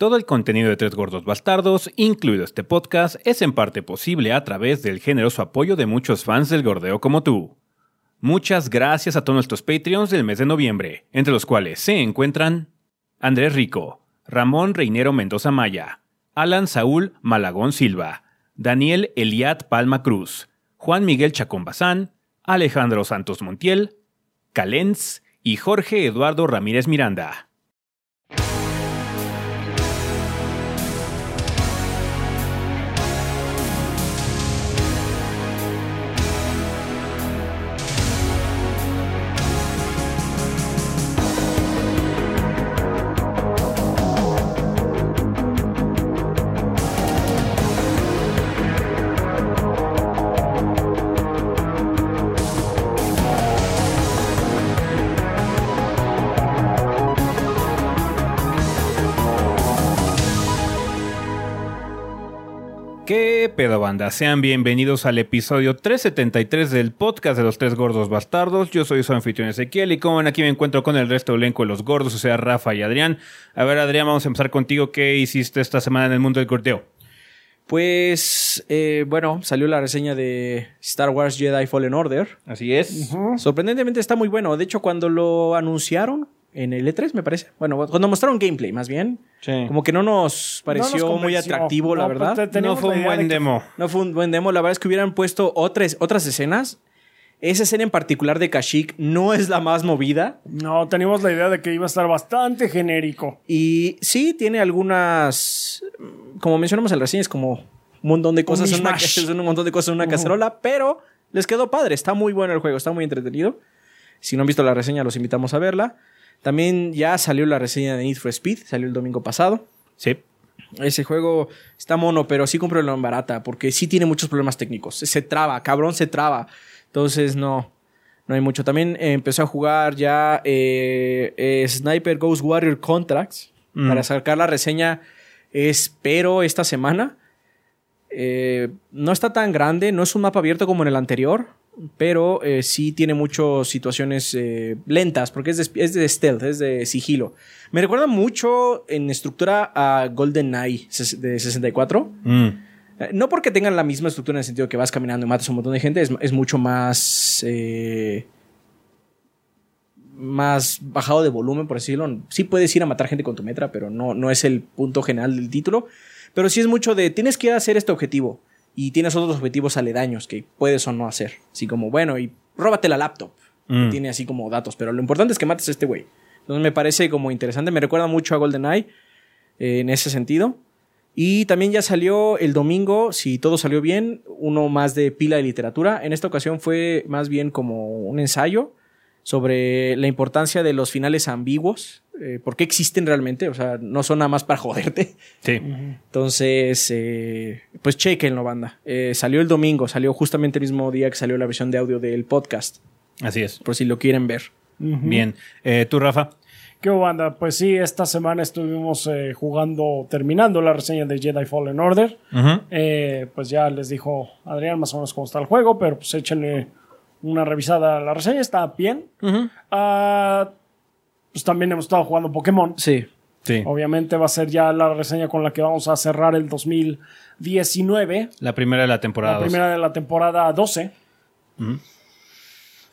Todo el contenido de Tres Gordos Bastardos, incluido este podcast, es en parte posible a través del generoso apoyo de muchos fans del gordeo como tú. Muchas gracias a todos nuestros Patreons del mes de noviembre, entre los cuales se encuentran Andrés Rico, Ramón Reinero Mendoza Maya, Alan Saúl Malagón Silva, Daniel Eliat Palma Cruz, Juan Miguel Chacón Bazán, Alejandro Santos Montiel, Calens y Jorge Eduardo Ramírez Miranda. Pedo banda? Sean bienvenidos al episodio 373 del podcast de los tres gordos bastardos. Yo soy su anfitrión Ezequiel y como ven aquí me encuentro con el resto del elenco de los gordos, o sea Rafa y Adrián. A ver Adrián, vamos a empezar contigo. ¿Qué hiciste esta semana en el mundo del gordeo? Pues, eh, bueno, salió la reseña de Star Wars Jedi Fallen Order. Así es. Sorprendentemente está muy bueno. De hecho, cuando lo anunciaron en el E3, me parece. Bueno, cuando mostraron gameplay, más bien. Sí. Como que no nos pareció No nos muy atractivo, la No, verdad. pues, No fue la un buen de demo. No fue un buen demo. La verdad es que hubieran puesto otras, otras escenas. Esa escena en particular de Kashyyyk no es la más movida. No, teníamos la idea de que iba a estar bastante genérico. Y sí, tiene algunas. Como mencionamos en la reseña, es como un montón de cosas en una, un montón de cosas en una cacerola, pero les quedó padre. Está muy bueno el juego, está muy entretenido. Si no han visto la reseña, los invitamos a verla. También ya salió la reseña de Need for Speed, salió el domingo pasado. Sí. Ese juego está mono, pero sí cómpralo en barata, porque sí tiene muchos problemas técnicos. Se traba, cabrón, se traba. Entonces, no, no hay mucho. También eh, empezó a jugar ya eh, eh, Sniper Ghost Warrior Contracts Mm. para sacar la reseña. Espero esta semana. Eh, no está tan grande, no es un mapa abierto como en el anterior, pero eh, sí tiene muchas situaciones eh, lentas, porque es de, es de stealth, es de sigilo. Me recuerda mucho en estructura a GoldenEye de 64. Mm. Eh, No porque tengan la misma estructura en el sentido que vas caminando y matas a un montón de gente, es, es mucho más. más bajado de volumen, por decirlo. Sí puedes ir a matar gente con tu metra, pero no, no es el punto general del título. Pero sí es mucho de tienes que hacer este objetivo y tienes otros objetivos aledaños que puedes o no hacer. Así como, bueno, y róbate la laptop. Mm. Tiene así como datos, pero lo importante es que mates a este güey. Entonces me parece como interesante. Me recuerda mucho a GoldenEye eh, en ese sentido. Y también ya salió el domingo, si todo salió bien, uno más de pila de literatura. En esta ocasión fue más bien como un ensayo sobre la importancia de los finales ambiguos. eh, ¿Por qué existen realmente? O sea, no son nada más para joderte. Sí. Entonces, eh, pues chequenlo, banda. Eh, salió el domingo, salió justamente el mismo día que salió la versión de audio del podcast, Así es. por si lo quieren ver. Bien. Eh, ¿Tú, Rafa? ¿Qué banda? Pues sí, esta semana estuvimos eh, jugando, terminando la reseña de Jedi Fallen Order. Eh, pues ya les dijo Adrián más o menos cómo está el juego, pero pues échenle una revisada a la reseña, está bien. Ah, pues también hemos estado jugando Pokémon. Sí. Sí. Obviamente va a ser ya la reseña con la que vamos a cerrar el 2019. La primera de la temporada. La primera de la temporada 12.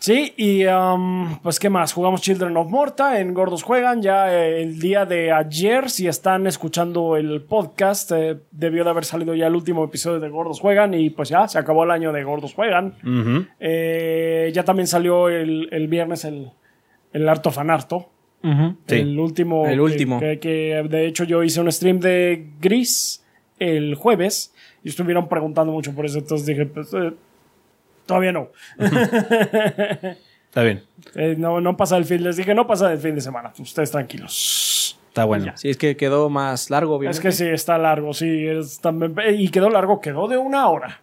Sí, y um, pues qué más, jugamos Children of Morta en Gordos Juegan ya eh, el día de ayer, si están escuchando el podcast, eh, debió de haber salido ya el último episodio de Gordos Juegan y pues ya, se acabó el año de Gordos Juegan. Eh, ya también salió el, el viernes el, el Harto Fanarto. El último. El que- último. Que, que, de hecho yo hice un stream de Gris el jueves y estuvieron preguntando mucho por eso. Entonces dije, pues eh, todavía no. Está bien. Eh, no. No pasa el fin. Les dije, no pasa el fin de semana. Ustedes tranquilos. Está bueno. Sí, es que quedó más largo, obviamente. Es que sí, está largo. Sí, es también, y quedó largo, quedó de una hora.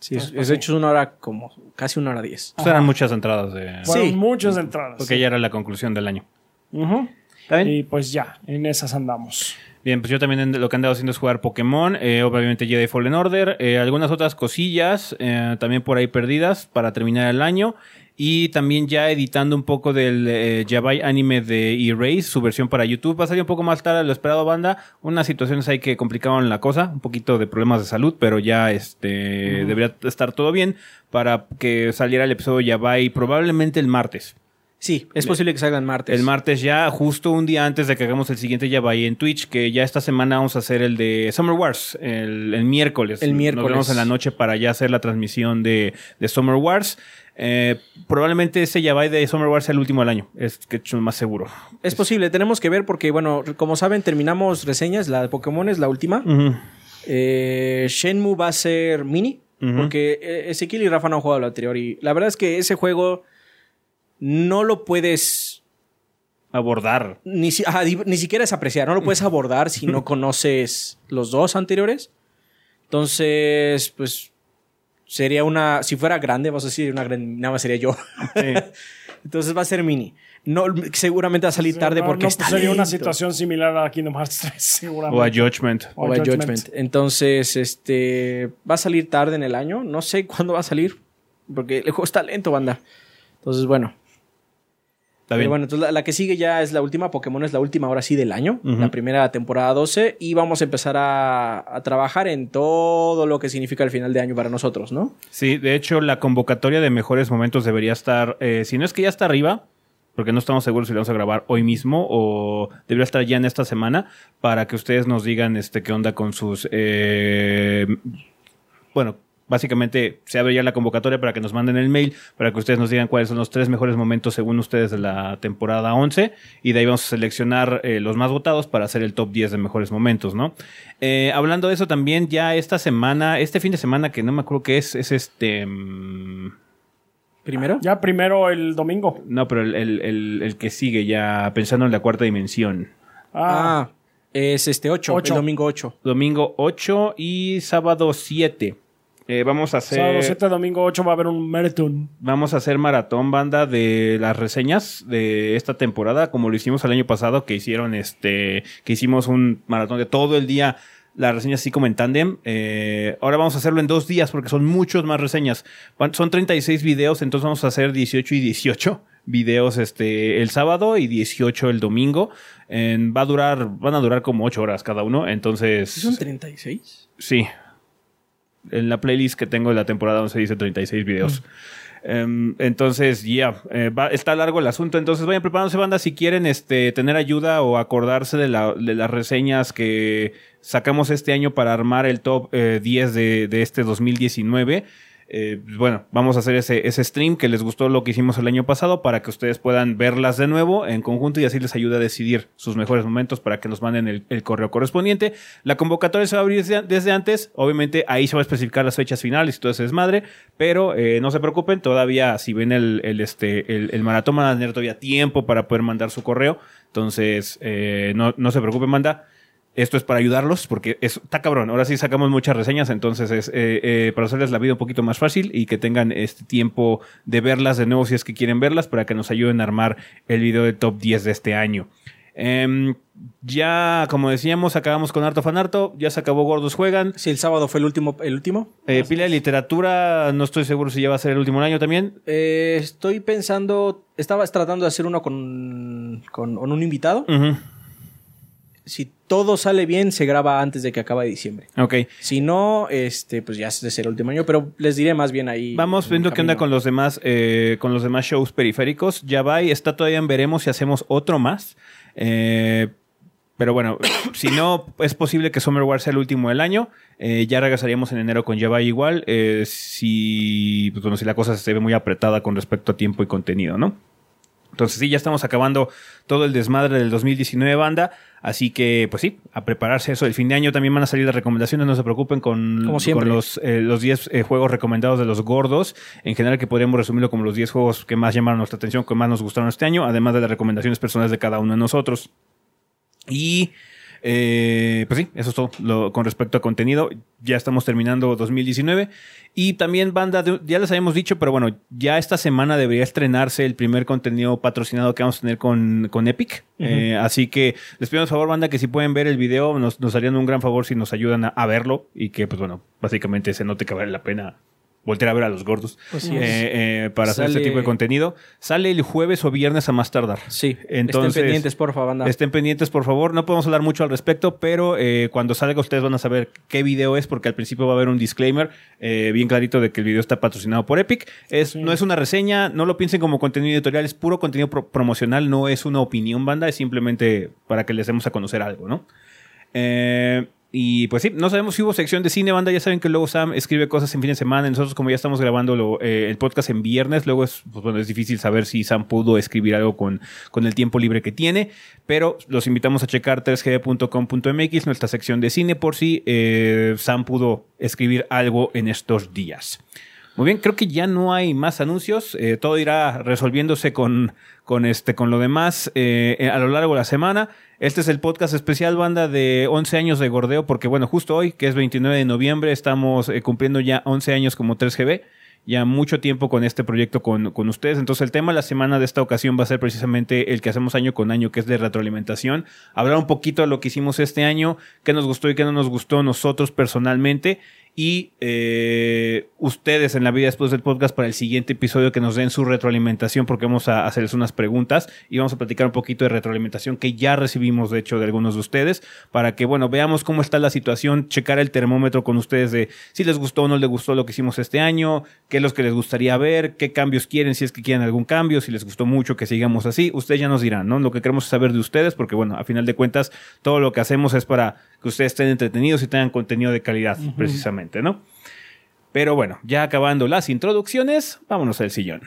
Sí, es, es de hecho es una hora como casi una hora diez. Pues eran muchas entradas de... Fueron Sí. muchas entradas. Porque ya era la conclusión del año. ¿Está bien? Y pues ya, en esas andamos. Bien, pues yo también lo que he andado haciendo es jugar Pokémon, eh, obviamente Jedi Fallen Order, eh, algunas otras cosillas eh, también por ahí perdidas para terminar el año. Y también ya editando un poco del eh, Yabai anime de Erase, su versión para YouTube. Va a salir un poco más tarde de lo esperado, banda. Unas situaciones ahí que complicaban la cosa, un poquito de problemas de salud, pero ya este debería estar todo bien para que saliera el episodio Yabai probablemente el martes. Sí, es posible que salgan martes. El martes ya, justo un día antes de que hagamos el siguiente Yabai en Twitch, que ya esta semana vamos a hacer el de Summer Wars, el, el miércoles. El miércoles. Nos vemos en la noche para ya hacer la transmisión de, de Summer Wars. Eh, probablemente ese Yabai de Summer Wars sea el último del año, es que es más seguro. Es posible, tenemos que ver porque, bueno, como saben, terminamos reseñas. La de Pokémon es la última. Eh, Shenmue va a ser mini. Porque eh, Ezequiel y Rafa no han jugado lo anterior. Y la verdad es que ese juego no lo puedes. Abordar. Ni, si- ajá, ni siquiera es apreciar. No lo puedes abordar si no conoces los dos anteriores. Entonces, pues. Sería una. Si fuera grande, vamos a decir, una gran. Nada más sería yo. Sí. Entonces va a ser mini. No, seguramente va a salir tarde No, porque no, está pues sería una situación similar a Kingdom Hearts 3, seguramente. o a Judgment. O O by Judgment. Judgment. Entonces, este. Va a salir tarde en el año. No sé cuándo va a salir. Porque el juego está lento, banda. Entonces, bueno. Está Pero bueno, entonces la, la que sigue ya es la última. Pokémon es la última, ahora sí, del año. La primera temporada 12. Y vamos a empezar a, a trabajar en todo lo que significa el final de año para nosotros, ¿no? Sí, de hecho, la convocatoria de mejores momentos debería estar, eh, si no es que ya está arriba, porque no estamos seguros si lo vamos a grabar hoy mismo o debería estar ya en esta semana, para que ustedes nos digan este qué onda con sus... eh, bueno, básicamente se abre ya la convocatoria para que nos manden el mail, para que ustedes nos digan cuáles son los tres mejores momentos según ustedes de la temporada 11 y de ahí vamos a seleccionar eh, los más votados para hacer el top 10 de mejores momentos, ¿no? Eh, hablando de eso también, ya esta semana, este fin de semana que no me acuerdo qué es, es este... mm, Primero. Ya primero el domingo. no, pero el, el- el- el que sigue ya pensando en la cuarta dimensión. Ah, Ah, es este 8. Ocho. El domingo 8. Domingo 8 y sábado 7. Eh, vamos a hacer... sábado 7, domingo 8 va a haber un maratón. Vamos a hacer maratón banda de las reseñas de esta temporada, como lo hicimos el año pasado, que hicieron este, que hicimos un maratón de todo el día, las reseñas así como en tándem. Eh, ahora vamos a hacerlo en dos días porque son muchos más reseñas. Son 36 videos, entonces vamos a hacer 18 y 18 videos este el sábado y 18 el domingo. En- va a durar, van a durar como 8 horas cada uno, entonces ¿Son 36? Sí. En la playlist que tengo de la temporada 11 dice 36 videos. Em, entonces, ya, eh, está largo el asunto. Entonces, vayan preparándose, banda, si quieren este, tener ayuda o acordarse de, la- de las reseñas que sacamos este año para armar el top eh, 10 de, de este 2019. Eh, bueno, vamos a hacer ese, ese stream que les gustó lo que hicimos el año pasado para que ustedes puedan verlas de nuevo en conjunto y así les ayuda a decidir sus mejores momentos para que nos manden el, correo correspondiente. La convocatoria se va a abrir desde, antes, obviamente ahí se va a especificar las fechas finales y todo ese desmadre, pero eh, no se preocupen, todavía si ven el, este, el maratón van a tener todavía tiempo para poder mandar su correo, entonces eh, no, no se preocupen, manda. Esto es para ayudarlos porque es, está cabrón. Ahora sí sacamos muchas reseñas, entonces es eh, eh, para hacerles la vida un poquito más fácil y que tengan este tiempo de verlas de nuevo si es que quieren verlas para que nos ayuden a armar el video de top 10 de este año. Em, ya, como decíamos, acabamos con Harto Fanarto, ya se acabó Gordos Juegan. Sí, el sábado fue el último. ¿El último? Eh, pila de literatura, no estoy seguro si ya va a ser el último año también. Eh, estoy pensando. Estabas tratando de hacer uno con, con, con un invitado. Ujú. Si todo sale bien, se graba antes de que acabe diciembre. Ok. Si no, este, pues ya será el último año, pero les diré más bien ahí. Vamos en viendo qué onda con los demás, eh, con los demás shows periféricos. Ya va y está todavía en veremos si hacemos otro más. Eh, pero bueno, si no, es posible que Summer War sea el último del año. Eh, ya regresaríamos en enero con Java igual. eh, si, pues, bueno, si la cosa se ve muy apretada con respecto a tiempo y contenido, ¿no? Entonces sí, ya estamos acabando todo el desmadre del 2019 banda. Así que, pues sí, a prepararse eso. El fin de año también van a salir las recomendaciones, no se preocupen con, los eh, los 10 eh, juegos recomendados de los gordos. En general que podríamos resumirlo como los 10 juegos que más llamaron nuestra atención, que más nos gustaron este año, además de las recomendaciones personales de cada uno de nosotros. Y eh, pues sí, eso es todo lo- con respecto a contenido. Ya estamos terminando 2019. Y también, banda, de- ya les habíamos dicho, pero bueno, ya esta semana debería estrenarse el primer contenido patrocinado que vamos a tener con, con Epic. Eh, así que les pido por favor, banda, que si pueden ver el video, nos, nos harían un gran favor si nos ayudan a, a verlo y que, pues bueno, básicamente se note que vale la pena voltear a ver a los gordos Así eh, es. eh, para hacer este tipo de contenido. Sale el jueves o viernes a más tardar. Sí, Entonces, estén pendientes, porfa, banda. Estén pendientes, por favor. No podemos hablar mucho al respecto, pero eh, cuando salga ustedes van a saber qué video es, porque al principio va a haber un disclaimer eh, bien clarito de que el video está patrocinado por Epic. Es, No es una reseña, no lo piensen como contenido editorial, es puro contenido pro- promocional, no es una opinión banda, es simplemente para que les demos a conocer algo, ¿no? Eh, y pues sí, no sabemos si hubo sección de cine, banda. Ya saben que luego Sam escribe cosas en fin de semana. Nosotros, como ya estamos grabando eh, el podcast en viernes, luego es, pues, bueno, es difícil saber si Sam pudo escribir algo con, con el tiempo libre que tiene. Pero los invitamos a checar 3gd.com.mx, nuestra sección de cine, por si eh, Sam pudo escribir algo en estos días. Muy bien, creo que ya no hay más anuncios. eh, todo irá resolviéndose con, con, este, con lo demás eh, eh, a lo largo de la semana. Este es el podcast especial, banda, de 11 años de gordeo, porque bueno, justo hoy, que es 29 de noviembre, estamos cumpliendo ya 11 años como 3GB. Ya mucho tiempo con este proyecto con, con ustedes. Entonces, el tema de la semana de esta ocasión va a ser precisamente el que hacemos año con año, que es de retroalimentación. Hablar un poquito de lo que hicimos este año, qué nos gustó y qué no nos gustó nosotros personalmente y eh, ustedes en la vida después del podcast para el siguiente episodio que nos den su retroalimentación porque vamos a hacerles unas preguntas y vamos a platicar un poquito de retroalimentación que ya recibimos de hecho de algunos de ustedes para que bueno veamos cómo está la situación checar el termómetro con ustedes de si les gustó o no les gustó lo que hicimos este año qué es lo que les gustaría ver qué cambios quieren si es que quieren algún cambio si les gustó mucho que sigamos así. Ustedes ya nos dirán no lo que queremos es saber de ustedes porque bueno a final de cuentas todo lo que hacemos es para que ustedes estén entretenidos y tengan contenido de calidad precisamente no pero bueno, ya acabando las introducciones, vámonos al sillón.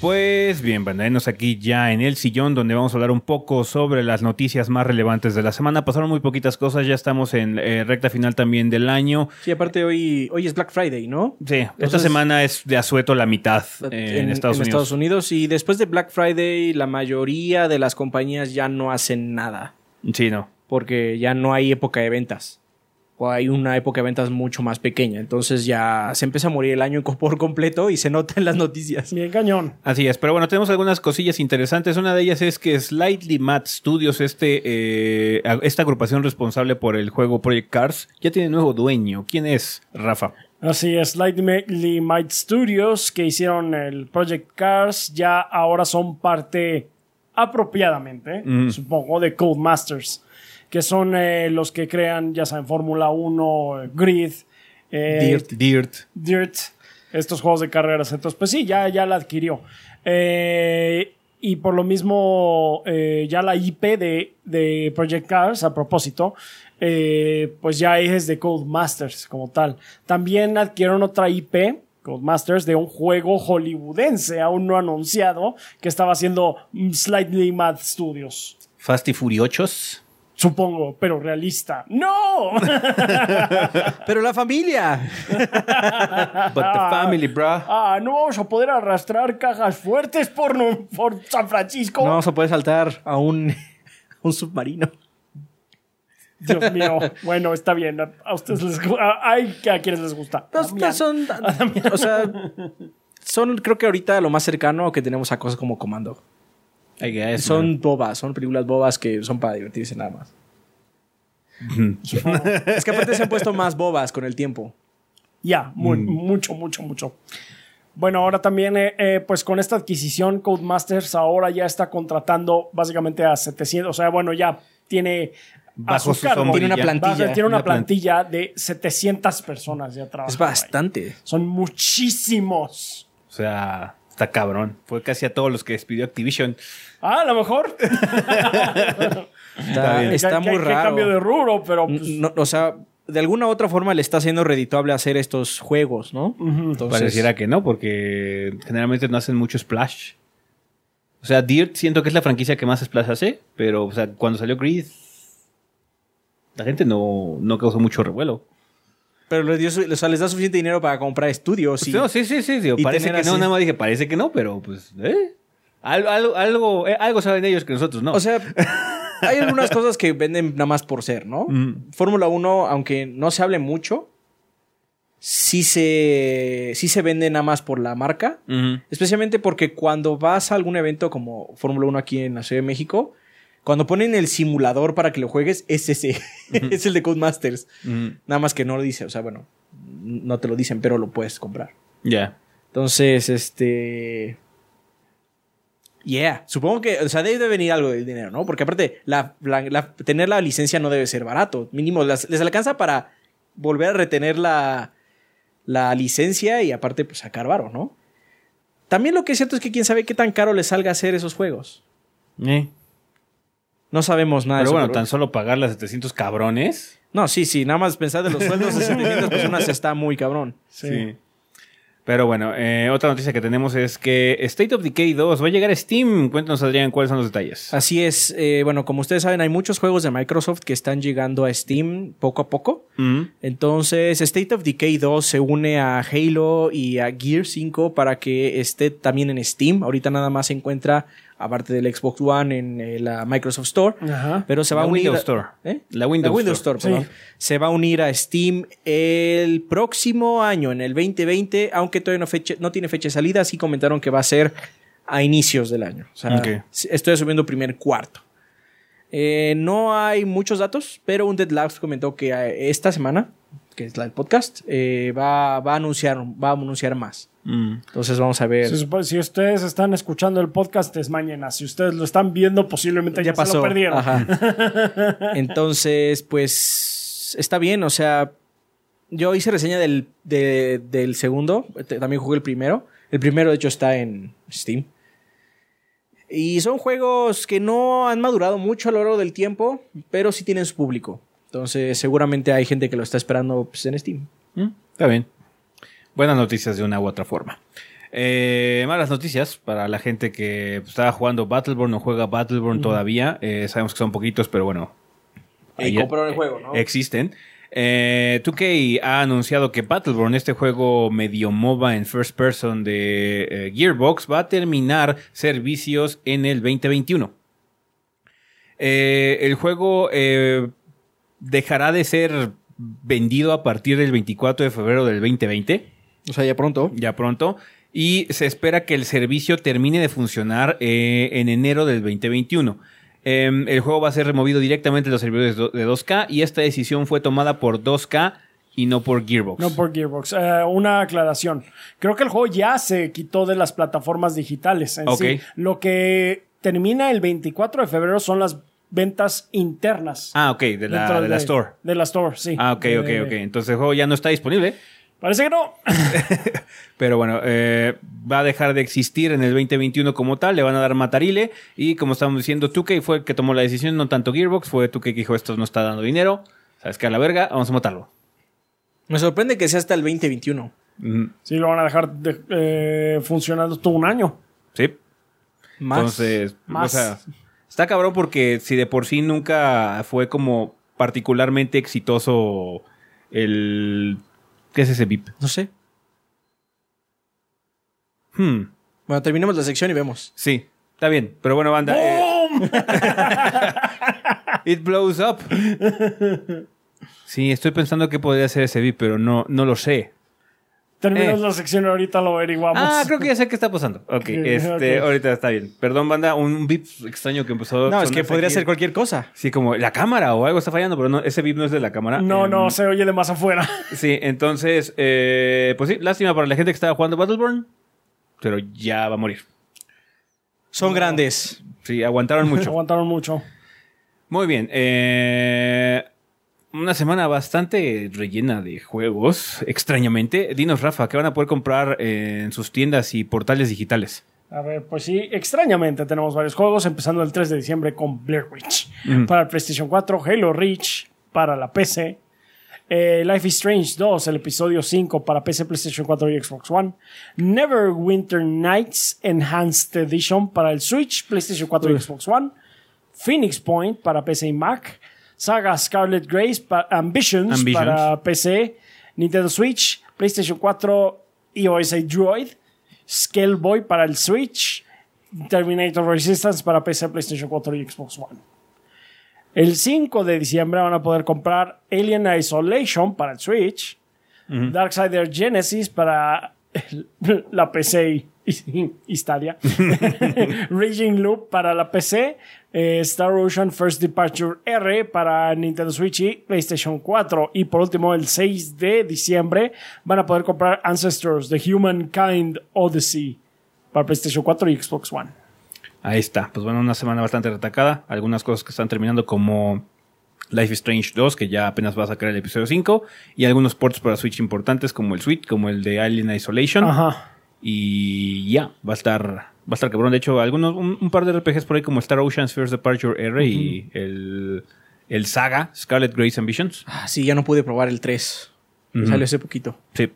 Pues bien, bandarenos aquí ya en el sillón donde vamos a hablar un poco sobre las noticias más relevantes de la semana. Pasaron muy poquitas cosas, ya estamos en eh, recta final también del año. Sí, aparte hoy, hoy es Black Friday, ¿no? Sí, esta semana es de asueto la mitad eh, en, Estados Unidos. Estados Unidos. Y después de Black Friday, la mayoría de las compañías ya no hacen nada. Sí, no. Porque ya no hay época de ventas. O hay una época de ventas mucho más pequeña. Entonces ya se empieza a morir el año por completo y se nota en las noticias. Bien cañón. Así es, pero bueno, tenemos algunas cosillas interesantes. Una de ellas es que Slightly Mad Studios, este, eh, esta agrupación responsable por el juego Project Cars, ya tiene nuevo dueño. ¿Quién es, Rafa? Así es, Slightly Might Studios, que hicieron el Project Cars, ya ahora son parte apropiadamente, supongo, de Codemasters, que son eh, los que crean, ya saben, Fórmula 1, eh, Grid, eh, Dirt. Dirt. Dirt, estos juegos de carreras. Entonces, pues sí, ya, ya la adquirió. Eh, y por lo mismo, eh, ya la IP de, de Project Cars, a propósito, eh, pues ya es de Codemasters como tal. También adquirieron otra IP, Codemasters, de un juego hollywoodense aún no anunciado, que estaba haciendo Slightly Mad Studios. Fast y Furiochos. Supongo, pero realista. ¡No! Pero la familia. But the family, bruh. Ah, no vamos a poder arrastrar cajas fuertes por, no- por San Francisco. No vamos a poder saltar a un, un submarino. Dios mío. Bueno, está bien. A ustedes les gusta. Hay a quienes les gusta. Los- son, o sea, son creo que ahorita lo más cercano que tenemos a cosas como Comando. Son man. bobas, son películas bobas que son para divertirse nada más. es que aparte se han puesto más bobas con el tiempo. Ya, Mm. mucho, mucho, mucho. Bueno, ahora también, eh, eh, pues con esta adquisición, Codemasters ahora ya está contratando básicamente a 700, o sea, bueno, ya tiene a Bajo su su cargo-. Tiene una plantilla. Tiene una Una plan- plantilla de 700 personas ya trabajando. Es ahí. bastante. Son muchísimos. O sea, está cabrón. Fue casi a todos los que despidió Activision. Ah, a lo mejor. Está, bien. está Qué- muy qué raro. cambio de rubro, pero pues, No, o sea, de alguna u otra forma le está haciendo redituable hacer estos juegos, ¿no? Entonces, Pareciera que no, porque generalmente no hacen mucho splash. O sea, Dirt siento que es la franquicia que más splash hace, pero o sea, cuando salió Grid, la gente no, no causó mucho revuelo. Pero les, dio o sea, les da suficiente dinero para comprar estudios. y- No, sí, sí, sí, digo, parece que tener no, así- nada más dije, parece que no, pero pues, ¿eh? Algo, algo, algo, eh, algo saben ellos que nosotros no. O sea, hay algunas cosas que venden nada más por ser, ¿no? Fórmula 1, aunque no se hable mucho, sí se, sí se vende nada más por la marca. Especialmente porque cuando vas a algún evento como Fórmula 1 aquí en la Ciudad de México, cuando ponen el simulador para que lo juegues, es ese. es el de Codemasters. Nada más que no lo dice. O sea, bueno, no te lo dicen, pero lo puedes comprar. Ya. Entonces, este. Yeah, supongo que, o sea, debe venir algo del dinero, ¿no? Porque aparte, la, la- la- tener la licencia no debe ser barato. Mínimo, las- les alcanza para volver a retener la, la licencia y aparte, pues sacar varo, ¿no? También lo que es cierto es que quién sabe qué tan caro les salga hacer esos juegos. Eh. No sabemos nada de Pero bueno, tan solo pagar las 700 cabrones. No, sí, sí, nada más pensar de los sueldos de 700 personas está muy cabrón. Sí. Pero bueno, eh, otra noticia que tenemos es que State of Decay 2 va a llegar a Steam. Cuéntanos, Adrián, cuáles son los detalles. Así es, eh, bueno, como ustedes saben, hay muchos juegos de Microsoft que están llegando a Steam poco a poco. Ujú. Entonces, State of Decay 2 se une a Halo y a Gear 5 para que esté también en Steam. Ahorita nada más se encuentra, aparte del Xbox One, en eh, la Microsoft Store. Ajá. Pero se va La a unir. Windows a- Store. ¿Eh? La Windows Store, Store. perdón. Sí. Se va a unir a Steam el próximo año, en el 2020, aunque todavía no, fecha- no tiene fecha de salida. Sí comentaron que va a ser a inicios del año. O sea, estoy asumiendo primer cuarto. Eh, no hay muchos datos, pero un Labs comentó que esta semana, que es la del podcast, eh, va, va a anunciar, va a anunciar más. Mm. Entonces vamos a ver. Se si ustedes están escuchando el podcast es mañana. Si ustedes lo están viendo, posiblemente ya, ya se pasó. lo perdieron. Ajá. Entonces, pues está bien. O sea, yo hice reseña del, de- del segundo. También jugué el primero. El primero, de hecho, está en Steam. Y son juegos que no han madurado mucho a lo largo del tiempo, pero sí tienen su público. Entonces, seguramente hay gente que lo está esperando pues, en Steam. Mm, Está bien. Buenas noticias de una u otra forma. Eh, malas noticias para la gente que pues, estaba jugando Battleborn o juega Battleborn todavía. Eh, sabemos que son poquitos, pero bueno. Y compraron el juego, ¿no? Existen. Eh, 2K ha anunciado que Battleborn, este juego medio MOBA en first person de eh, Gearbox, va a terminar servicios en el 2021. Eh, el juego eh, dejará de ser vendido a partir del 24 de febrero del 2020 O sea, ya pronto. ya pronto. Y se espera que el servicio termine de funcionar eh, en enero del 2021. Em, el juego va a ser removido directamente de los servidores do- de 2K y esta decisión fue tomada por 2K y no por Gearbox. No por Gearbox. Eh, una aclaración. Creo que el juego ya se quitó de las plataformas digitales. En Ok. sí. Lo que termina el 24 de febrero son las ventas internas. Ah, ok, de la, de la Store. De la Store, sí. Ah, ok, ok, ok. Entonces el juego ya no está disponible. Parece que no. Pero bueno, eh, va a dejar de existir en el 2021 como tal, le van a dar matarile y como estamos diciendo, 2K fue el que tomó la decisión, no tanto Gearbox, fue 2K que dijo esto no está dando dinero, sabes que a la verga, vamos a matarlo. Me sorprende que sea hasta el 2021. Ujú, Sí, lo van a dejar de- eh, funcionando todo un año. Sí, Más. entonces, Más. o sea, está cabrón porque si de por sí nunca fue como particularmente exitoso el... ¿Qué es ese VIP? No sé. Hmm, Bueno, terminemos la sección y vemos. sí, está bien, pero bueno, banda... eh, ¡Boom! It blows up. Sí, estoy pensando que podría ser ese VIP, pero no, no lo sé. Terminamos Eh. la sección ahorita lo averiguamos. Ah, creo que ya sé qué está pasando. Ok, este, ahorita está bien. Perdón, banda, un VIP extraño que empezó. a No, es que podría aquí. ser cualquier cosa. Sí, como la cámara o algo está fallando, pero no, ese VIP no es de la cámara. No, Em, no, se oye de más afuera. Sí, entonces, eh, pues sí, lástima para la gente que estaba jugando Battleborn, pero ya va a morir. Son grandes. Sí, aguantaron mucho. Aguantaron mucho. Muy bien. eh, una semana bastante rellena de juegos, extrañamente. Dinos, Rafa, ¿qué van a poder comprar eh, en sus tiendas y portales digitales? A ver, pues sí, extrañamente tenemos varios juegos, empezando el 3 de diciembre con Blair Witch Ujú. para el PlayStation 4, Halo Reach para la PC, eh, Life is Strange 2, el episodio 5 para PC, PlayStation 4 y Xbox One, Neverwinter Nights Enhanced Edition para el Switch, PlayStation 4 y Xbox One, Phoenix Point para PC y Mac, Saga Scarlet Grace pa- Ambitions, Ambitions. para PC, Nintendo Switch, PlayStation 4 iOS y Droid, Scaleboy para el Switch, Terminator Resistance para PC, PlayStation 4 y Xbox One. El 5 de diciembre van a poder comprar Alien Isolation para el Switch, Darksider Genesis para el- la PC y, y- y Stadia, Raging Loop para la PC, eh, Star Ocean First Departure R para Nintendo Switch y PlayStation 4. Y por último, el 6 de diciembre van a poder comprar Ancestors, The Humankind Odyssey para PlayStation 4 y Xbox One. Ahí está. Pues bueno, una semana bastante retacada. Algunas cosas que están terminando como Life is Strange 2, que ya apenas va a sacar el episodio 5. Y algunos ports para Switch importantes como el Switch, como el de Alien Isolation. Ajá. Y ya, va a estar, a estar cabrón. De hecho, algunos, un, un par de RPGs por ahí como Star Ocean's First Departure R y el, el Saga, Scarlet Grace Ambitions. Ah, sí, ya no pude probar el 3. Salió hace poquito. Sí.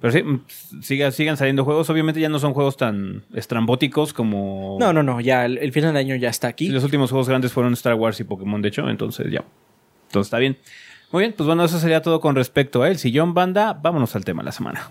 Pero sí, mm, siga- sigan saliendo juegos. Obviamente ya no son juegos tan estrambóticos como... No, no, no, ya el, el final del año ya está Sí, aquí. los últimos juegos grandes fueron Star Wars y Pokémon, de hecho. Entonces ya. Entonces está bien. Muy bien, pues bueno, eso sería todo con respecto a el sillón banda. Vámonos al tema de la semana.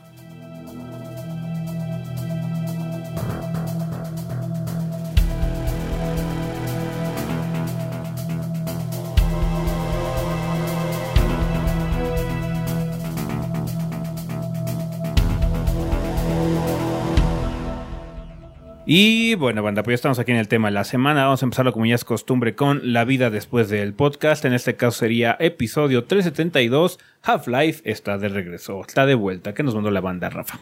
Y bueno, banda, pues ya estamos aquí en el tema de la semana. Vamos a empezarlo como ya es costumbre con la vida después del podcast. En este caso sería episodio 372. Half-Life está de regreso, está de vuelta. ¿Qué nos mandó la banda, Rafa?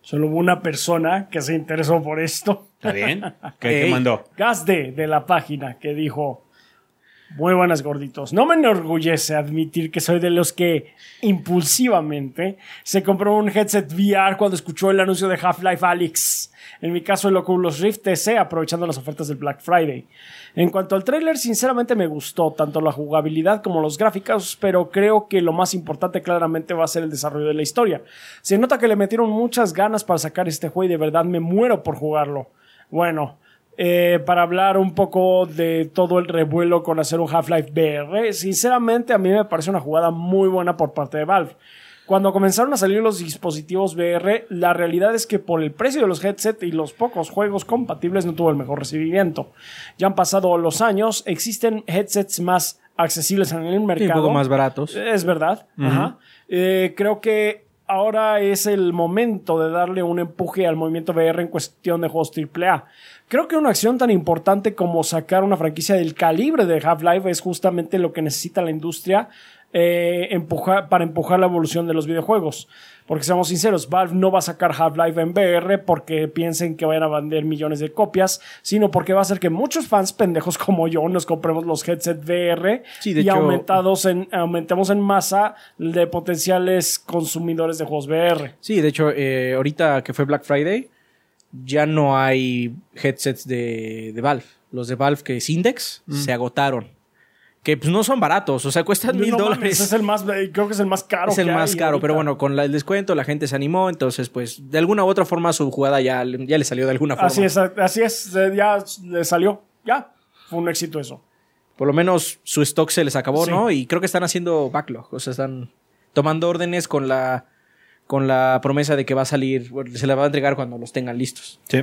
Solo hubo una persona que se interesó por esto. ¿Está bien? ¿Qué, qué mandó? Gazde de la página que dijo muy buenas gorditos. No me enorgullece admitir que soy de los que impulsivamente se compró un headset VR cuando escuchó el anuncio de Half-Life Alyx. En mi caso el Oculus Rift TC aprovechando las ofertas del Black Friday. En cuanto al tráiler, sinceramente me gustó tanto la jugabilidad como los gráficos, pero creo que lo más importante claramente va a ser el desarrollo de la historia. Se nota que le metieron muchas ganas para sacar este juego y de verdad me muero por jugarlo. Bueno, eh, para hablar un poco de todo el revuelo con hacer un Half-Life VR, sinceramente a mí me parece una jugada muy buena por parte de Valve. Cuando comenzaron a salir los dispositivos VR, la realidad es que por el precio de los headsets y los pocos juegos compatibles no tuvo el mejor recibimiento. Ya han pasado los años, existen headsets más accesibles en el Sí, un mercado. poco más baratos. Es verdad. Ajá. Eh, creo que ahora es el momento de darle un empuje al movimiento VR en cuestión de juegos AAA. Creo que una acción tan importante como sacar una franquicia del calibre de Half-Life es justamente lo que necesita la industria eh, empujar, para empujar la evolución de los videojuegos. Porque seamos sinceros, Valve no va a sacar Half-Life en VR porque piensen que vayan a vender millones de copias, sino porque va a hacer que muchos fans pendejos como yo nos compremos los headsets VR Sí, de y hecho- aumentados en, aumentemos en masa de potenciales consumidores de juegos VR. Sí, de hecho, eh, ahorita que fue Black Friday, ya no hay headsets de, de Valve. Los de Valve que es Index Mm. se agotaron. Que pues no son baratos, o sea, cuestan mil No dólares. es el más, eh, creo que es el más caro. Es el que más hay caro, pero bueno, con la- el descuento la gente se animó, entonces pues de alguna u otra forma su jugada ya, le- ya le salió de alguna forma. Así es, así es, eh, ya le salió, ya, fue un éxito eso. Por lo menos su stock se les acabó, Sí. ¿no? Y creo que están haciendo backlog, o sea, están tomando órdenes con la con la promesa de que va a salir, se la va a entregar cuando los tengan listos. Sí.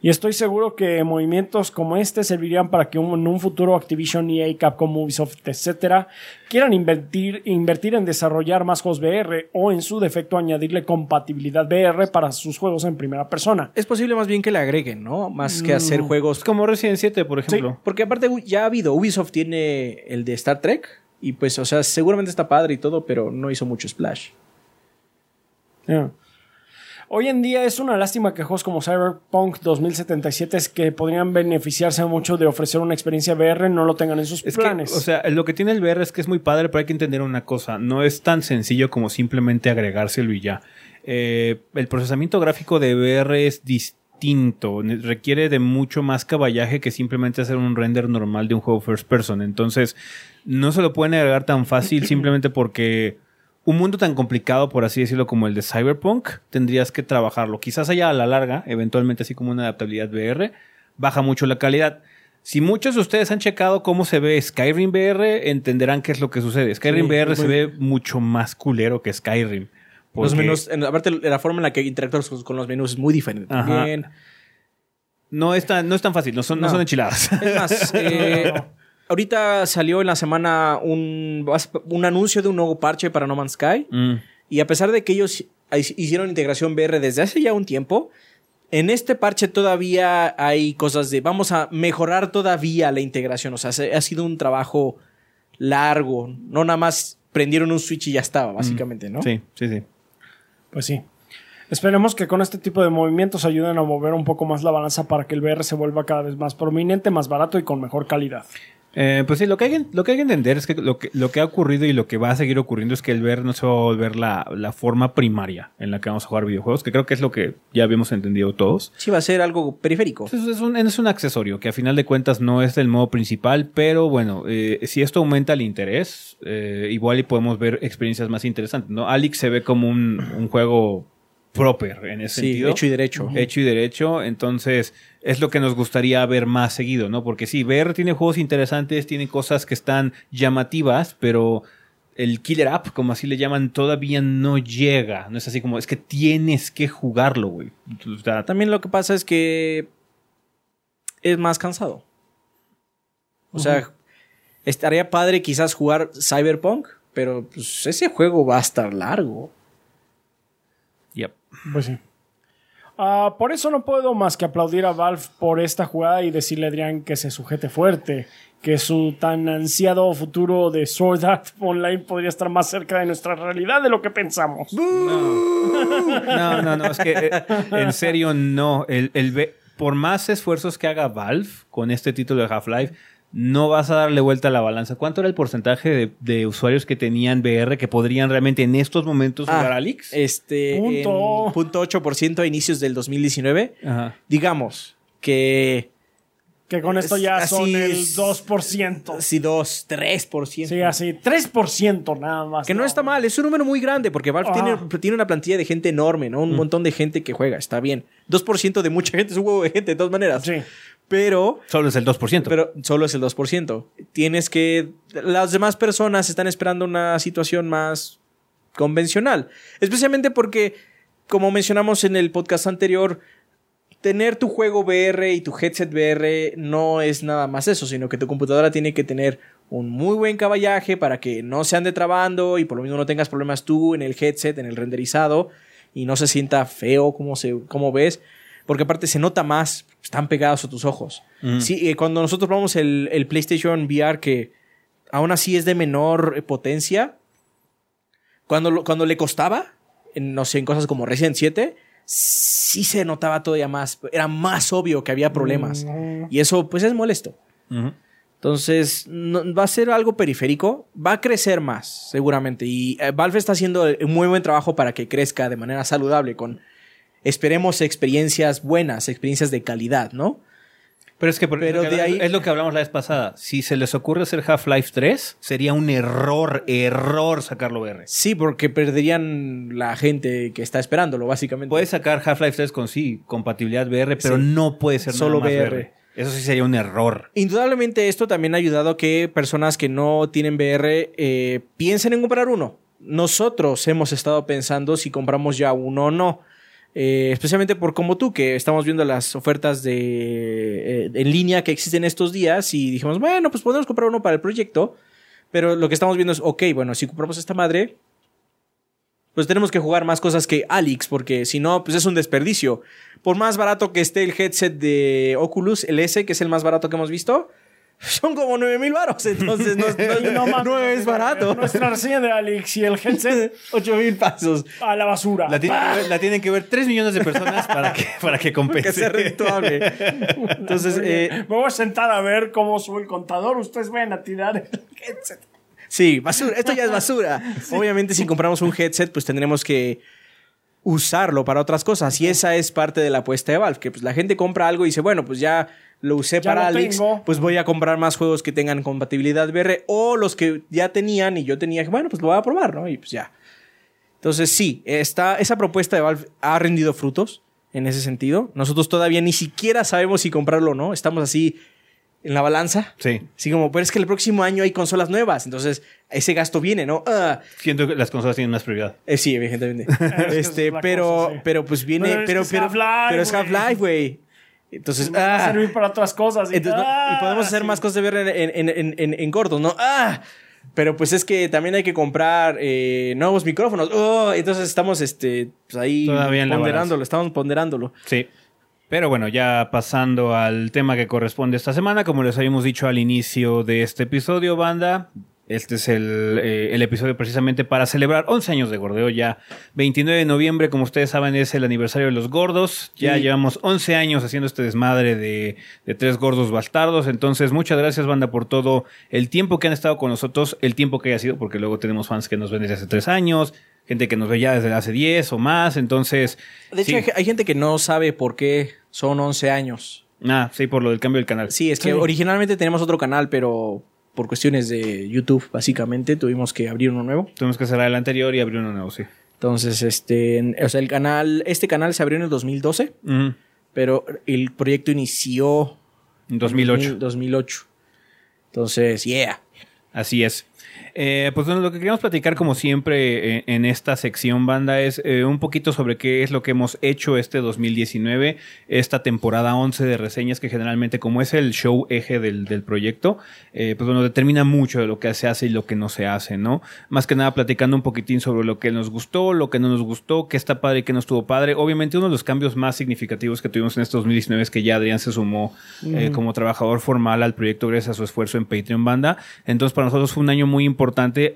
Y estoy seguro que movimientos como este servirían para que un- en un futuro Activision, EA, Capcom, Ubisoft, etcétera, quieran invertir, invertir en desarrollar más juegos VR o en su defecto añadirle compatibilidad VR para sus juegos en primera persona. Es posible más bien que le agreguen, ¿no? Más que hacer Mm. juegos como Resident 7, por ejemplo. Porque aparte ya ha habido, Ubisoft tiene el de Star Trek y pues, o sea, seguramente está padre y todo, pero no hizo mucho splash. Yeah. Hoy en día es una lástima que juegos como Cyberpunk 2077 es que podrían beneficiarse mucho de ofrecer una experiencia VR no lo tengan en sus Es que, planes. o sea, lo que tiene el VR es que es muy padre, pero hay que entender una cosa. No es tan sencillo como simplemente agregárselo y ya. Eh, el procesamiento gráfico de VR es distinto. Requiere de mucho más caballaje que simplemente hacer un render normal de un juego first person. Entonces, no se lo pueden agregar tan fácil simplemente porque un mundo tan complicado, por así decirlo, como el de Cyberpunk, tendrías que trabajarlo. Quizás allá a la larga, eventualmente así como una adaptabilidad VR, baja mucho la calidad. Si muchos de ustedes han checado cómo se ve Skyrim VR, entenderán qué es lo que sucede. Skyrim Sí, VR se ve mucho más culero que Skyrim. Los menús, en- aparte la forma en la que interactúas con- con los menús es muy diferente Ajá. también. no, es tan, no es tan fácil, no son, no. No. son enchiladas. Es más, eh, ahorita salió en la semana un, un anuncio de un nuevo parche para No Man's Sky. Mm. Y a pesar de que ellos hicieron integración VR desde hace ya un tiempo, en este parche todavía hay cosas de vamos a mejorar todavía la integración. O sea, se- ha sido un trabajo largo. No nada más prendieron un switch y ya estaba, básicamente, ¿no? Sí, sí, sí. Pues sí. Esperemos que con este tipo de movimientos ayuden a mover un poco más la balanza para que el VR se vuelva cada vez más prominente, más barato y con mejor calidad. Eh, pues sí, lo que, hay, que- lo que hay que entender es que lo, que lo que ha ocurrido y lo que va a seguir ocurriendo es que el VR no se va a volver la, la forma primaria en la que vamos a jugar videojuegos, que creo que es lo que ya habíamos entendido todos. Sí, va a ser algo periférico. Es, es un, es un accesorio que a final de cuentas no es el modo principal, pero bueno, eh, si esto aumenta el interés, eh, igual y podemos ver experiencias más interesantes, ¿no? Alex se ve como un, un juego proper en ese Sí, sentido. hecho y derecho. Hecho y derecho, entonces es lo que nos gustaría ver más seguido, ¿no? Porque sí, VR tiene juegos interesantes, tiene cosas que están llamativas, pero el killer app, como así le llaman, todavía no llega. No es así como, es que tienes que jugarlo, güey. También lo que pasa es que es más cansado. O sea, estaría padre quizás jugar Cyberpunk, pero pues ese juego va a estar largo. Pues sí. Ah, por eso no puedo más que aplaudir a Valve por esta jugada y decirle a Adrián que se sujete fuerte, que su tan ansiado futuro de Sword Art Online podría estar más cerca de nuestra realidad de lo que pensamos. No, no, no, es que eh, en serio no. El, el por más esfuerzos que haga Valve con este título de Half-Life, no vas a darle vuelta a la balanza. ¿Cuánto era el porcentaje de, de usuarios que tenían VR que podrían realmente en estos momentos Ah, jugar Alex? Este, Punto. en punto 8% a inicios del 2019. Ajá. Digamos que Que con esto ya Así son el es. 2%. si 2, 3%. Sí, así, 3% nada más. Que no está mal, es un número muy grande porque Valve tiene, tiene una plantilla de gente enorme, ¿no? Un montón de gente que juega, está bien. 2% de mucha gente es un huevo de gente, de todas maneras. Sí. Pero Solo es el 2%. pero solo es el 2%. Tienes que... Las demás personas están esperando una situación más convencional. Especialmente porque, como mencionamos en el podcast anterior, tener tu juego VR y tu headset VR no es nada más eso, sino que tu computadora tiene que tener un muy buen caballaje para que no se ande trabando y por lo mismo no tengas problemas tú en el headset, en el renderizado y no se sienta feo como, se, como ves. Porque aparte se nota más, están pegados a tus ojos. Sí, eh, cuando nosotros probamos el, el PlayStation VR, que aún así es de menor eh, potencia, cuando, cuando le costaba, en, no sé, en cosas como Resident 7, sí se notaba todavía más. Era más obvio que había problemas. Y eso, pues, es molesto. Entonces, no- va a ser algo periférico, va a crecer más, seguramente. Y eh, Valve está haciendo un muy buen trabajo para que crezca de manera saludable, con, esperemos, experiencias buenas, experiencias de calidad, ¿no? Pero es que por- Pero es lo que- de ahí- es lo que hablamos la vez pasada. Si se les ocurre hacer Half-Life 3, sería un error, error sacarlo VR. Sí, porque perderían la gente que está esperándolo, básicamente. Puedes sacar Half-Life 3 con sí, compatibilidad VR, pero Sí. no puede ser Solo nada más VR. VR. Eso sí sería un error. Indudablemente esto también ha ayudado a que personas que no tienen VR eh, piensen en comprar uno. Nosotros hemos estado pensando si compramos ya uno o no. Eh, especialmente por como tú, que estamos viendo las ofertas de, eh, en línea que existen estos días y dijimos, bueno, pues podemos comprar uno para el proyecto. Pero lo que estamos viendo es, ok, bueno, si compramos esta madre, pues tenemos que jugar más cosas que Alex, porque si no, pues es un desperdicio. Por más barato que esté el headset de Oculus, el S, que es el más barato que hemos visto, son como 9 mil baros. Entonces no, no- No, mames, no es barato. Nuestra reseña de Alex y el headset 8 mil pesos. a la basura. La tienen, que ver, la tienen que ver 3 millones de personas para que, para que Que compense. sea rentable. Entonces, eh, Me voy a sentar a ver cómo sube el contador. Ustedes vayan a tirar el headset. Sí, basura. Esto ya es basura. Obviamente, si compramos un headset, pues tendremos que usarlo para otras cosas. Y esa es parte de la apuesta de Valve. Que pues la gente compra algo y dice, bueno, pues ya lo usé Ya para lo Alex, tengo. pues voy a comprar más juegos que tengan compatibilidad VR. O los que ya tenían y yo tenía, bueno, pues lo voy a probar, ¿no? Y pues ya. Entonces, sí, esta, esa propuesta de Valve ha rendido frutos en ese sentido. Nosotros todavía ni siquiera sabemos si comprarlo o no. Estamos así en la balanza. Sí. Así como, pero es que el próximo año hay consolas nuevas, entonces ese gasto viene, ¿no? Ah, Siento que las consolas tienen más prioridad. eh, sí, evidentemente. este, es pero, cosa, sí. pero pues viene, Pero pero, es Half-Life, pero es güey. Entonces, a ah, servir para otras cosas. Y, entonces, no- ah, y podemos hacer sí. más cosas de ver en, en, en, en, en gordos, ¿no? ¡Ah! Pero pues es que también hay que comprar eh, nuevos micrófonos. ¡Oh! Entonces estamos este, pues ahí Todavía ponderándolo, estamos ponderándolo. Sí. Pero bueno, ya pasando al tema que corresponde esta semana, como les habíamos dicho al inicio de este episodio, banda, este es el, eh, el episodio precisamente para celebrar 11 años de Gordeo. Ya 29 de noviembre, como ustedes saben, es el aniversario de los gordos. Ya Sí. llevamos 11 años haciendo este desmadre de, de tres gordos bastardos. Entonces, muchas gracias, banda, por todo el tiempo que han estado con nosotros, el tiempo que haya sido, porque luego tenemos fans que nos ven desde hace 3 años, gente que nos ve ya desde hace 10 o más. Entonces, De hecho, sí. hay, gente que no sabe por qué son 11 años. Ah, sí, por lo del cambio del canal. Sí, es que Sí. originalmente teníamos otro canal, pero por cuestiones de YouTube, básicamente, tuvimos que abrir uno nuevo. Tuvimos que cerrar el anterior y abrir uno nuevo, sí. Entonces, este, o sea, el canal, este canal se abrió en el 2012, Ujú. pero el proyecto inició En 2008. en 2008. Entonces, yeah. Así es. Eh, pues bueno, lo que queríamos platicar como siempre eh, en esta sección banda es eh, un poquito sobre qué es lo que hemos hecho este 2019, esta temporada 11 de reseñas que generalmente como es el show eje del, del proyecto, eh, pues bueno, determina mucho de lo que se hace y lo que no se hace, ¿no? Más que nada platicando un poquitín sobre lo que nos gustó, lo que no nos gustó, qué está padre y qué no estuvo padre. Obviamente uno de los cambios más significativos que tuvimos en este 2019 es que ya Adrián se sumó como trabajador formal al proyecto gracias a su esfuerzo en Patreon Banda. Entonces para nosotros fue un año muy importante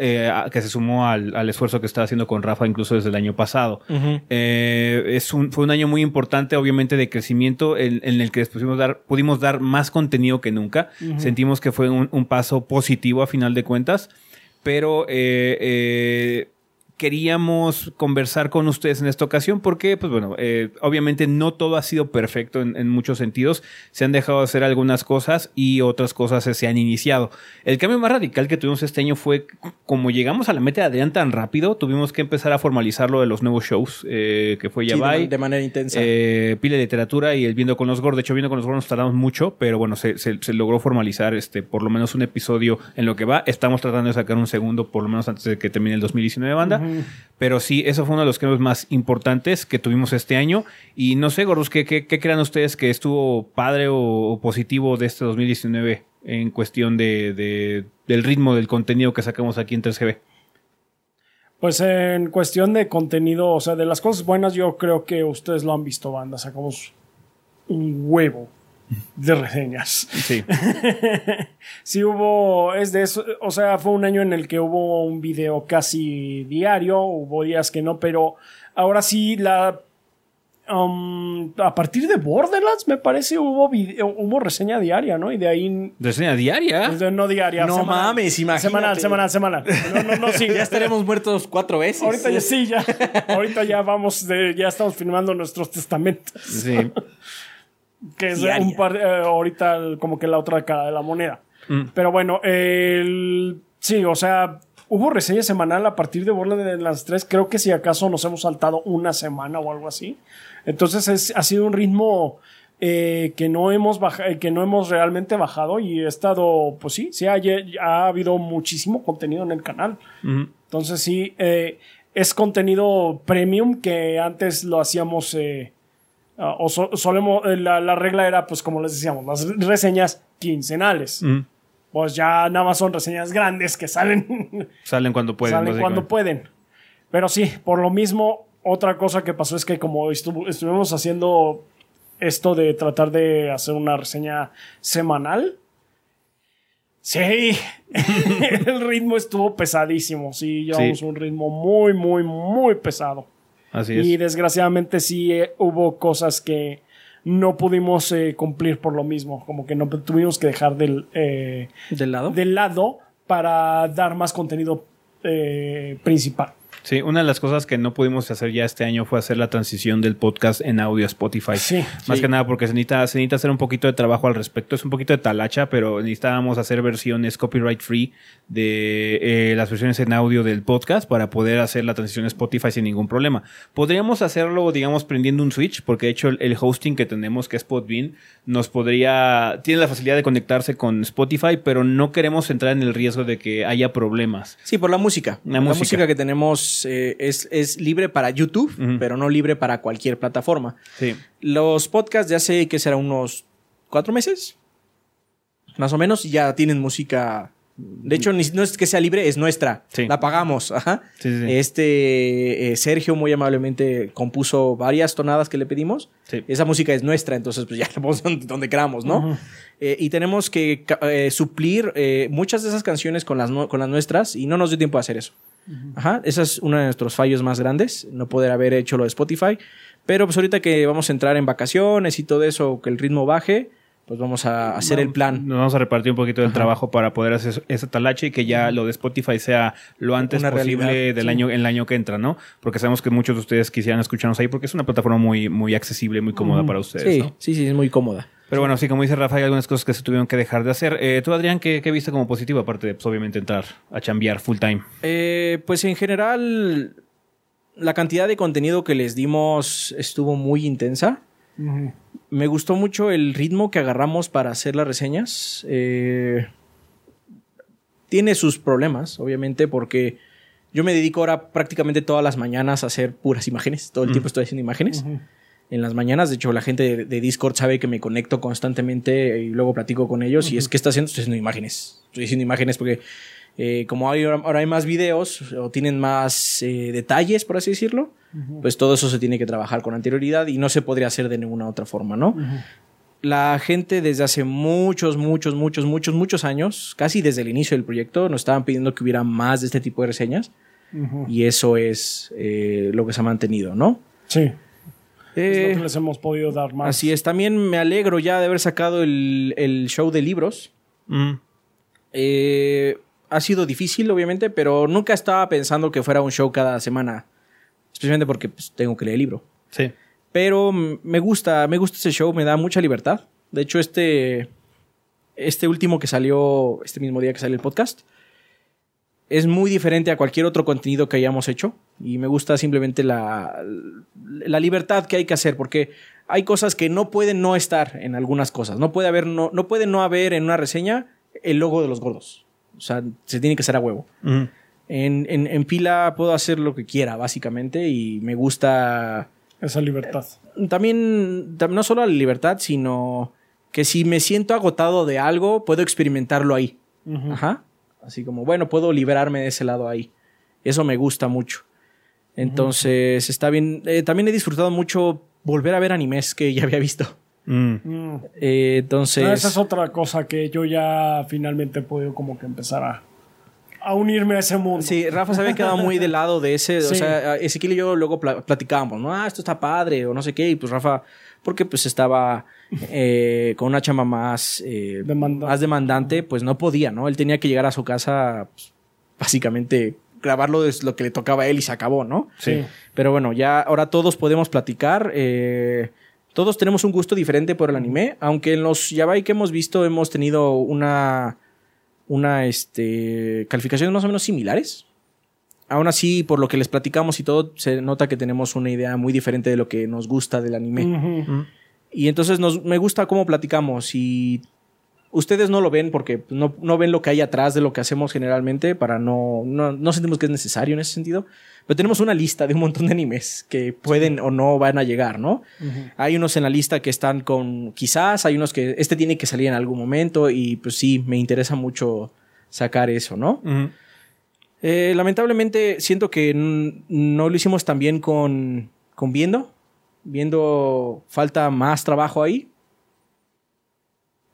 eh, a- que se sumó al, al esfuerzo que estaba haciendo con Rafa incluso desde el año pasado. Eh, es un, fue un año muy importante obviamente de crecimiento en, en el que pudimos dar, pudimos dar más contenido que nunca. Sentimos que fue un, un paso positivo a final de cuentas. Pero eh, eh, queríamos conversar con ustedes en esta ocasión porque, pues bueno, eh, obviamente no todo ha sido perfecto en, en muchos sentidos. Se han dejado de hacer algunas cosas y otras cosas se, han iniciado. El cambio más radical que tuvimos este año fue como llegamos a la meta de Adrián tan rápido, tuvimos que empezar a formalizar lo de los nuevos shows, eh, que fue Sí, Yabai. man- de manera intensa. Eh, Pile de Literatura y el Viendo con los Gordos. De hecho, Viendo con los Gordos nos tardamos mucho, pero bueno, se, se- se logró formalizar este, por lo menos un episodio en lo que va. Estamos tratando de sacar un segundo, por lo menos antes de que termine el 2019 banda. Pero sí, eso fue uno de los cambios más importantes que tuvimos este año. Y no sé, Gordos, ¿qué, qué, crean ustedes que estuvo padre o, positivo de este 2019 en cuestión de, de- del ritmo del contenido que sacamos aquí en 3GB? Pues en cuestión de contenido, o sea, de las cosas buenas, yo creo que ustedes lo han visto, banda. Sacamos un huevo de reseñas. Sí. Sí hubo, es de eso, o sea, fue un año en el que hubo un video casi diario, hubo días que no, pero ahora sí la... um, a partir de Borderlands, me parece, hubo, video- hubo reseña diaria, ¿no? Y de ahí... Reseña diaria. de- no diaria. No semanal. mames, imagínate. Semanal, semanal, semanal. No, no, no, sí. ya estaremos muertos cuatro veces. Ahorita ya sí, ya. Ahorita ya vamos, de, ya estamos firmando nuestros testamentos. Sí. Que es Diaria. un par, eh, ahorita como que la otra cara de la moneda. Pero bueno, el, sí, o sea, hubo reseña semanal a partir de Borderlands 3. Creo que si acaso nos hemos saltado una semana o algo así. Entonces es, ha sido un ritmo eh, que no hemos baja- eh, que no hemos realmente bajado y he estado, pues sí, sí ha, ha habido muchísimo contenido en el canal. Ujú. Entonces sí, eh, es contenido premium que antes lo hacíamos eh, ah, o so- solemos, eh, la, la regla era pues como les decíamos, las reseñas quincenales. Ujú. Pues ya nada más son reseñas grandes que salen, Salen cuando pueden. salen cuando pueden. Pero sí, por lo mismo, otra cosa que pasó es que como estuvo- estuvimos haciendo esto de tratar de hacer una reseña semanal, sí, el ritmo estuvo pesadísimo. Sí, llevamos Sí. un ritmo muy, muy, muy pesado. Así es. Y desgraciadamente sí eh, hubo cosas que no pudimos eh, cumplir por lo mismo, como que no tuvimos que dejar del, eh, ¿Del lado? del lado para dar más contenido eh, principal. Sí, una de las cosas que no pudimos hacer ya este año fue hacer la transición del podcast en audio a Spotify. Sí, Más sí. que nada porque se necesita, se necesita hacer un poquito de trabajo al respecto. Es un poquito de talacha, pero necesitábamos hacer versiones copyright free de eh, las versiones en audio del podcast para poder hacer la transición a Spotify sin ningún problema. Podríamos hacerlo, digamos, prendiendo un switch, porque de hecho el, el hosting que tenemos, que es Podbean, nos podría, tiene la facilidad de conectarse con Spotify, pero no queremos entrar en el riesgo de que haya problemas. Sí, por la música. La La, música. música. que tenemos eh, es, es libre para YouTube, pero no libre para cualquier plataforma. Sí. Los podcasts de hace, que será unos cuatro meses, más o menos, ya tienen música. De hecho, no es que sea libre, es nuestra. Sí. La pagamos. Ajá. Sí. Este eh, Sergio muy amablemente compuso varias tonadas que le pedimos. Esa música es nuestra, entonces pues ya la ponemos donde, queramos, ¿no? Eh, y tenemos que eh, suplir eh, muchas de esas canciones con las, con las nuestras y no nos dio tiempo de hacer eso. Ajá, ese es uno de nuestros fallos más grandes, no poder haber hecho lo de Spotify. Pero pues ahorita que vamos a entrar en vacaciones y todo eso, que el ritmo baje, pues vamos a hacer el plan. Nos vamos a repartir un poquito del trabajo para poder hacer ese talache y que ya lo de Spotify sea lo antes Una posible realidad, del sí. año, el año que entra, ¿no? Porque sabemos que muchos de ustedes quisieran escucharnos ahí porque es una plataforma muy, muy accesible, muy cómoda para ustedes, Sí, ¿no? sí, sí, es muy cómoda. Pero bueno, sí, como dice Rafa, hay algunas cosas que se tuvieron que dejar de hacer. Eh, tú, Adrián, ¿qué, qué viste como positivo? Aparte de, pues, obviamente, entrar a chambear full time. Eh, pues en general, la cantidad de contenido que les dimos estuvo muy intensa. Me gustó mucho el ritmo que agarramos para hacer las reseñas. Eh, tiene sus problemas, obviamente, porque yo me dedico ahora prácticamente todas las mañanas a hacer puras imágenes. Todo el tiempo estoy haciendo imágenes. En las mañanas, de hecho, la gente de, de Discord sabe que me conecto constantemente y luego platico con ellos. Y es que está haciendo, estoy haciendo imágenes. Estoy haciendo imágenes porque eh, como hay, ahora hay más videos o tienen más eh, detalles, por así decirlo, pues todo eso se tiene que trabajar con anterioridad y no se podría hacer de ninguna otra forma, ¿no? La gente desde hace muchos, muchos, muchos, muchos, muchos años, casi desde el inicio del proyecto, nos estaban pidiendo que hubiera más de este tipo de reseñas y eso es eh, lo que se ha mantenido, ¿no? Sí, es Eh, lo que les hemos podido dar más. así es, también me alegro ya de haber sacado el, el show de libros. Eh, ha sido difícil, obviamente, pero nunca estaba pensando que fuera un show cada semana. Especialmente porque pues, tengo que leer el libro. Sí. Pero mm, me gusta, me gusta ese show, me da mucha libertad. De hecho, este, este último que salió, este mismo día que salió el podcast, es muy diferente a cualquier otro contenido que hayamos hecho. Y me gusta simplemente la, la libertad que hay que hacer, porque hay cosas que no pueden no estar en algunas cosas. No puede haber, no, no puede no haber en una reseña el logo de los gordos. O sea, se tiene que hacer a huevo. En, en, en pila puedo hacer lo que quiera, básicamente, y me gusta Esa libertad. también, tam- no solo la libertad, sino que si me siento agotado de algo, puedo experimentarlo ahí. Ajá. Así como, bueno, puedo liberarme de ese lado ahí. Eso me gusta mucho. Entonces, está bien. Eh, también he disfrutado mucho volver a ver animes que ya había visto. Mm. Eh, entonces, Ah, Esa es otra cosa que yo ya finalmente he podido como que empezar a, a unirme a ese mundo. Sí, Rafa se había quedado muy del lado de ese. O sea, Ezequiel y yo luego pla- platicábamos, ¿no? Ah, esto está padre, o no sé qué. Y pues Rafa, porque pues estaba eh, con una chamba más, eh, Demandante. más demandante, pues no podía, ¿no? Él tenía que llegar a su casa, pues, básicamente grabarlo de lo que le tocaba a él y se acabó, ¿no? Sí. Pero bueno, ya ahora todos podemos platicar. eh, todos tenemos un gusto diferente por el anime, aunque en los yabai que hemos visto hemos tenido una, una este, calificaciones más o menos similares. Aún así, por lo que les platicamos y todo, se nota que tenemos una idea muy diferente de lo que nos gusta del anime. Ujú. Y entonces nos, me gusta cómo platicamos y ustedes no lo ven porque no, no ven lo que hay atrás de lo que hacemos generalmente para no, no, no sentimos que es necesario en ese sentido. Pero tenemos una lista de un montón de animes que pueden o no van a llegar, ¿no? Hay unos en la lista que están con quizás, hay unos que este tiene que salir en algún momento y pues sí, me interesa mucho sacar eso, ¿no? Eh, lamentablemente siento que no lo hicimos tan bien con, con viendo. Viendo falta más trabajo ahí.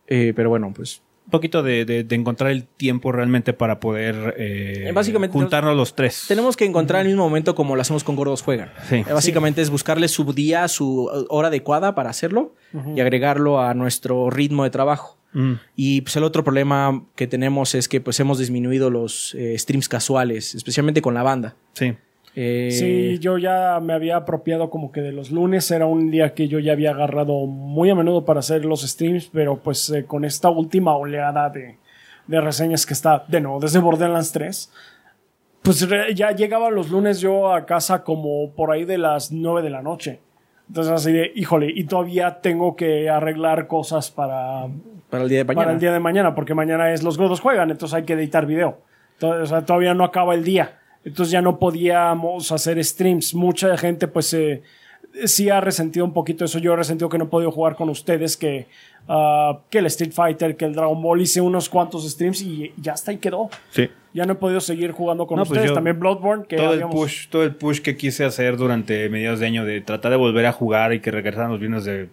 Eh, pero bueno, pues Un poquito de, de- de encontrar el tiempo realmente para poder eh, Eh, básicamente, juntarnos los tres. tenemos que encontrar el mismo momento como lo hacemos con Gordos Juegan. Sí. Eh, básicamente es buscarle su día, su hora adecuada para hacerlo y agregarlo a nuestro ritmo de trabajo. Mm. Y pues el otro problema que tenemos es que pues hemos disminuido los eh, streams casuales, especialmente con la banda. Sí. Eh, Sí, yo ya me había apropiado como que de los lunes era un día que yo ya había agarrado muy a menudo para hacer los streams, pero pues eh, con esta última oleada de, de reseñas que está de nuevo desde Borderlands 3, pues re- ya llegaba los lunes yo a casa como por ahí de las 9 de la noche. Entonces así de, híjole, y todavía tengo que arreglar cosas para, para el día de mañana. para el día de mañana, porque mañana es los gordos juegan, entonces hay que editar video. Entonces, o sea, todavía no acaba el día. entonces ya no podíamos hacer streams. Mucha gente pues eh, sí ha resentido un poquito eso. Yo he resentido que no he podido jugar con ustedes, que, ah, que el Street Fighter, que el Dragon Ball hice unos cuantos streams y ya hasta ahí quedó. Sí. Ya no he podido seguir jugando con No, pues ustedes. yo- También Bloodborne, que todo el habíamos- push, todo el push que quise hacer durante mediados de año de tratar de volver a jugar y que regresaran los viernes de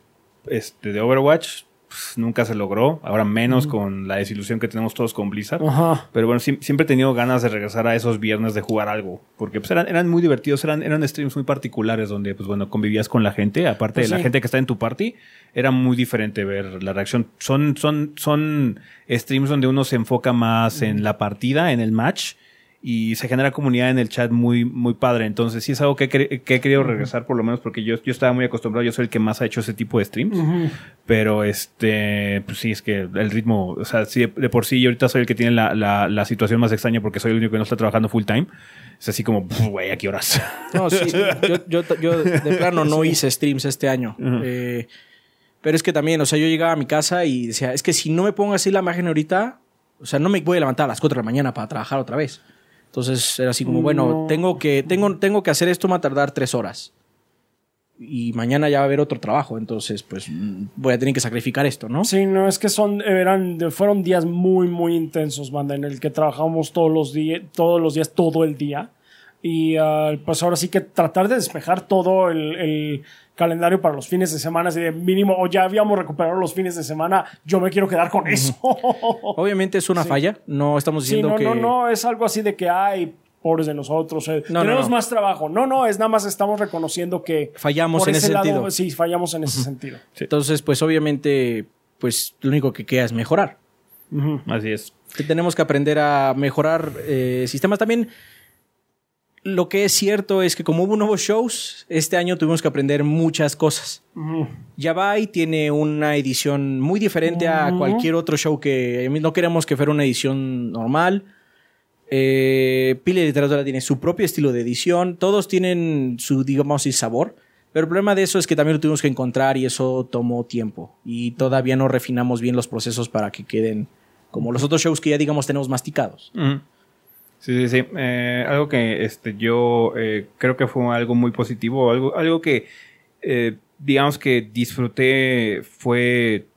este de Overwatch, pues, nunca se logró. Ahora menos con la desilusión que tenemos todos con Blizzard. Ajá. Pero bueno, siempre he tenido ganas de regresar a esos viernes de jugar algo. Porque pues, eran, eran muy divertidos, eran, eran streams muy particulares donde, pues bueno, convivías con la gente. Aparte Pues de la gente que está en tu party, era muy diferente ver la reacción. Son, son, son streams donde uno se enfoca más en la partida, en el match. Y se genera comunidad en el chat muy, muy padre. Entonces, sí es algo que he, cre- que he querido regresar, por lo menos porque yo, yo estaba muy acostumbrado. Yo soy el que más ha hecho ese tipo de streams. Pero este, pues sí, es que el ritmo, o sea, sí, de, por sí, yo ahorita soy el que tiene la, la, la situación más extraña porque soy el único que no está trabajando full time. Es así como, "Pf, güey, ¿a qué horas? No, sí, yo, yo, yo de plano no hice streams este año. Eh, pero es que también, o sea, yo llegaba a mi casa y decía, es que si no me pongo así la imagen ahorita, o sea, no me voy a levantar a las 4 de la mañana para trabajar otra vez. Entonces era así como, bueno, No. tengo que, tengo, tengo que hacer esto, me va a tardar 3 horas. Y mañana ya va a haber otro trabajo, entonces pues mm, voy a tener que sacrificar esto, ¿no? Sí, no, es que son, eran, fueron días muy, muy intensos, banda, en el que trabajamos todos los días, todos los días, todo el día. Y ah, pues ahora sí que tratar de despejar todo el, el calendario para los fines de semana, así de mínimo, o ya habíamos recuperado los fines de semana, yo me quiero quedar con eso. Obviamente es una falla, no estamos Sí, diciendo no, que... no, no, es algo así de que hay pobres de nosotros, eh, No, tenemos no. más trabajo. No, no, es nada más estamos reconociendo que Fallamos por en ese ese lado, sentido. Sí, fallamos en ese sentido. Entonces, pues obviamente, pues lo único que queda es mejorar. Así es. que tenemos que aprender a mejorar eh, sistemas también. Lo que es cierto es que como hubo nuevos shows, este año tuvimos que aprender muchas cosas. Yabai tiene una edición muy diferente a cualquier otro show que no queremos que fuera una edición normal. Eh, Pile de Literatura tiene su propio estilo de edición. Todos tienen su, digamos, así, sabor. Pero el problema de eso es que también lo tuvimos que encontrar y eso tomó tiempo. Y todavía no refinamos bien los procesos para que queden como los otros shows que ya, digamos, tenemos masticados. Sí, sí, sí. Eh, algo que este, yo eh, creo que fue algo muy positivo, algo, algo que eh, digamos que disfruté fue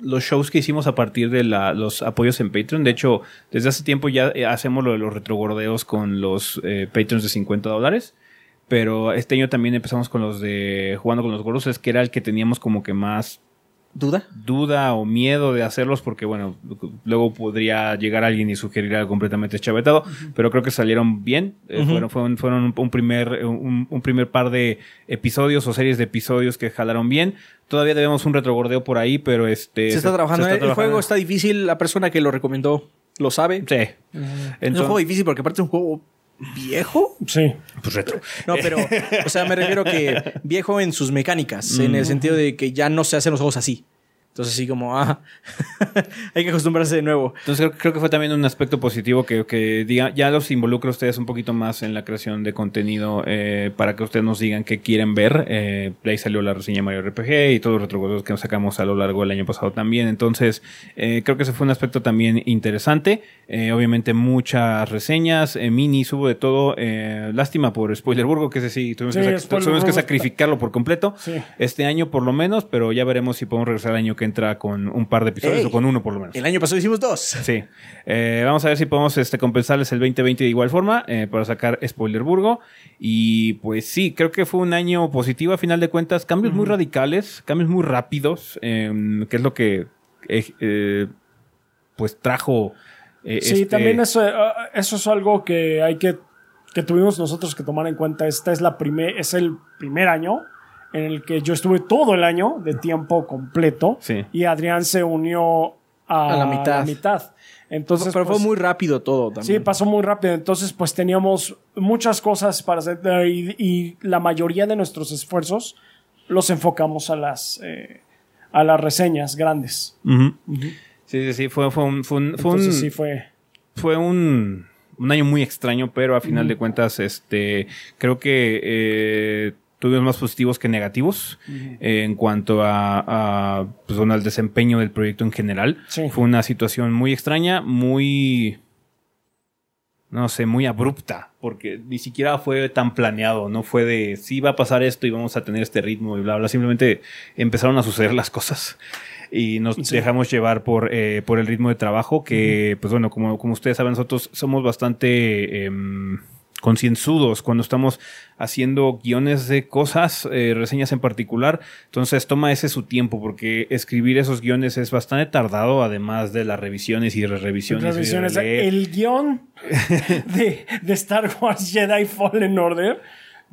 los shows que hicimos a partir de la- los apoyos en Patreon. De hecho, desde hace tiempo ya eh, hacemos lo de los retrogordeos con los Patreons de 50 dólares. Pero este año también empezamos con los de jugando con los gordos, es que era el que teníamos como que más ¿Duda? duda o miedo de hacerlos porque, bueno, luego podría llegar alguien y sugerir algo completamente chavetado, pero creo que salieron bien. Eh, Ujú. fueron fueron, fueron un, un primer, un, un primer par de episodios o series de episodios que jalaron bien. Todavía debemos un retrogordeo por ahí, pero este... se está trabajando. se el trabajando. juego está difícil. La persona que lo recomendó lo sabe. Sí. es un juego difícil porque aparte es un juego viejo. Sí. pues retro. No, pero, o sea, me refiero que viejo en sus mecánicas, en el sentido de que ya no se hacen los juegos así. Entonces, así como, ah, hay que acostumbrarse de nuevo. Entonces creo, creo que fue también un aspecto positivo que, que diga, ya los involucra a ustedes un poquito más en la creación de contenido eh, para que ustedes nos digan qué quieren ver. Eh, ahí salió la reseña Mario RPG y todos los retrojuegos que nos sacamos a lo largo del año pasado también. Entonces eh, creo que ese fue un aspecto también interesante. Eh, obviamente muchas reseñas, eh, minis, hubo de todo. Eh, lástima por Spoilerburgo, que ese sí, tuvimos, Sí, que, sac- Spoilerburgo tuvimos que está- sacrificarlo por completo. Sí. Este año por lo menos, pero ya veremos si podemos regresar el año que entra con un par de episodios Ey. o con uno por lo menos. El año pasado hicimos dos. Sí. Eh, vamos a ver si podemos este, compensarles el 2020 de igual forma eh, para sacar Spoilerburgo. Y pues sí, creo que fue un año positivo a final de cuentas. Cambios muy radicales, cambios muy rápidos, eh, que es lo que eh, pues trajo. Sí, este- también eso, eso es algo que hay que, que tuvimos nosotros que tomar en cuenta. Esta es la primer, es el primer año en el que yo estuve todo el año de tiempo completo Sí. y Adrián se unió a, A la mitad. mitad. Entonces, pero fue pues, muy rápido todo Sí, también. pasó muy rápido. Entonces, pues teníamos muchas cosas para hacer eh, y, y la mayoría de nuestros esfuerzos los enfocamos a las, eh, a las reseñas grandes. Sí, sí, sí, fue, fue un, fue un- fue un- sí fue. fue un, un año muy extraño, pero a final de cuentas, este, creo que eh, tuvimos más positivos que negativos eh, en cuanto a, a, pues, bueno, al desempeño del proyecto en general. Sí. Fue una situación muy extraña, muy no sé, muy abrupta, porque ni siquiera fue tan planeado, no fue de, sí va a pasar esto y vamos a tener este ritmo y bla, bla, simplemente empezaron a suceder las cosas y nos dejamos llevar por, eh, por el ritmo de trabajo que, pues bueno, como, como ustedes saben, nosotros somos bastante... Em, concienzudos cuando estamos haciendo guiones de cosas, eh, reseñas en particular. Entonces toma ese su tiempo porque escribir esos guiones es bastante tardado, además de las revisiones y revisiones. revisiones. el guion de, de, Star Wars Jedi Fallen Order.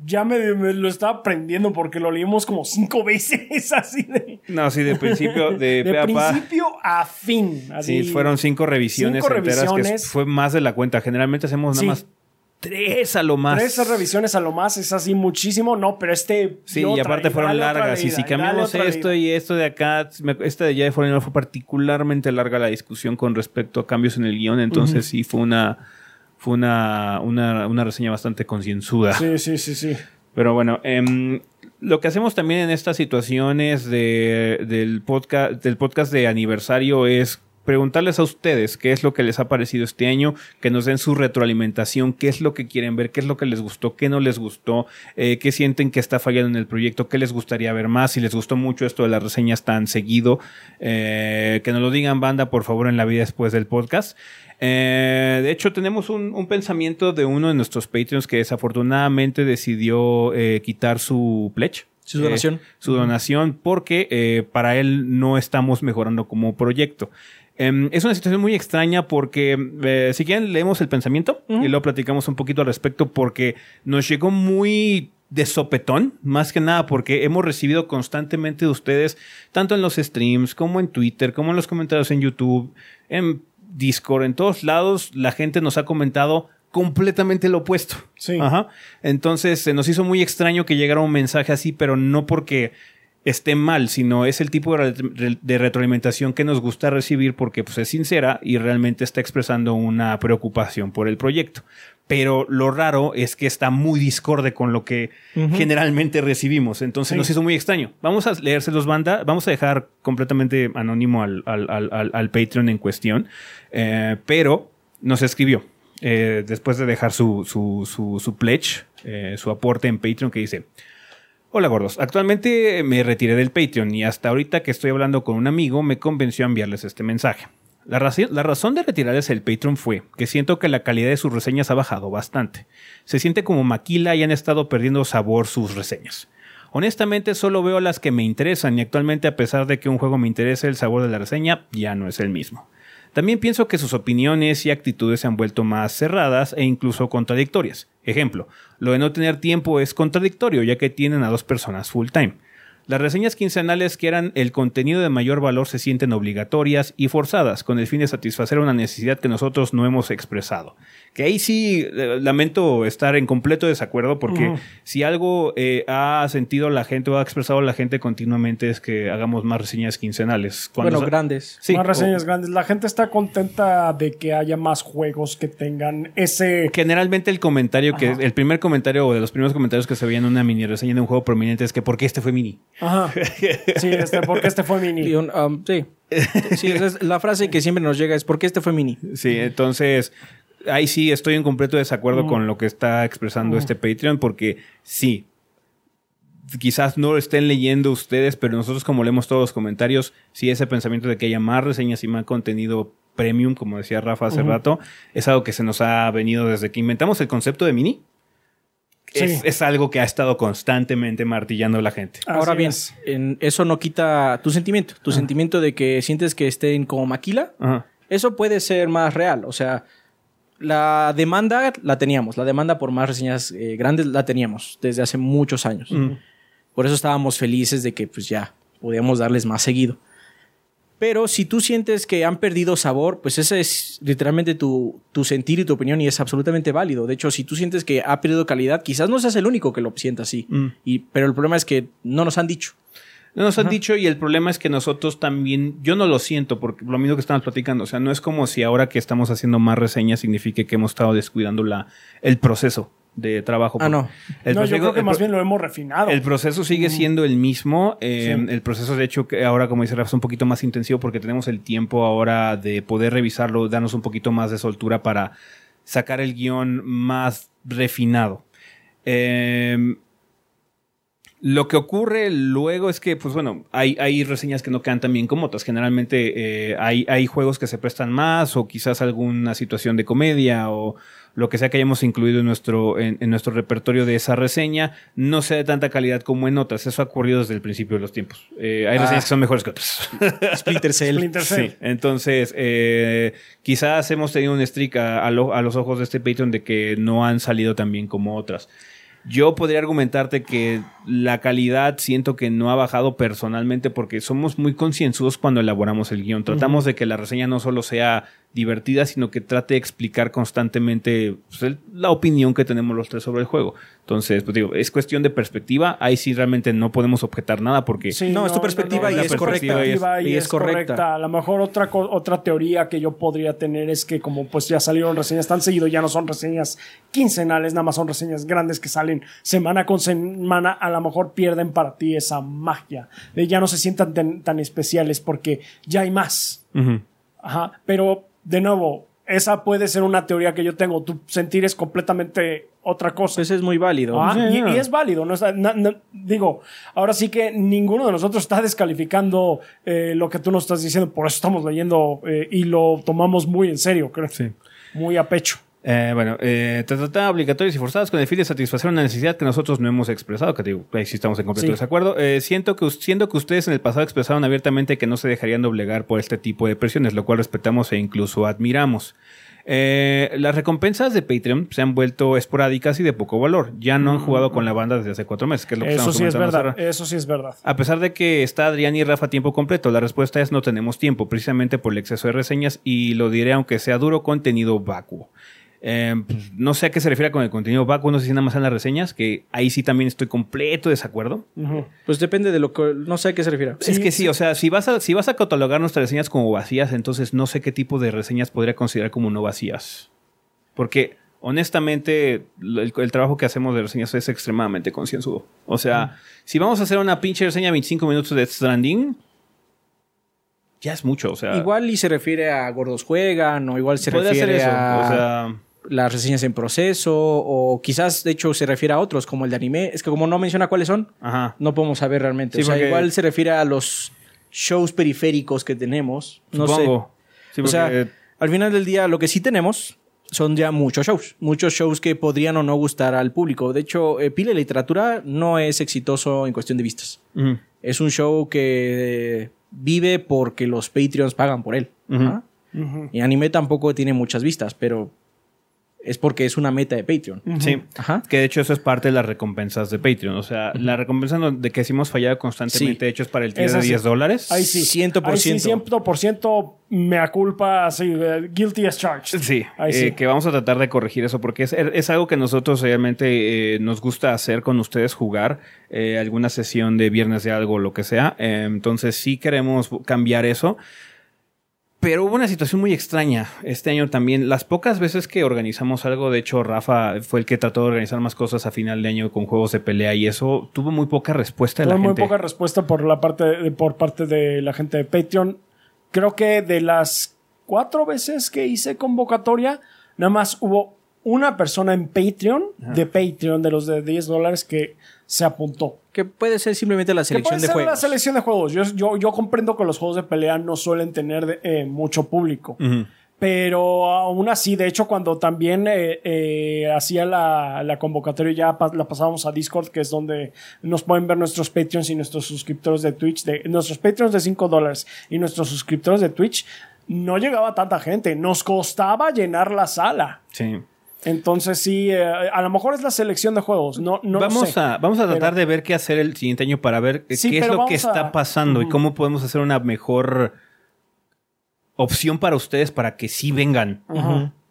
Ya me, lo estaba aprendiendo porque lo leímos como cinco veces así de. No, así de principio de, de principio a fin. Sí, fueron cinco revisiones enteras que fue más de la cuenta. Generalmente hacemos nada más tres a lo más. Tres revisiones a lo más es así muchísimo, no, pero este. Sí, y aparte fueron largas. y si cambiamos esto y esto de acá, esta de Jedi Fallen fue particularmente larga la discusión con respecto a cambios en el guion, entonces sí fue una. Fue una, una, reseña bastante concienzuda. Sí, sí, sí, sí. Pero bueno, em, lo que hacemos también en estas situaciones de, del, podcast, del podcast de aniversario es preguntarles a ustedes qué es lo que les ha parecido este año, que nos den su retroalimentación, qué es lo que quieren ver, qué es lo que les gustó, qué no les gustó, eh, qué sienten que está fallando en el proyecto, qué les gustaría ver más, si les gustó mucho esto de las reseñas tan seguido, eh, que nos lo digan banda por favor en la vida después del podcast. Eh, de hecho, tenemos un, pensamiento de uno de nuestros Patreons que desafortunadamente decidió quitar su pledge. Su donación. su donación porque para él no estamos mejorando como proyecto. Em, es una situación muy extraña porque, eh, si quieren, leemos el pensamiento y lo platicamos un poquito al respecto porque nos llegó muy de sopetón, más que nada porque hemos recibido constantemente de ustedes, tanto en los streams como en Twitter, como en los comentarios en YouTube, en Discord, en todos lados, la gente nos ha comentado completamente lo opuesto. Sí. Ajá. Entonces se nos hizo muy extraño que llegara un mensaje así, pero no porque esté mal, sino es el tipo de, retroalimentación que nos gusta recibir porque pues, es sincera y realmente está expresando una preocupación por el proyecto. Pero lo raro es que está muy discorde con lo que generalmente recibimos. Entonces nos hizo muy extraño. Vamos a leérselos, banda. Vamos a dejar completamente anónimo al, al, Patreon en cuestión. Eh, pero nos escribió. Eh, después de dejar su, su, su, su pledge, eh, su aporte en Patreon, que dice: Hola gordos, actualmente me retiré del Patreon y hasta ahorita que estoy hablando con un amigo me convenció a enviarles este mensaje. La, la, razón de retirarles el Patreon fue que siento que la calidad de sus reseñas ha bajado bastante. Se siente como maquila y han estado perdiendo sabor sus reseñas. Honestamente solo veo las que me interesan y actualmente a pesar de que un juego me interese el sabor de la reseña ya no es el mismo. También pienso que sus opiniones y actitudes se han vuelto más cerradas e incluso contradictorias. Ejemplo, lo de no tener tiempo es contradictorio ya que tienen a dos personas full time. Las reseñas quincenales que eran el contenido de mayor valor se sienten obligatorias y forzadas con el fin de satisfacer una necesidad que nosotros no hemos expresado. Que ahí sí eh, lamento estar en completo desacuerdo porque si algo eh, ha sentido la gente o ha expresado la gente continuamente es que hagamos más reseñas quincenales. bueno, grandes. más reseñas grandes. La gente está contenta de que haya más juegos que tengan ese... Generalmente el comentario que... El primer comentario o de los primeros comentarios que se veían en una mini reseña de un juego prominente es que ¿por qué este fue mini? Ajá. Sí, este, porque este fue mini. Um, sí. sí la frase que siempre nos llega es porque este fue mini. Sí, entonces ahí sí estoy en completo desacuerdo con lo que está expresando este Patreon porque sí, quizás no lo estén leyendo ustedes, pero nosotros como leemos todos los comentarios, sí ese pensamiento de que haya más reseñas y más contenido premium, como decía Rafa hace rato, es algo que se nos ha venido desde que inventamos el concepto de mini. Es, algo que ha estado constantemente martillando la gente. Ahora bien, eso no quita tu sentimiento, tu sentimiento de que sientes que estén como maquila. Eso puede ser más real. O sea, la demanda la teníamos, la demanda por más reseñas eh, grandes la teníamos desde hace muchos años. Por eso estábamos felices de que pues ya podíamos darles más seguido. Pero si tú sientes que han perdido sabor, pues ese es literalmente tu, sentir y tu opinión y es absolutamente válido. De hecho, si tú sientes que ha perdido calidad, quizás no seas el único que lo sienta así. Mm. Y, pero el problema es que no nos han dicho. No nos han dicho y el problema es que nosotros también, yo no lo siento porque lo mismo que estamos platicando, o sea, no es como si ahora que estamos haciendo más reseñas signifique que hemos estado descuidando la, el proceso de trabajo. Ah, no. no yo creo que más bien lo hemos refinado. El proceso sigue siendo el mismo. Eh, el proceso, de hecho, que ahora, como dice Rafa, es un poquito más intensivo porque tenemos el tiempo ahora de poder revisarlo, darnos un poquito más de soltura para sacar el guion más refinado. Em, lo que ocurre luego es que, pues bueno, hay, hay reseñas que no quedan tan bien como otras. Generalmente eh, hay, hay juegos que se prestan más o quizás alguna situación de comedia o lo que sea que hayamos incluido en nuestro, en, en nuestro repertorio de esa reseña no sea de tanta calidad como en otras. Eso ha ocurrido desde el principio de los tiempos. Eh, hay Ah. reseñas que son mejores que otras. Splinter Cell. Splinter Cell. Sí, entonces eh, quizás hemos tenido un streak a, a lo- a los ojos de este Patreon de que no han salido tan bien como otras. Yo podría argumentarte que la calidad siento que no ha bajado personalmente porque somos muy concienzudos cuando elaboramos el guion. Tratamos de que la reseña no solo sea divertida, sino que trate de explicar constantemente pues, el- la opinión que tenemos los tres sobre el juego. Entonces, pues digo, es cuestión de perspectiva. Ahí sí realmente no podemos objetar nada porque Sí, No, es tu perspectiva y es correcta. perspectiva Y y es es correcta. correcta. A lo mejor otra, otra teoría que yo podría tener es que como pues ya salieron reseñas tan seguido, ya no son reseñas quincenales, nada más son reseñas grandes que salen semana con semana, a lo mejor pierden para ti esa magia. De ya no se sientan tan, tan especiales porque ya hay más. Ajá, pero de nuevo, esa puede ser una teoría que yo tengo. Tu sentir es completamente otra cosa. Pues es muy válido. Ah, Sí, y, no. y es válido, no está- na- digo, ahora sí que ninguno de nosotros está descalificando eh, lo que tú nos estás diciendo, por eso estamos leyendo eh, y lo tomamos muy en serio, creo. Sí. Muy a pecho. Eh, bueno, eh, te tratan obligatorios y forzados con el fin de satisfacer una necesidad que nosotros no hemos expresado, que digo, ahí sí estamos en completo Sí. desacuerdo. Eh, siento que, siendo que ustedes en el pasado expresaron abiertamente que no se dejarían doblegar por este tipo de presiones, lo cual respetamos e incluso admiramos. Eh, las recompensas de Patreon se han vuelto esporádicas y de poco valor. Ya no han jugado con la banda desde hace cuatro meses, que es lo que Eso sí es verdad, eso sí es verdad. A pesar de que está Adrián y Rafa a tiempo completo, la respuesta es no tenemos tiempo, precisamente por el exceso de reseñas y lo diré aunque sea duro, contenido vacuo. Eh, pues, no sé a qué se refiere con el contenido vacuo, no sé si nada más en las reseñas, que ahí sí también estoy completo desacuerdo. Pues depende de lo que. No sé a qué se refiere. es que sí, o sea, si vas, a, si vas a catalogar nuestras reseñas como vacías, entonces no sé qué tipo de reseñas podría considerar como no vacías. Porque, honestamente, el, el trabajo que hacemos de reseñas es extremadamente concienzudo. O sea, si vamos a hacer una pinche reseña de 25 minutos de Stranding, ya es mucho, o sea... Igual y se refiere a Gordos Juegan, o igual se refiere ser eso, a o sea... las reseñas en proceso, o quizás de hecho se refiere a otros, como el de anime. Es que como no menciona cuáles son, Ajá. no podemos saber realmente. Sí, o sea, porque- igual se refiere a los shows periféricos que tenemos. No sé. Supongo. Sí, o sea, al final del día, lo que sí tenemos son ya muchos shows. Muchos shows que podrían o no gustar al público. De hecho, eh, Pile Literatura no es exitoso en cuestión de vistas. Es un show que vive porque los Patreons pagan por él. Y anime tampoco tiene muchas vistas, pero es porque es una meta de Patreon. Sí. Ajá. Que de hecho eso es parte de las recompensas de Patreon. O sea, la recompensa de que sí hemos fallado constantemente Sí. hechos para el tier Esa de sí. 10 dólares. Ahí sí. 100%. Ahí sí, 100% mea culpa, sí, guilty as charged. Sí, Ahí eh, sí. que vamos a tratar de corregir eso porque es, es algo que nosotros realmente eh, nos gusta hacer con ustedes, jugar eh, alguna sesión de viernes de algo, lo que sea. Eh, entonces sí queremos cambiar eso. Pero hubo una situación muy extraña este año también. Las pocas veces que organizamos algo, de hecho Rafa fue el que trató de organizar más cosas a final de año con juegos de pelea y eso tuvo muy poca respuesta de la muy gente. poca respuesta por la parte de- por parte de la gente de Patreon. Creo que de las cuatro veces que hice convocatoria, nada más hubo una persona en Patreon, de Patreon, de los de 10 dólares, que se apuntó. Que puede ser simplemente la Que selección puede de ser juegos. la selección de juegos. Yo, yo, yo comprendo que los juegos de pelea no suelen tener de- eh, mucho público. Pero aún así, de hecho, cuando también eh, eh, hacía la, la convocatoria, ya pa- la pasábamos a Discord, que es donde nos pueden ver nuestros Patreons y nuestros suscriptores de Twitch, de, nuestros Patreons de 5 dólares y nuestros suscriptores de Twitch, no llegaba tanta gente. Nos costaba llenar la sala. Sí. Entonces, sí, eh, a lo mejor es la selección de juegos. No, no lo vamos, sé. a, vamos a tratar Pero- de ver qué hacer el siguiente año para ver Sí, qué es lo que a- está pasando y cómo podemos hacer una mejor opción para ustedes para que sí vengan.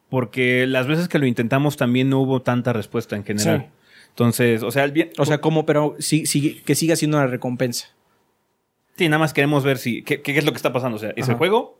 Porque las veces que lo intentamos también no hubo tanta respuesta en general. Sí. Entonces, o sea, el bien, O sea, como, pero sí, sí- que siga siendo una recompensa. sí, nada más queremos ver si qué, qué es lo que está pasando. O sea, ¿es el juego?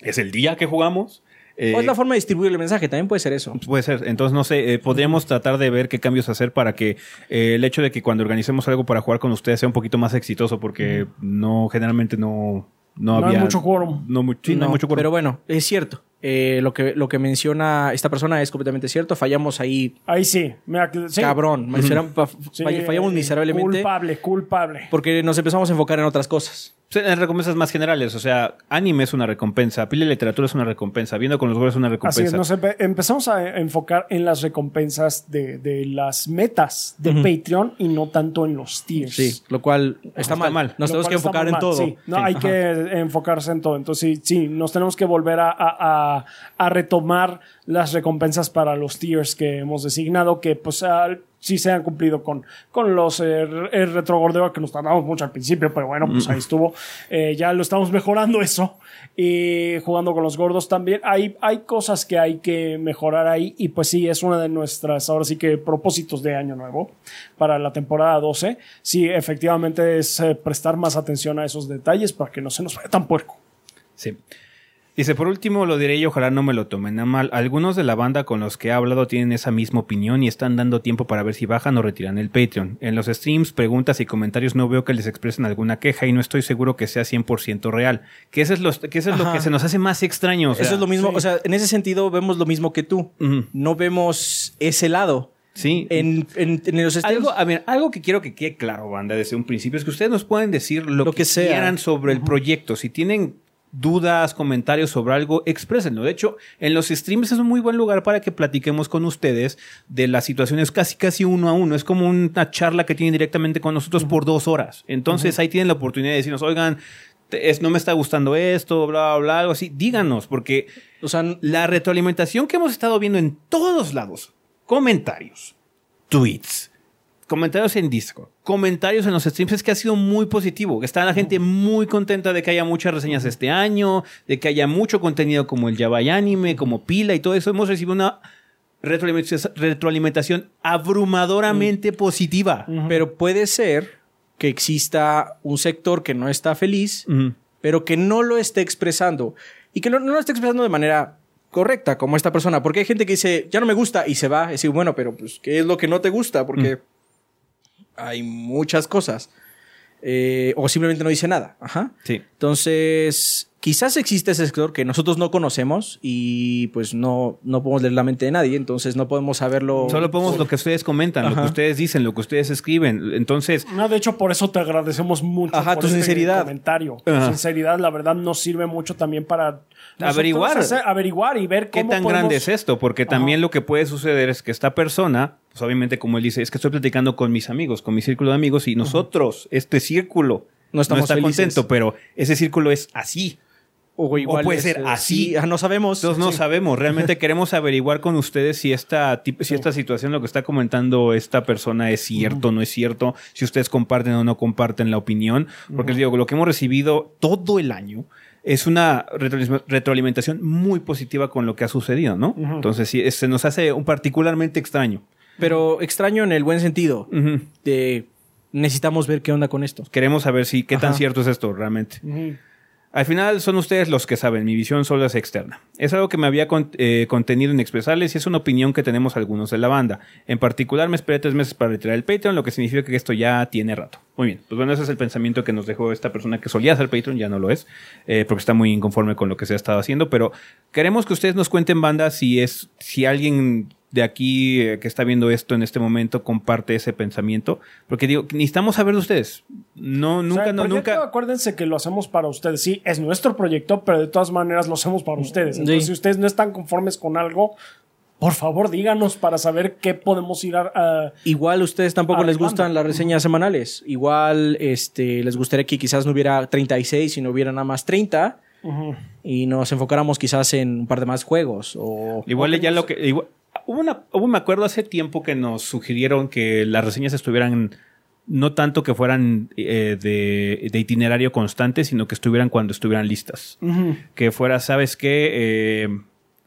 ¿Es el día que jugamos? Eh, o es la forma de distribuir el mensaje, también puede ser eso. Puede ser. Entonces, no sé, eh, podríamos tratar de ver qué cambios hacer para que eh, el hecho de que cuando organicemos algo para jugar con ustedes sea un poquito más exitoso, porque no, generalmente no, no No hay había. mucho quórum. No, sí, no hay No, mucho quórum. Pero bueno, es cierto. Eh, lo, que, lo que menciona esta persona es completamente cierto. Fallamos ahí, Ahí sí. Mira, sí. cabrón. Misera- fa- Sí, fall- fallamos miserablemente Culpable, culpable. porque nos empezamos a enfocar en otras cosas. En recompensas más generales, o sea, anime es una recompensa, pila de literatura es una recompensa, viendo con los goles es una recompensa. Así es, nos empe- empezamos a enfocar en las recompensas de, de las metas de Patreon y no tanto en los tiers. Sí, lo cual está, está mal. mal. Nos Lo tenemos que enfocar en mal, todo. sí. No, Sí. hay Ajá. que enfocarse en todo. Entonces, sí, sí, nos tenemos que volver a, a- a- a retomar las recompensas para los tiers que hemos designado, que pues ah, sí se han cumplido con, con los eh, el retrogordeo que nos tardamos mucho al principio, pero bueno, pues ahí estuvo. Eh, ya lo estamos mejorando eso. Y jugando con los gordos también. Hay, hay cosas que hay que mejorar ahí. Y pues sí, es una de nuestras, ahora sí que propósitos de año nuevo para la temporada 12. Sí, efectivamente es eh, prestar más atención a esos detalles para que no se nos vaya tan puerco. Sí. Dice, por último lo diré y ojalá no me lo tomen a mal. Algunos de la banda con los que he hablado tienen esa misma opinión y están dando tiempo para ver si bajan o retiran el Patreon. En los streams, preguntas y comentarios no veo que les expresen alguna queja y no estoy seguro que sea 100% real. Que eso es, lo, que, eso es lo Ajá. que se nos hace más extraño. o sea, Eso es lo mismo. sí. O sea, en ese sentido vemos lo mismo que tú. No vemos ese lado. Sí. En, en, en los streams- Algo, a ver, algo que quiero que quede claro, banda, desde un principio, es que ustedes nos pueden decir lo, Lo que, que sea. quieran sobre el proyecto. Si tienen dudas, comentarios sobre algo, exprésenlo. De hecho, en los streams es un muy buen lugar para que platiquemos con ustedes de las situaciones casi casi uno a uno. Es como una charla que tienen directamente con nosotros por dos horas. Entonces ahí tienen la oportunidad de decirnos, oigan, es, no me está gustando esto, bla, bla, bla, algo así. Díganos, porque o sea, la retroalimentación que hemos estado viendo en todos lados, comentarios, tweets, comentarios en Discord, comentarios en los streams, es que ha sido muy positivo. Está la gente muy contenta de que haya muchas reseñas este año, de que haya mucho contenido como el Java y Anime, como Pila y todo eso. Hemos recibido una retroalimentación, retroalimentación abrumadoramente positiva. pero puede ser que exista un sector que no está feliz, Ujú. pero que no lo esté expresando. Y que no, no lo esté expresando de manera correcta, como esta persona. Porque hay gente que dice, ya no me gusta, y se va. Y decir, bueno, pero pues, ¿qué es lo que no te gusta? Porque hay muchas cosas. Eh, o simplemente no dice nada. Ajá. Sí. Entonces, quizás existe ese sector que nosotros no conocemos y pues no, no podemos leer la mente de nadie, entonces no podemos saberlo. Solo podemos lo que ustedes comentan, lo que ustedes dicen, lo que ustedes escriben. Entonces, No, de hecho, por eso te agradecemos mucho Ajá, por tu este sinceridad. comentario. Tu Ajá. sinceridad, la verdad, nos sirve mucho también para Averiguar. hacer- averiguar y ver ¿Qué cómo tan podemos- grande es esto? Porque también Ajá. lo que puede suceder es que esta persona, pues obviamente como él dice, es que estoy platicando con mis amigos, con mi círculo de amigos y nosotros, este círculo, No estamos está felices. contento, pero ese círculo es así. O, igual puede es, ser eh, así. sí, ah, no sabemos. Entonces no Sí. sabemos, realmente queremos averiguar con ustedes si esta, si esta situación, lo que está comentando esta persona es cierto, no es cierto, si ustedes comparten o no comparten la opinión, porque les digo, lo que hemos recibido todo el año es una retro- retroalimentación muy positiva con lo que ha sucedido, ¿no? Entonces sí, se nos hace un particularmente extraño. Pero extraño en el buen sentido. De necesitamos ver qué onda con esto. Queremos saber si qué tan cierto es esto realmente. Al final son ustedes los que saben, mi visión solo es externa. Es algo que me había eh, contenido en expresarles y es una opinión que tenemos algunos de la banda. En particular me esperé tres meses para retirar el Patreon, lo que significa que esto ya tiene rato. Muy bien, pues bueno, ese es el pensamiento que nos dejó esta persona que solía hacer Patreon, ya no lo es, eh, porque está muy inconforme con lo que se ha estado haciendo, pero queremos que ustedes nos cuenten, banda, si es, si alguien de aquí eh, que está viendo esto en este momento comparte ese pensamiento, porque digo, necesitamos saber de ustedes. No, O sea, nunca, no, proyecto, nunca. Acuérdense que lo hacemos para ustedes. Sí, es nuestro proyecto, pero de todas maneras lo hacemos para ustedes. Entonces, Sí. si ustedes no están conformes con algo, por favor díganos para saber qué podemos ir a. a- Igual a ustedes tampoco les gustan las reseñas semanales. Igual este, les gustaría que quizás no hubiera 36, sino hubiera nada más 30. Ujú. Y nos enfocáramos quizás en un par de más juegos. O Igual ya lo que. igual- hubo una, hubo, me acuerdo hace tiempo que nos sugirieron que las reseñas estuvieran. No tanto que fueran eh, de, de itinerario constante, sino que estuvieran cuando estuvieran listas. Que fuera, ¿sabes qué? Eh,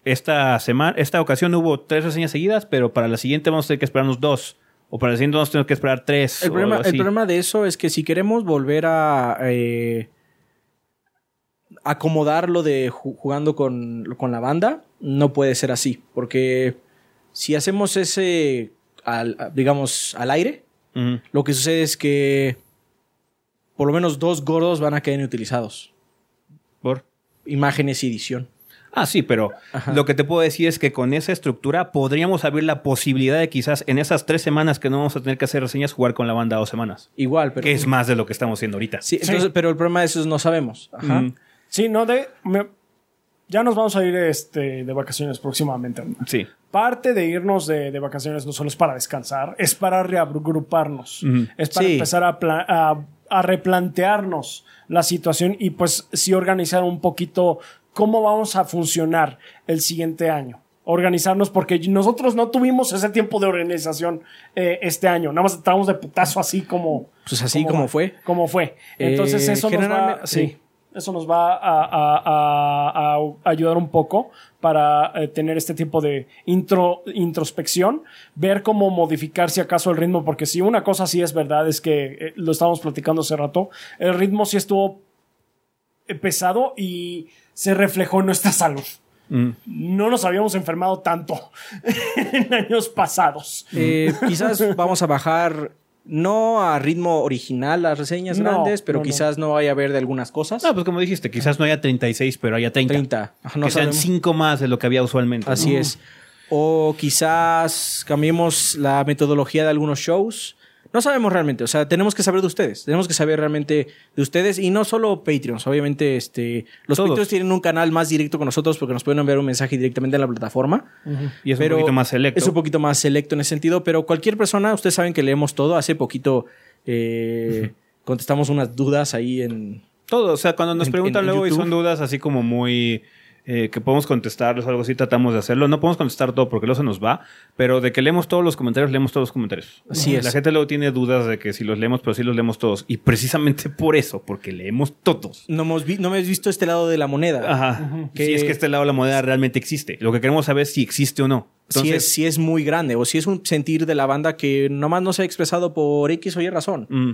esta semana, esta ocasión hubo tres reseñas seguidas, pero para la siguiente vamos a tener que esperarnos dos. O para la siguiente vamos a tener que esperar tres. El problema, el de eso es que si queremos volver a eh, acomodar lo de ju- jugando con, con la banda, no puede ser así. Porque si hacemos ese, al- digamos, al aire, lo que sucede es que por lo menos dos gordos van a quedar inutilizados. ¿Por? Imágenes y edición. Ah, sí, pero lo que te puedo decir es que con esa estructura podríamos abrir la posibilidad de quizás en esas tres semanas que no vamos a tener que hacer reseñas, jugar con la banda dos semanas. Igual, pero. Que es más de lo que estamos haciendo ahorita. Sí, entonces, pero el problema de eso es no sabemos. Ajá. Mm, Sí, no, de, me- ya nos vamos a ir este, de vacaciones próximamente. sí. Parte de irnos de, de vacaciones no solo es para descansar, es para reagruparnos. Es para Sí. empezar a, pla- a- a replantearnos la situación y pues sí organizar un poquito cómo vamos a funcionar el siguiente año. Organizarnos porque nosotros no tuvimos ese tiempo de organización eh, este año. Nada más estábamos de putazo así como... Pues así como fue. Como fue. Entonces Eh, eso nos va... sí. Eso nos va a, a- a- a ayudar un poco para eh, tener este tipo de intro, introspección, ver cómo modificar si acaso el ritmo, porque si una cosa sí es verdad, es que eh, lo estábamos platicando hace rato, el ritmo sí estuvo pesado y se reflejó en nuestra salud. Mm. No nos habíamos enfermado tanto en años pasados. Eh, quizás vamos a bajar, no a ritmo original las reseñas No, grandes, pero no, quizás no vaya a haber de algunas cosas. No, pues como dijiste, quizás no haya 36, pero haya 30. 30. Ajá, no que sean sabemos. 5 más de lo que había usualmente. Así es. O quizás cambiemos la metodología de algunos shows. No sabemos realmente, o sea, tenemos que saber de ustedes, tenemos que saber realmente de ustedes y no solo Patreons, obviamente este, los Todos. Patreons tienen un canal más directo con nosotros porque nos pueden enviar un mensaje directamente en la plataforma. Y es pero un poquito más selecto. Es un poquito más selecto en ese sentido, pero cualquier persona, ustedes saben que leemos todo. Hace poquito eh, contestamos unas dudas ahí en... Todo, o sea, cuando nos En- preguntan en- en luego y son dudas así como muy... eh, que podemos contestarlos o algo así, tratamos de hacerlo. No podemos contestar todo porque luego se nos va, pero de que leemos todos los comentarios, leemos todos los comentarios. Así es. La gente luego tiene dudas de que si los leemos, pero sí los leemos todos. Y precisamente por eso, porque leemos todos. No, hemos vi- no me has visto este lado de la moneda. Ajá. Que- Si es que este lado de la moneda realmente existe. Lo que queremos saber es si existe o no. si, es, si es muy grande o si es un sentir de la banda que nomás no se ha expresado por X o Y razón. mm,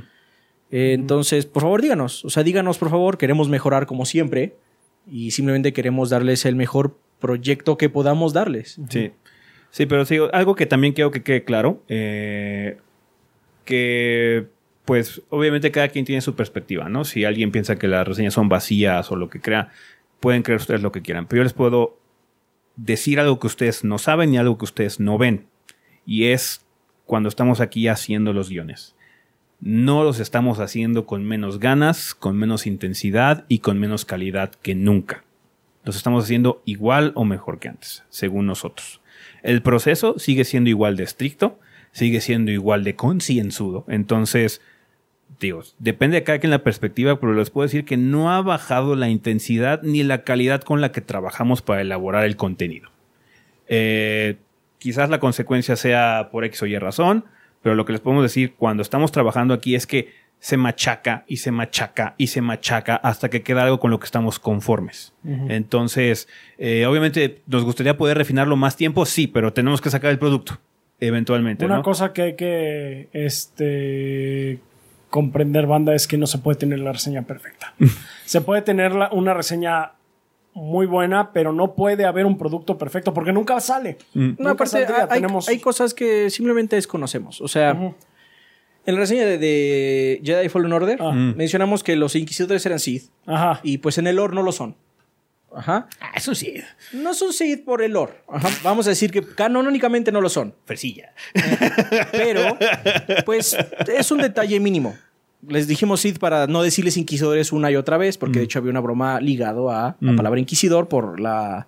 Eh, entonces, por favor, díganos. O sea, díganos, por favor. Queremos mejorar como siempre. Y simplemente queremos darles el mejor proyecto que podamos darles. Sí. Sí, pero sí, algo que también quiero que quede claro, eh, que pues obviamente cada quien tiene su perspectiva, ¿no? Si alguien piensa que las reseñas son vacías o lo que crea, pueden creer ustedes lo que quieran, pero yo les puedo decir algo que ustedes no saben y algo que ustedes no ven, y es cuando estamos aquí haciendo los guiones. No los estamos haciendo con menos ganas, con menos intensidad y con menos calidad que nunca los estamos haciendo igual o mejor que antes, según nosotros. El proceso sigue siendo igual de estricto, sigue siendo igual de concienzudo. Entonces, digo, depende de cada quien la perspectiva, pero les puedo decir que no ha bajado la intensidad ni la calidad con la que trabajamos para elaborar el contenido. Eh, quizás la consecuencia sea por X o Y razón, pero lo que les podemos decir cuando estamos trabajando aquí es que se machaca y se machaca y se machaca hasta que queda algo con lo que estamos conformes. Entonces, eh, obviamente nos gustaría poder refinarlo más tiempo, sí, pero tenemos que sacar el producto eventualmente. Una ¿no? cosa que hay que este, comprender, banda, es que no se puede tener la reseña perfecta. se puede tener la- una reseña muy buena, pero no puede haber un producto perfecto porque nunca sale. Mm. No, Nunca aparte, saldría. hay, Tenemos- hay cosas que simplemente desconocemos. O sea, en la reseña de, de Jedi Fallen Order Ah. Mm. mencionamos que los inquisidores eran Sith Ajá. y pues en el lore no lo son. Ajá. Ah, eso sí, No son Sith por el lore. Ajá. Vamos a decir que canónicamente no lo son. fresilla. Pero, pues, es un detalle mínimo. Les dijimos Sith para no decirles inquisidores una y otra vez, porque de hecho había una broma ligado a la Mm. palabra inquisidor por la,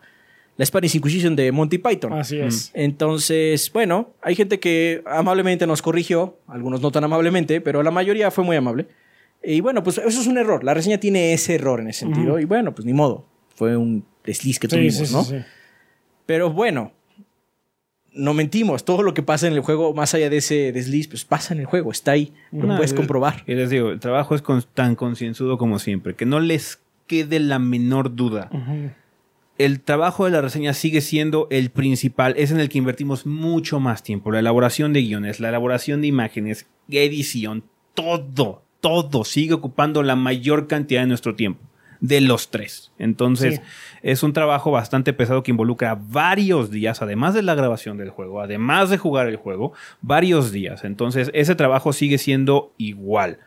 la Spanish Inquisition de Monty Python. Así es. Entonces, bueno, hay gente que amablemente nos corrigió, algunos no tan amablemente, pero la mayoría fue muy amable. Y bueno, pues eso es un error. La reseña tiene ese error en ese sentido. Y bueno, pues ni modo. Fue un desliz que Sí, tuvimos, sí, sí, ¿no? sí. Pero bueno, no mentimos. Todo lo que pasa en el juego, más allá de ese desliz, pues pasa en el juego. Está ahí. Lo No, puedes comprobar. Y les digo, el trabajo es con- tan concienzudo como siempre, que no les quede la menor duda. El trabajo de la reseña sigue siendo el principal, es en el que invertimos mucho más tiempo. La elaboración de guiones, la elaboración de imágenes, edición, todo, todo sigue ocupando la mayor cantidad de nuestro tiempo. De los tres. Entonces, Sí. es un trabajo bastante pesado que involucra varios días, además de la grabación del juego, además de jugar el juego, varios días. Entonces, ese trabajo sigue siendo igual.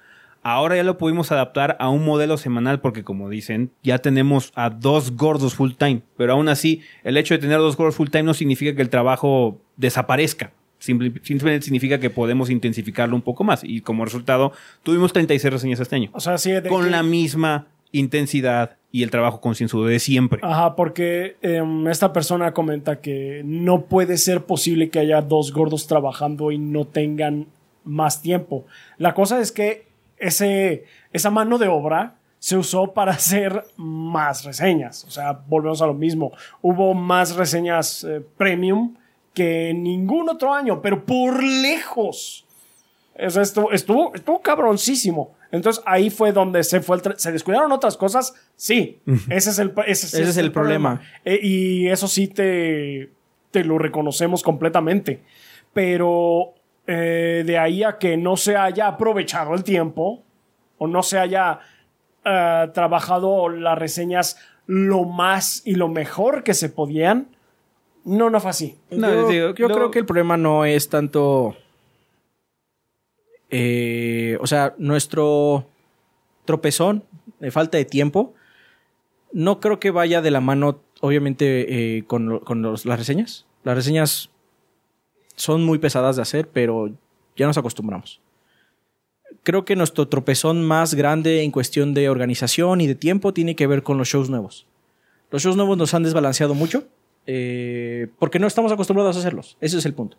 Ahora ya lo pudimos adaptar a un modelo semanal porque como dicen, ya tenemos a dos gordos full time. Pero aún así, el hecho de tener dos gordos full time no significa que el trabajo desaparezca. Simple- Simplemente significa que podemos intensificarlo un poco más. Y como resultado, tuvimos 36 reseñas este año. O sea, sí, de Con que- la misma intensidad y el trabajo concienzudo de siempre. Ajá, porque em, esta persona comenta que no puede ser posible que haya dos gordos trabajando y no tengan más tiempo. La cosa es que ese, esa mano de obra se usó para hacer más reseñas. O sea, volvemos a lo mismo. Hubo más reseñas eh, premium que ningún otro año, pero por lejos. Eso estuvo, estuvo, estuvo cabroncísimo. Entonces ahí fue donde se fue el tra- ¿Se descuidaron otras cosas? Sí. Ese es el, ese, Ese es el problema. Eh, y eso sí te, te lo reconocemos completamente. Pero eh, de ahí a que no se haya aprovechado el tiempo o no se haya eh, trabajado las reseñas lo más y lo mejor que se podían, no, no fue así. No, yo digo, yo lo- creo que el problema no es tanto. Eh, o sea, nuestro tropezón de falta de tiempo. No creo que vaya de la mano, obviamente, eh, con, con los- las reseñas. Las reseñas son muy pesadas de hacer, pero ya nos acostumbramos. Creo que nuestro tropezón más grande en cuestión de organización y de tiempo tiene que ver con los shows nuevos. Los shows nuevos nos han desbalanceado mucho eh, porque no estamos acostumbrados a hacerlos. Ese es el punto.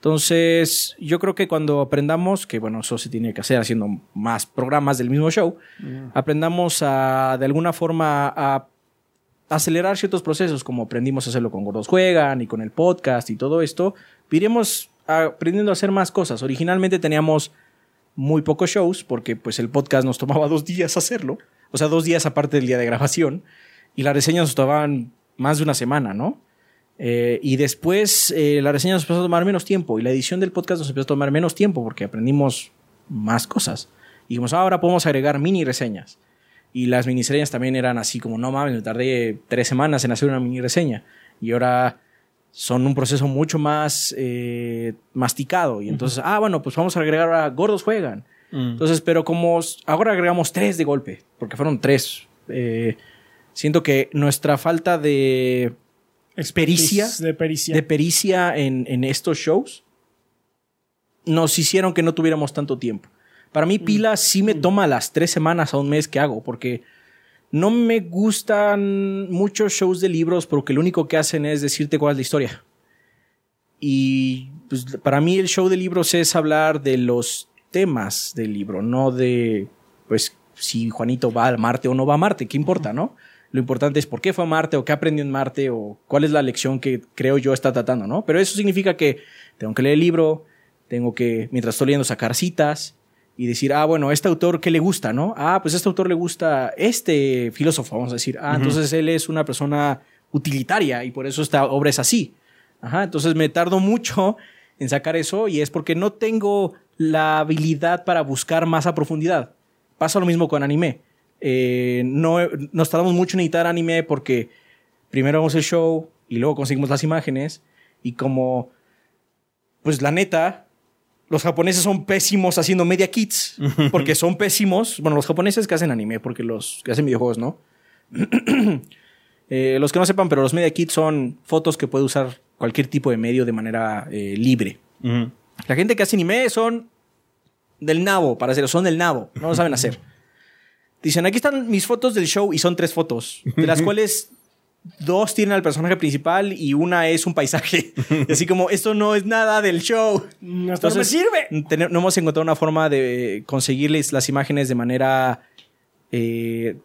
Entonces, yo creo que cuando aprendamos, que bueno, eso se tiene que hacer haciendo más programas del mismo show, aprendamos a, de alguna forma, a acelerar ciertos procesos, como aprendimos a hacerlo con Gordos Juegan y con el podcast y todo esto, iremos aprendiendo a hacer más cosas. Originalmente teníamos muy pocos shows, porque pues el podcast nos tomaba dos días hacerlo, o sea, dos días aparte del día de grabación, y las reseñas nos tomaban más de una semana, ¿no? Eh, y después eh, la reseña nos empezó a tomar menos tiempo y la edición del podcast nos empezó a tomar menos tiempo porque aprendimos más cosas. Y dijimos, "Ah, ahora podemos agregar mini reseñas. Y las mini reseñas también eran así como, no mames, me tardé tres semanas en hacer una mini reseña. Y ahora son un proceso mucho más eh, masticado. Y entonces, ah, bueno, pues vamos a agregar a Gordos Juegan. Entonces, pero como ahora agregamos tres de golpe, porque fueron tres, eh, siento que nuestra falta de pericia, De pericia. de pericia en, en estos shows nos hicieron que no tuviéramos tanto tiempo. Para mí, Pila sí me toma las tres semanas a un mes que hago, porque no me gustan muchos shows de libros porque lo único que hacen es decirte cuál es la historia. Y pues, para mí el show de libros es hablar de los temas del libro, no de, pues, si Juanito va a Marte o no va a Marte, ¿qué importa, no? Lo importante es por qué fue a Marte o qué aprendió en Marte o cuál es la lección que creo yo está tratando, ¿no? Pero eso significa que tengo que leer el libro, tengo que, mientras estoy leyendo, sacar citas y decir, ah, bueno, este autor, ¿qué le gusta, no? Ah, pues a este autor le gusta este filósofo, vamos a decir. Ah, entonces él es una persona utilitaria y por eso esta obra es así. Ajá, entonces me tardo mucho en sacar eso y es porque no tengo la habilidad para buscar más a profundidad. Pasa lo mismo con anime. Eh, no, nos tardamos mucho en editar anime porque primero vamos el show y luego conseguimos las imágenes y como, pues la neta, los japoneses son pésimos haciendo media kits porque son pésimos. Bueno, los japoneses que hacen anime porque los que hacen videojuegos, ¿no? Eh, los que no sepan, pero los media kits son fotos que puede usar cualquier tipo de medio de manera eh, libre. La gente que hace anime son del nabo, para hacerlo, son del nabo, no lo saben hacer. Dicen, aquí están mis fotos del show y son tres fotos, de las cuales dos tienen al personaje principal y una es un paisaje. Y así como, esto no es nada del show. Esto no me sirve. no hemos encontrado una forma de conseguirles las imágenes de manera eh,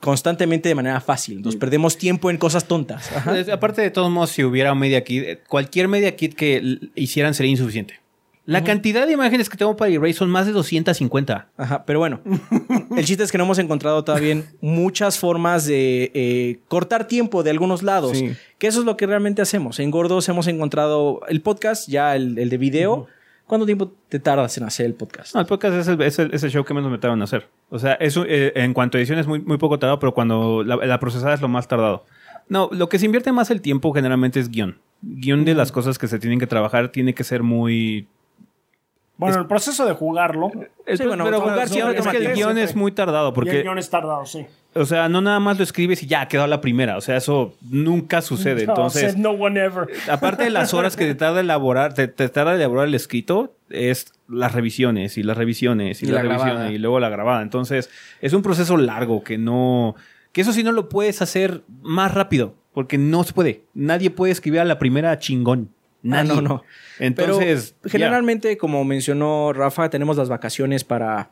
constantemente de manera fácil. Entonces perdemos tiempo en cosas tontas. Ajá. Aparte de todos modos, si hubiera un media kit, cualquier media kit que hicieran sería insuficiente. La cantidad de imágenes que tengo para Erase son más de 250. Ajá, pero bueno, el chiste es que no hemos encontrado todavía muchas formas de eh, cortar tiempo de algunos lados. Sí. Que eso es lo que realmente hacemos. En Gordos hemos encontrado el podcast, ya el, el de video. ¿Cuánto tiempo te tardas en hacer el podcast? No, el podcast es el, es el- es el show que menos me tardaron en hacer. O sea, eso, eh, en cuanto a edición es muy, muy poco tardado, pero cuando la, la procesada es lo más tardado. No, lo que se invierte más el tiempo generalmente es guion. Guión de las cosas que se tienen que trabajar tiene que ser muy Bueno, el proceso de jugarlo. Es- Sí, bueno, pero jugar es siempre que toma el guion es muy tardado Y el porque, guion es tardado, sí. o sea, no nada más lo escribes y ya quedó la primera. O sea, eso nunca sucede. No, Entonces, no one ever. aparte de las horas que te tarda elaborar, te, te tarda elaborar el escrito, es las revisiones y las revisiones y, Y las la revisiones grabada. y luego la grabada. Entonces, es un proceso largo que no, que eso sí no lo puedes hacer más rápido, porque no se puede. Nadie puede escribir a la primera chingón. Ah, Nadie. no, no. Entonces, Pero generalmente, como mencionó Rafa, tenemos las vacaciones para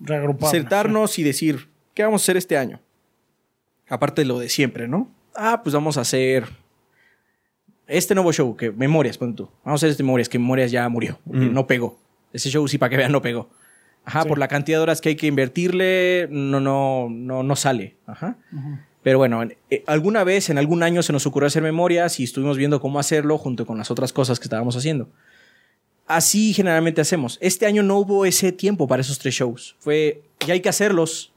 Reagrupar. sentarnos y decir, ¿qué vamos a hacer este año? Aparte de lo de siempre, ¿no? Ah, pues vamos a hacer este nuevo show, que Memorias, pon tú. Vamos a hacer este Memorias, que Memorias ya murió, no pegó. Ese show sí, para que vean, no pegó. Ajá, Sí. por la cantidad de horas que hay que invertirle, no, no, no, no sale. Ajá. Pero bueno, en- eh, alguna vez, en algún año se nos ocurrió hacer memorias y estuvimos viendo cómo hacerlo junto con las otras cosas que estábamos haciendo. Así generalmente hacemos. Este año no hubo ese tiempo para esos tres shows. Fue, ya hay que hacerlos.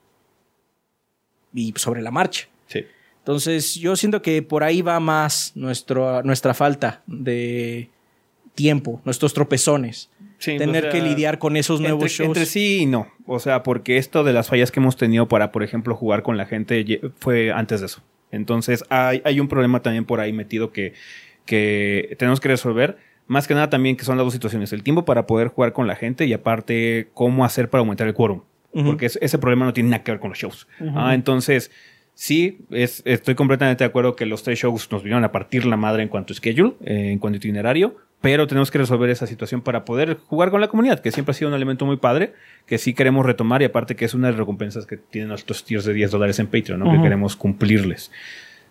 Y sobre la marcha. Sí. Entonces, yo siento que por ahí va más nuestro, nuestra falta de tiempo, nuestros tropezones. Sí, Tener o sea, que lidiar con esos nuevos entre, shows. entre sí y no. O sea, porque esto de las fallas que hemos tenido para, por ejemplo, jugar con la gente fue antes de eso. Entonces, hay, hay un problema también por ahí metido que, que tenemos que resolver. Más que nada también que son las dos situaciones. El tiempo para poder jugar con la gente y aparte cómo hacer para aumentar el quórum. Porque es- ese problema no tiene nada que ver con los shows. Ah, entonces, sí, es, estoy completamente de acuerdo que los tres shows nos vinieron a partir la madre en cuanto a schedule, eh, en cuanto a itinerario, pero tenemos que resolver esa situación para poder jugar con la comunidad, que siempre ha sido un elemento muy padre, que sí queremos retomar y aparte que es una de las recompensas que tienen nuestros tiers de 10 dólares en Patreon, ¿no? que queremos cumplirles.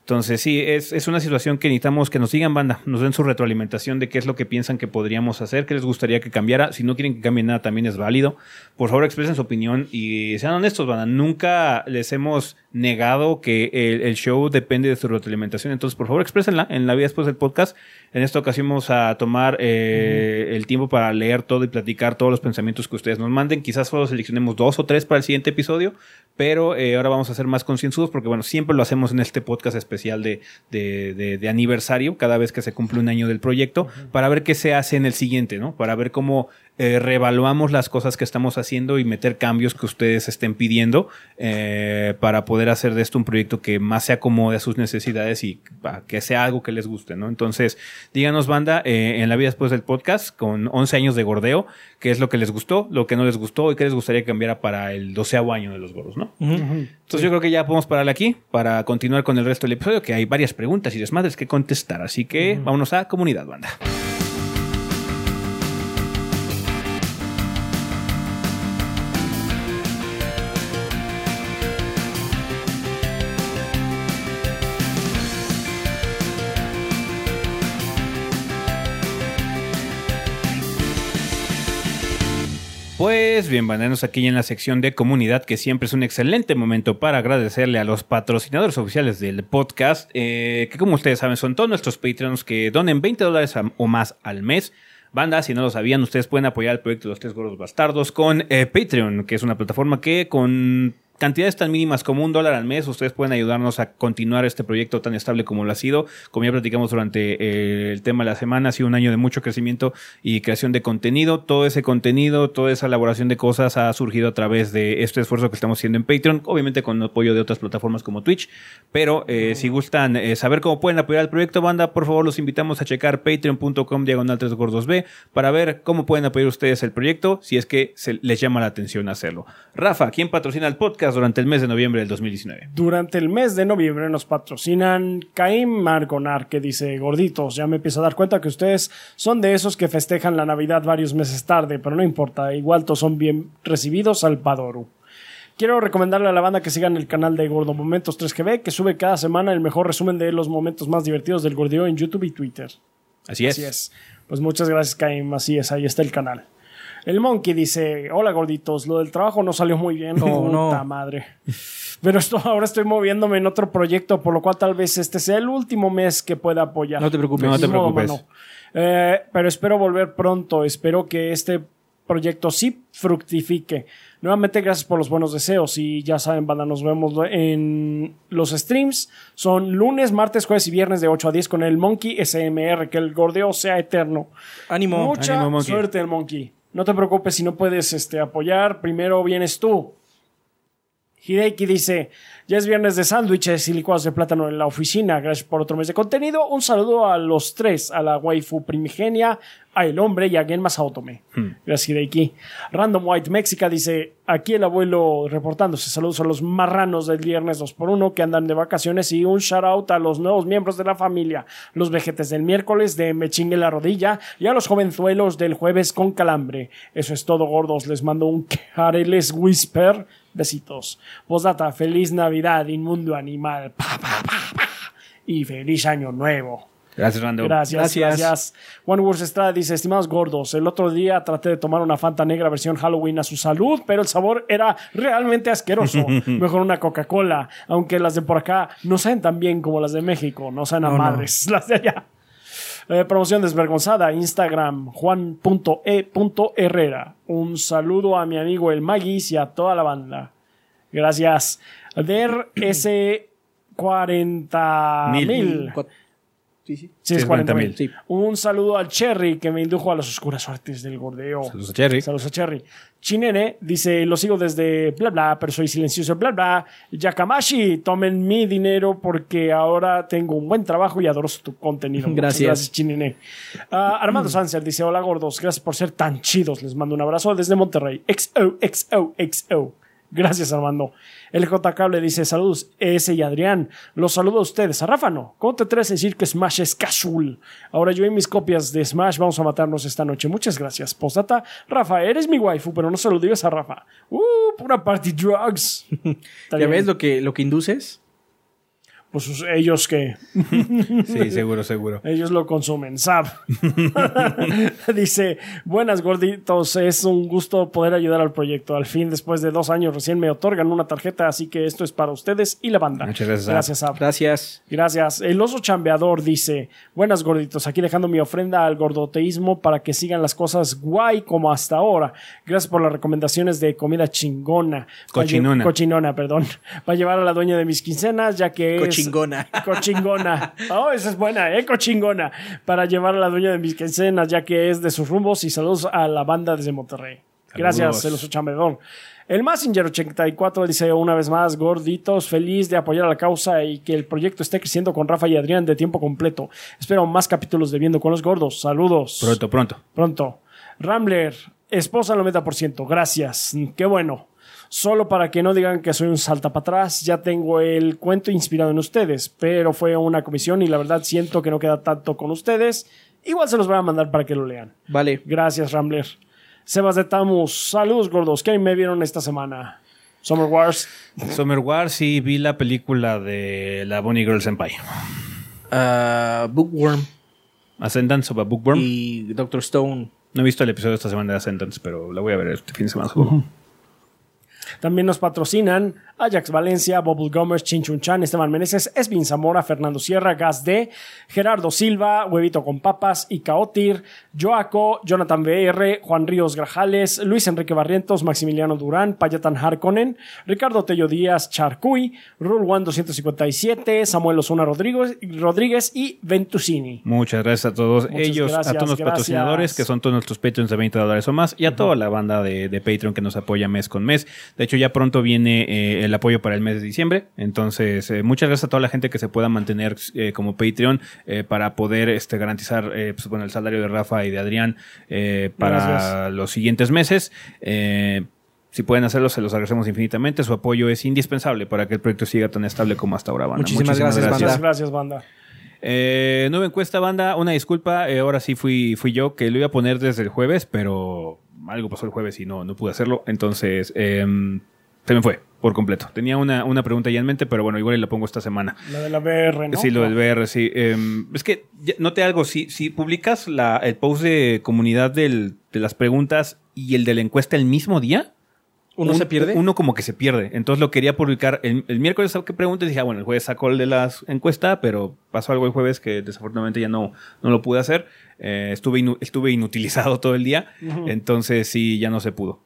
Entonces, sí, es, es una situación que necesitamos que nos digan, banda, nos den su retroalimentación de qué es lo que piensan que podríamos hacer, qué les gustaría que cambiara. Si no quieren que cambie nada, también es válido. Por favor, expresen su opinión y sean honestos, banda. Nunca les hemos negado que el, el show depende de su retroalimentación. Entonces, por favor, exprésenla en la vida después del podcast. En esta ocasión vamos a tomar eh, el tiempo para leer todo y platicar todos los pensamientos que ustedes nos manden. Quizás solo seleccionemos dos o tres para el siguiente episodio, pero eh, ahora vamos a ser más concienzudos porque, bueno, siempre lo hacemos en este podcast especial de, de, de- de aniversario, cada vez que se cumple un año del proyecto, para ver qué se hace en el siguiente, ¿no? Para ver cómo eh, reevaluamos las cosas que estamos haciendo y meter cambios que ustedes estén pidiendo eh, para poder hacer de esto un proyecto que más se acomode a sus necesidades y ah, que sea algo que les guste, ¿no? Entonces, díganos, banda, eh, en la vida después del podcast, con 11 años de gordeo, qué es lo que les gustó, lo que no les gustó y qué les gustaría que cambiara para el doceavo año de los gordos, ¿no? Entonces yo creo que ya podemos pararle aquí para continuar con el resto del episodio, que hay varias preguntas y desmadres que contestar. Así que vámonos a comunidad, banda. Pues bien, bandanos aquí en la sección de comunidad, que siempre es un excelente momento para agradecerle a los patrocinadores oficiales del podcast, eh, que como ustedes saben son todos nuestros Patreons que donen 20 dólares o más al mes. Banda, si no lo sabían, ustedes pueden apoyar el proyecto de los Tres Gordos Bastardos con eh, Patreon, que es una plataforma que con cantidades tan mínimas como un dólar al mes, ustedes pueden ayudarnos a continuar este proyecto tan estable como lo ha sido. Como ya platicamos durante eh, el tema de la semana, ha sido un año de mucho crecimiento y creación de contenido. Todo ese contenido, toda esa elaboración de cosas ha surgido a través de este esfuerzo que estamos haciendo en Patreon, obviamente con apoyo de otras plataformas como Twitch. Pero eh, si gustan eh, saber cómo pueden apoyar al proyecto, banda, por favor los invitamos a checar patreon.com diagonal 3 gordos B para ver cómo pueden apoyar ustedes el proyecto si es que se les llama la atención hacerlo. Rafa, ¿quién patrocina el podcast durante el mes de noviembre del 2019? Durante el mes de noviembre nos patrocinan Caim Margonar, que dice, gorditos, ya me empiezo a dar cuenta que ustedes son de esos que festejan la Navidad varios meses tarde, pero no importa, igual todos son bien recibidos al Padoru. Quiero recomendarle a la banda que sigan el canal de Gordo Momentos 3GB, que sube cada semana el mejor resumen de los momentos más divertidos del gordeo en YouTube y Twitter. Así es. Así es. Pues muchas gracias, Caim. Así es, ahí está el canal. El Monkey dice: Hola gorditos, lo del trabajo no salió muy bien. Oh, no. Puta madre. Pero esto, ahora estoy moviéndome en otro proyecto, por lo cual tal vez este sea el último mes que pueda apoyar. No te preocupes. No te modo, preocupes. Eh, pero espero volver pronto. Espero que este proyecto sí fructifique. Nuevamente, gracias por los buenos deseos. Y ya saben, banda, nos vemos en los streams. Son lunes, martes, jueves y viernes de 8 a 10 con el Monkey SMR. Que el gordeo sea eterno. Ánimo. Mucha Ánimo, Monkey. suerte, el Monkey. No te preocupes si no puedes este, apoyar. Primero vienes tú. Hideki dice, ya es viernes de sándwiches y licuados de plátano en la oficina. Gracias por otro mes de contenido. Un saludo a los tres, a la waifu primigenia, a El Hombre y a Genma Saotome. Gracias, Hideki. Random White Mexica dice, aquí el abuelo reportándose. Saludos a los marranos del viernes 2x1 que andan de vacaciones y un shout out a los nuevos miembros de la familia. Los vejetes del miércoles de Me chingue la rodilla y a los jovenzuelos del jueves con calambre. Eso es todo, gordos. Les mando un Careles Whisper. Besitos. Postdata, feliz Navidad, inmundo animal. Pa, pa, pa, pa. Y feliz año nuevo. Gracias, Rando. Gracias, Gracias. gracias. Juan Wurst Estrada dice, estimados gordos, el otro día traté de tomar una Fanta negra versión Halloween a su salud, pero el sabor era realmente asqueroso. Mejor una Coca-Cola, aunque las de por acá no saben tan bien como las de México, no saben a No, no. madres las de allá. Eh, promoción desvergonzada, Instagram, juan.e.herrera. Un saludo a mi amigo el Magis y a toda la banda. Gracias. Der S40 Mil. mil. Cuat- Sí, sí. Sí, es Sí, 40 mil. 40,000. Sí. Un saludo al Cherry que me indujo a las oscuras artes del gordeo. Saludos a Cherry. Saludos a Cherry. Chinene dice, lo sigo desde bla bla, pero soy silencioso bla bla. Yakamashi, tomen mi dinero porque ahora tengo un buen trabajo y adoro tu contenido. Muchas Gracias. gracias, Chinene. Ah, Armando Sánchez dice, hola gordos, gracias por ser tan chidos. Les mando un abrazo desde Monterrey. XO, XO, XO. Gracias, Armando. El J. Cable dice: Saludos, ese y Adrián. Los saludo a ustedes. A Rafa no. ¿Cómo te atreves a decir que Smash es casual? Ahora yo y mis copias de Smash vamos a matarnos esta noche. Muchas gracias. Postdata, Rafa, eres mi waifu, pero no se lo digas a Rafa. Uh, pura party drugs. ¿Ya ves lo que, lo que induces? Pues ellos que. Sí, seguro, seguro. Ellos lo consumen, ¿sab? Dice, buenas gorditos, es un gusto poder ayudar al proyecto. Al fin, después de dos años, recién me otorgan una tarjeta, así que esto es para ustedes y la banda. Muchas gracias, Sab. Gracias, Sab. Gracias. Gracias. El oso chambeador dice, buenas gorditos, aquí dejando mi ofrenda al gordoteísmo para que sigan las cosas guay como hasta ahora. Gracias por las recomendaciones de comida chingona. Cochinona. Cochinona, perdón. Para llevar a la dueña de mis quincenas, ya que es... Cochingona. Cochingona. Oh, esa es buena, ¿eh? Cochingona. Para llevar a la dueña de mis quincenas, ya que es de sus rumbos. Y saludos a la banda desde Monterrey. Gracias, Saludos. el oso chambedón. El Massinger 84 dice una vez más, gorditos, feliz de apoyar a la causa y que el proyecto esté creciendo con Rafa y Adrián de tiempo completo. Espero más capítulos de Viendo con los Gordos. Saludos. Pronto, pronto. Pronto. Rambler, esposa al 90%. Gracias. Qué bueno. Solo para que no digan que soy un salta para atrás, ya tengo el cuento inspirado en ustedes, pero fue una comisión y la verdad siento que no queda tanto con ustedes. Igual se los voy a mandar para que lo lean. Vale. Gracias, Rambler. Sebas de Tamus, saludos gordos. ¿Qué me vieron esta semana? Summer Wars. Summer Wars sí vi la película de la Bonnie Girl Senpai. Ah, Bookworm Ascendance of a Bookworm. y Doctor Stone. No he visto el episodio de esta semana de Ascendance, pero la voy a ver este fin de semana. supongo. También nos patrocinan Ajax Valencia, Bubble Gomers, Chinchunchan, Esteban Meneses, Esvin Zamora, Fernando Sierra, Gas D, Gerardo Silva, Huevito con Papas, Icaotir, Joaco, Jonathan VR, Juan Ríos Grajales, Luis Enrique Barrientos, Maximiliano Durán, Payatan Harkonnen, Ricardo Tello Díaz, Charcuy, Rule One 257, Samuel Osuna Rodríguez, Rodríguez y Ventusini. Muchas gracias a todos Muchas ellos, gracias, a todos los gracias. patrocinadores que son todos nuestros Patreons de 20 dólares o más y a toda la banda de, de Patreon que nos apoya mes con mes. De hecho, ya pronto viene eh, el apoyo para el mes de diciembre. Entonces, eh, muchas gracias a toda la gente que se pueda mantener eh, como Patreon eh, para poder este, garantizar eh, pues, bueno, el salario de Rafa y de Adrián eh, para Gracias. los siguientes meses. Eh, si pueden hacerlo, se los agradecemos infinitamente. Su apoyo es indispensable para que el proyecto siga tan estable como hasta ahora, banda. Muchísimas gracias, Muchas banda. gracias, banda. Eh, nueva encuesta, banda. Una disculpa. eh, ahora sí fui, fui yo que lo iba a poner desde el jueves, pero algo pasó el jueves y no, no pude hacerlo. Entonces, em, se me fue por completo. Tenía una, una pregunta ya en mente, pero bueno, igual la pongo esta semana. La de la BR, ¿no? Sí, lo del VR, sí. Em, es que, note algo, si, si publicas la, el post de comunidad del- de las preguntas y el de la encuesta el mismo día, ¿Uno un- se pierde? Uno como que se pierde. Entonces lo quería publicar el, el miércoles, ¿sabes qué pregunta? Y dije, ah, bueno, el jueves sacó el de las encuesta, pero pasó algo el jueves que desafortunadamente ya no, no lo pude hacer. Eh, estuve, inu- estuve inutilizado todo el día, entonces sí, ya no se pudo.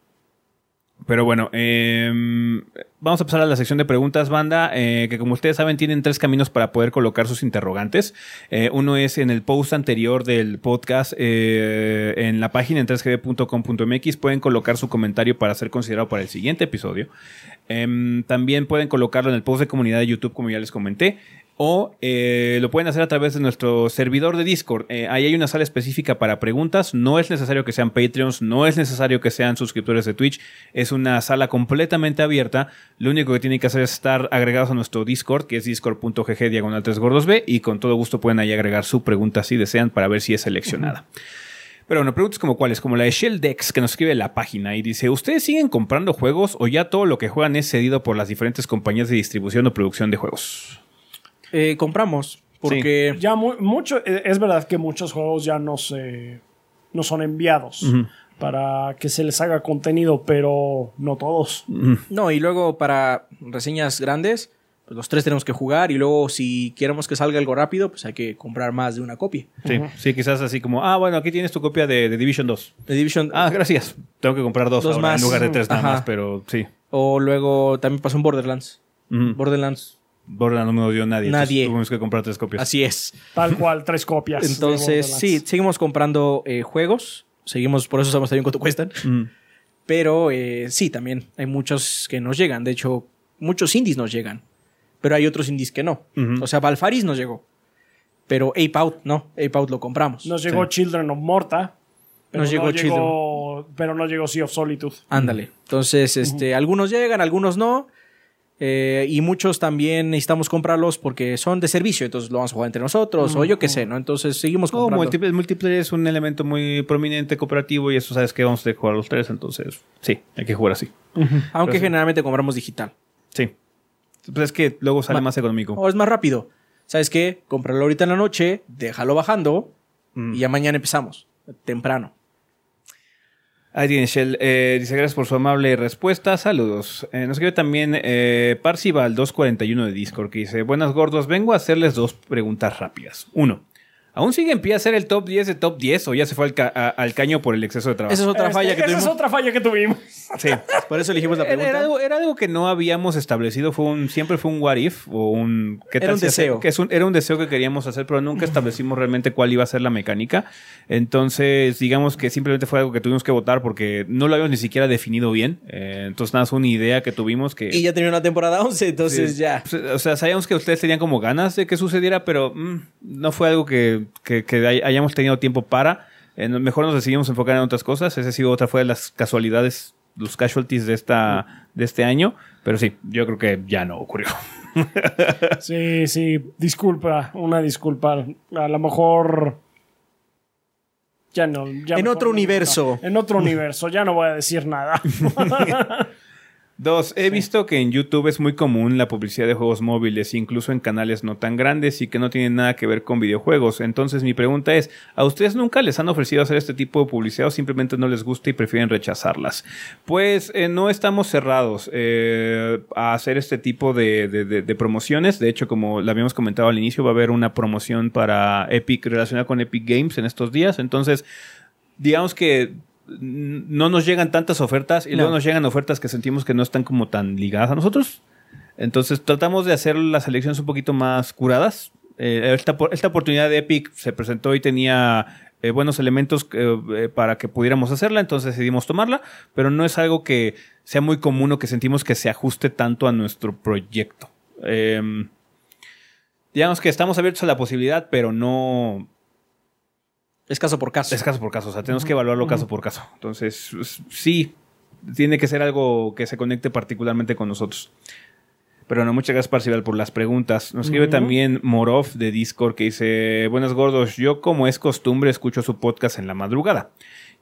Pero bueno, em, vamos a pasar a la sección de preguntas, banda, eh, que como ustedes saben tienen tres caminos para poder colocar sus interrogantes. Eh, uno es en el post anterior del podcast, eh, en la página en 3gb.com.mx, pueden colocar su comentario para ser considerado para el siguiente episodio. Em, también pueden colocarlo en el post de comunidad de YouTube, como ya les comenté o eh, lo pueden hacer a través de nuestro servidor de Discord. Eh, ahí hay una sala específica para preguntas. No es necesario que sean Patreons, no es necesario que sean suscriptores de Twitch. Es una sala completamente abierta. Lo único que tienen que hacer es estar agregados a nuestro Discord, que es discord.gg diagonal 3 gordos B, y con todo gusto pueden ahí agregar su pregunta si desean para ver si es seleccionada. Pero bueno, preguntas como cuáles, como la de Shell Dex que nos escribe la página y dice, ¿ustedes siguen comprando juegos o ya todo lo que juegan es cedido por las diferentes compañías de distribución o producción de juegos? Eh, compramos. Porque. Ya mu- mucho, eh, es verdad que muchos juegos ya no se no son enviados para que se les haga contenido, pero no todos. No, y luego para reseñas grandes, pues los tres tenemos que jugar. Y luego, si queremos que salga algo rápido, pues hay que comprar más de una copia. Sí, sí, quizás así como, ah, bueno, aquí tienes tu copia de, de Division 2. The Division. Ah, gracias. Tengo que comprar dos, Dos ahora más. en lugar de tres nada Ajá. más, pero sí. O luego también pasó en Borderlands. Borderlands. Borderlands no me lo dio nadie. Nadie. Tuvimos que comprar tres copias. Así es. Tal cual, tres copias. Entonces, sí, seguimos comprando eh, juegos. Seguimos, por eso sabemos también cuánto cuestan. Mm. Pero eh, sí, también hay muchos que nos llegan. De hecho, muchos indies nos llegan. Pero hay otros indies que no. O sea, Valfaris nos llegó. Pero Ape Out no. Ape Out lo compramos. Nos llegó Children of Morta. Pero Nos no llegó llegó, pero no llegó Sea of Solitude. Ándale. Entonces, este, algunos llegan, algunos no. Eh, y muchos también necesitamos comprarlos porque son de servicio. Entonces lo vamos a jugar entre nosotros. O yo qué sé, ¿no? Entonces seguimos No, comprando. multiplayer, el multiplayer es un elemento muy prominente cooperativo y eso sabes que vamos a jugar los tres, entonces sí, hay que jugar así. Aunque Pero sí. generalmente compramos digital. Sí. Pues es que luego sale Ma- más económico. O es más rápido. ¿Sabes qué? Cómpralo ahorita en la noche, déjalo bajando Mm. y ya mañana empezamos. Temprano. Ahí tiene Shell. Eh, dice gracias por su amable respuesta. Saludos. Eh, nos escribe también eh, Parcival241 de Discord que dice: Buenas gordos, vengo a hacerles dos preguntas rápidas. Uno, ¿aún sigue en pie a ser el top 10 de top 10 o ya se fue al, ca- a- al caño por el exceso de trabajo? Esa es otra Este, falla que esa tuvimos. es otra falla que tuvimos. Sí. Por eso elegimos la pregunta. era algo, era algo que no habíamos establecido, fue un, siempre fue un what if o un... ¿qué Era tal un si deseo. que es un- era un deseo que queríamos hacer, pero nunca establecimos realmente cuál iba a ser la mecánica. Entonces, digamos que simplemente fue algo que tuvimos que votar porque no lo habíamos ni siquiera definido bien. Eh, entonces, nada, es una idea que tuvimos que... Y ya tenía una temporada 11, entonces Sí, ya. pues, O sea, sabíamos que ustedes tenían como ganas de que sucediera, pero mm, no fue algo que, que- que hay- hayamos tenido tiempo para. Eh, mejor nos decidimos enfocar en otras cosas. Esa ha sido otra fue de las casualidades, los casualties de esta de este año. Pero sí, yo creo que ya no ocurrió. Sí, sí, disculpa, una disculpa. A lo mejor. Ya no. ya En otro no, universo. no. En otro universo, ya no voy a decir nada. Dos, he visto que en YouTube es muy común la publicidad de juegos móviles, incluso en canales no tan grandes y que no tienen nada que ver con videojuegos. Entonces mi pregunta es, ¿a ustedes nunca les han ofrecido hacer este tipo de publicidad o simplemente no les gusta y prefieren rechazarlas? Pues eh, no estamos cerrados eh, a hacer este tipo de, de- de- de promociones. De hecho, como lo habíamos comentado al inicio, va a haber una promoción para Epic relacionada con Epic Games en estos días. Entonces, digamos que no nos llegan tantas ofertas y No. luego nos llegan ofertas que sentimos que no están como tan ligadas a nosotros. Entonces tratamos de hacer las elecciones un poquito más curadas. Eh, esta, esta oportunidad de Epic se presentó y tenía eh, buenos elementos eh, eh, para que pudiéramos hacerla, entonces decidimos tomarla, pero no es algo que sea muy común o que sentimos que se ajuste tanto a nuestro proyecto. Em, digamos que estamos abiertos a la posibilidad, pero no, Es caso por caso. es caso por caso, o sea, tenemos que evaluarlo caso por caso. Entonces, sí, tiene que ser algo que se conecte particularmente con nosotros. Pero no, muchas gracias, Parcival, por las preguntas. Nos escribe también Morov de Discord que dice: Buenas gordos, yo como es costumbre escucho su podcast en la madrugada.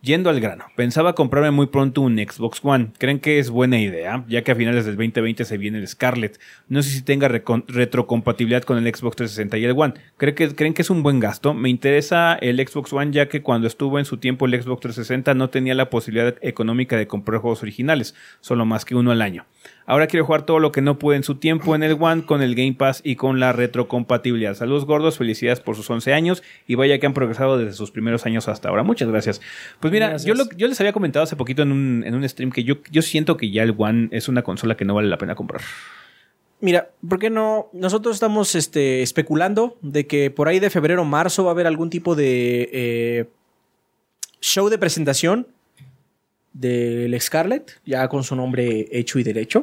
Yendo al grano, pensaba comprarme muy pronto un Xbox One. ¿Creen que es buena idea? Ya que a finales del 2020 se viene el Scarlet. No sé si tenga retrocompatibilidad con el Xbox 360 y el One. ¿Creen que, ¿Creen que es un buen gasto? Me interesa el Xbox One ya que cuando estuvo en su tiempo el Xbox 360 no tenía la posibilidad económica de comprar juegos originales, solo más que uno al año. Ahora quiero jugar todo lo que no pude en su tiempo en el One con el Game Pass y con la retrocompatibilidad. Saludos gordos, felicidades por sus 11 años y vaya que han progresado desde sus primeros años hasta ahora. Muchas gracias. Pues mira, Gracias. yo, lo- yo les había comentado hace poquito en un, en un stream que yo, yo siento que ya el One es una consola que no vale la pena comprar. Mira, ¿por qué no? Nosotros estamos este, especulando de que por ahí de febrero o marzo va a haber algún tipo de eh, show de presentación del Scarlett, ya con su nombre hecho y derecho.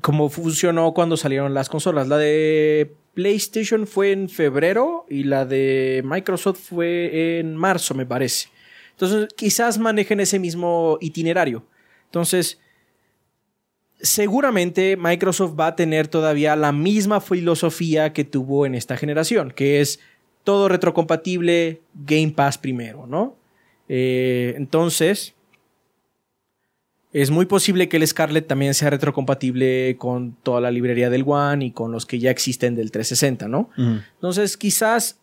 Como funcionó cuando salieron las consolas. La de PlayStation fue en febrero y la de Microsoft fue en marzo, me parece. Entonces, quizás manejen ese mismo itinerario. Entonces, seguramente Microsoft va a tener todavía la misma filosofía que tuvo en esta generación, que es todo retrocompatible, Game Pass primero, ¿no? Eh, entonces, es muy posible que el Scarlett también sea retrocompatible con toda la librería del One y con los que ya existen del 360, ¿no? Entonces, quizás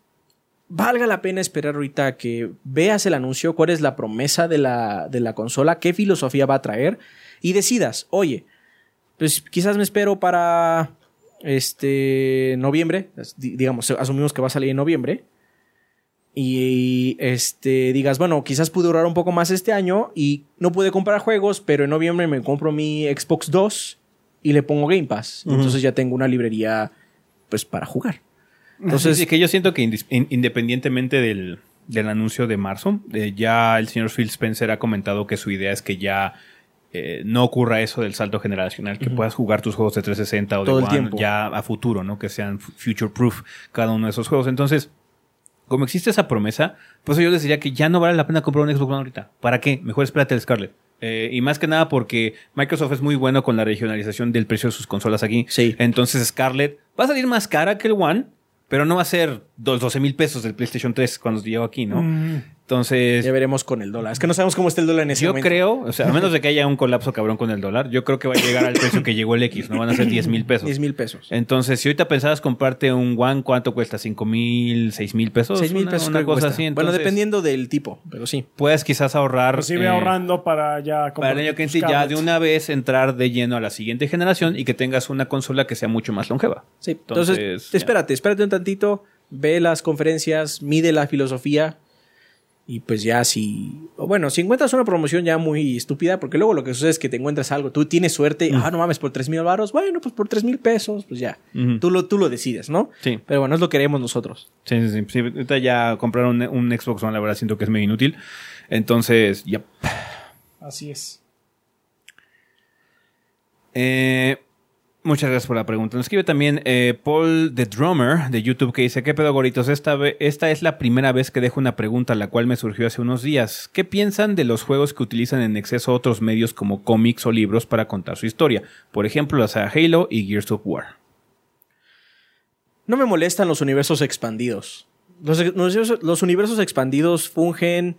valga la pena esperar ahorita que veas el anuncio, cuál es la promesa de la, de la consola, qué filosofía va a traer y decidas, oye, pues quizás me espero para este noviembre, di- digamos, asumimos que va a salir en noviembre. Y este digas, bueno, quizás pude durar un poco más este año y no pude comprar juegos, pero en noviembre me compro mi Xbox 2 y le pongo Game Pass. Entonces ya tengo una librería pues para jugar. Entonces, Entonces, que yo siento que in- independientemente del, del anuncio de marzo, eh, ya el señor Phil Spencer ha comentado que su idea es que ya eh, no ocurra eso del salto generacional, que puedas jugar tus juegos de 360 o de Todo el One ya a futuro, ¿no? Que sean future proof cada uno de esos juegos. Entonces, como existe esa promesa, pues yo les diría que ya no vale la pena comprar un Xbox One ahorita. ¿Para qué? Mejor espérate el Scarlett. Eh, y más que nada porque Microsoft es muy bueno con la regionalización del precio de sus consolas aquí. Sí. Entonces Scarlett va a salir más cara que el One, pero no va a ser dos- 12 mil pesos del PlayStation 3 cuando llegó aquí, ¿no? Entonces, ya veremos con el dólar. Es que no sabemos cómo está el dólar en ese yo momento. creo, o sea, a menos de que haya un colapso cabrón con el dólar, yo creo que va a llegar al precio que llegó el X, ¿no? Van a ser 10 mil pesos. 10 mil pesos. Entonces, si ahorita pensabas comprarte un One, ¿cuánto cuesta? ¿5 mil, 6 mil pesos? 6 mil pesos. Una, cosa cuesta. así. bueno, dependiendo del tipo, pero sí. Puedes quizás ahorrar. Pues sigue eh, ahorrando para ya Para comprar el año que entra ya de una vez entrar de lleno a la siguiente generación y que tengas una consola que sea mucho más longeva. Sí, entonces, Entonces, espérate, espérate un tantito, ve las conferencias, mide la filosofía y pues ya si... Bueno, si encuentras una promoción ya muy estúpida, porque luego lo que sucede es que te encuentras algo, tú tienes suerte, ah, no mames, por 3 mil baros, bueno, pues por 3 mil pesos, pues ya, tú, lo, tú lo decides, ¿no? Sí. Pero bueno, es lo que queremos nosotros. Sí, sí, sí. Sí, ahorita ya comprar un, un Xbox One, la verdad, siento que es medio inútil. Entonces, ya. Así es. Eh, muchas gracias por la pregunta. Nos escribe también eh, Paul the Drummer de YouTube que dice: ¿Qué pedo, goritos? Esta, esta es la primera vez que dejo una pregunta, la cual me surgió hace unos días. ¿Qué piensan de los juegos que utilizan en exceso otros medios como cómics o libros para contar su historia? Por ejemplo, la saga Halo y Gears of War. No me molestan los universos expandidos. Los universos expandidos fungen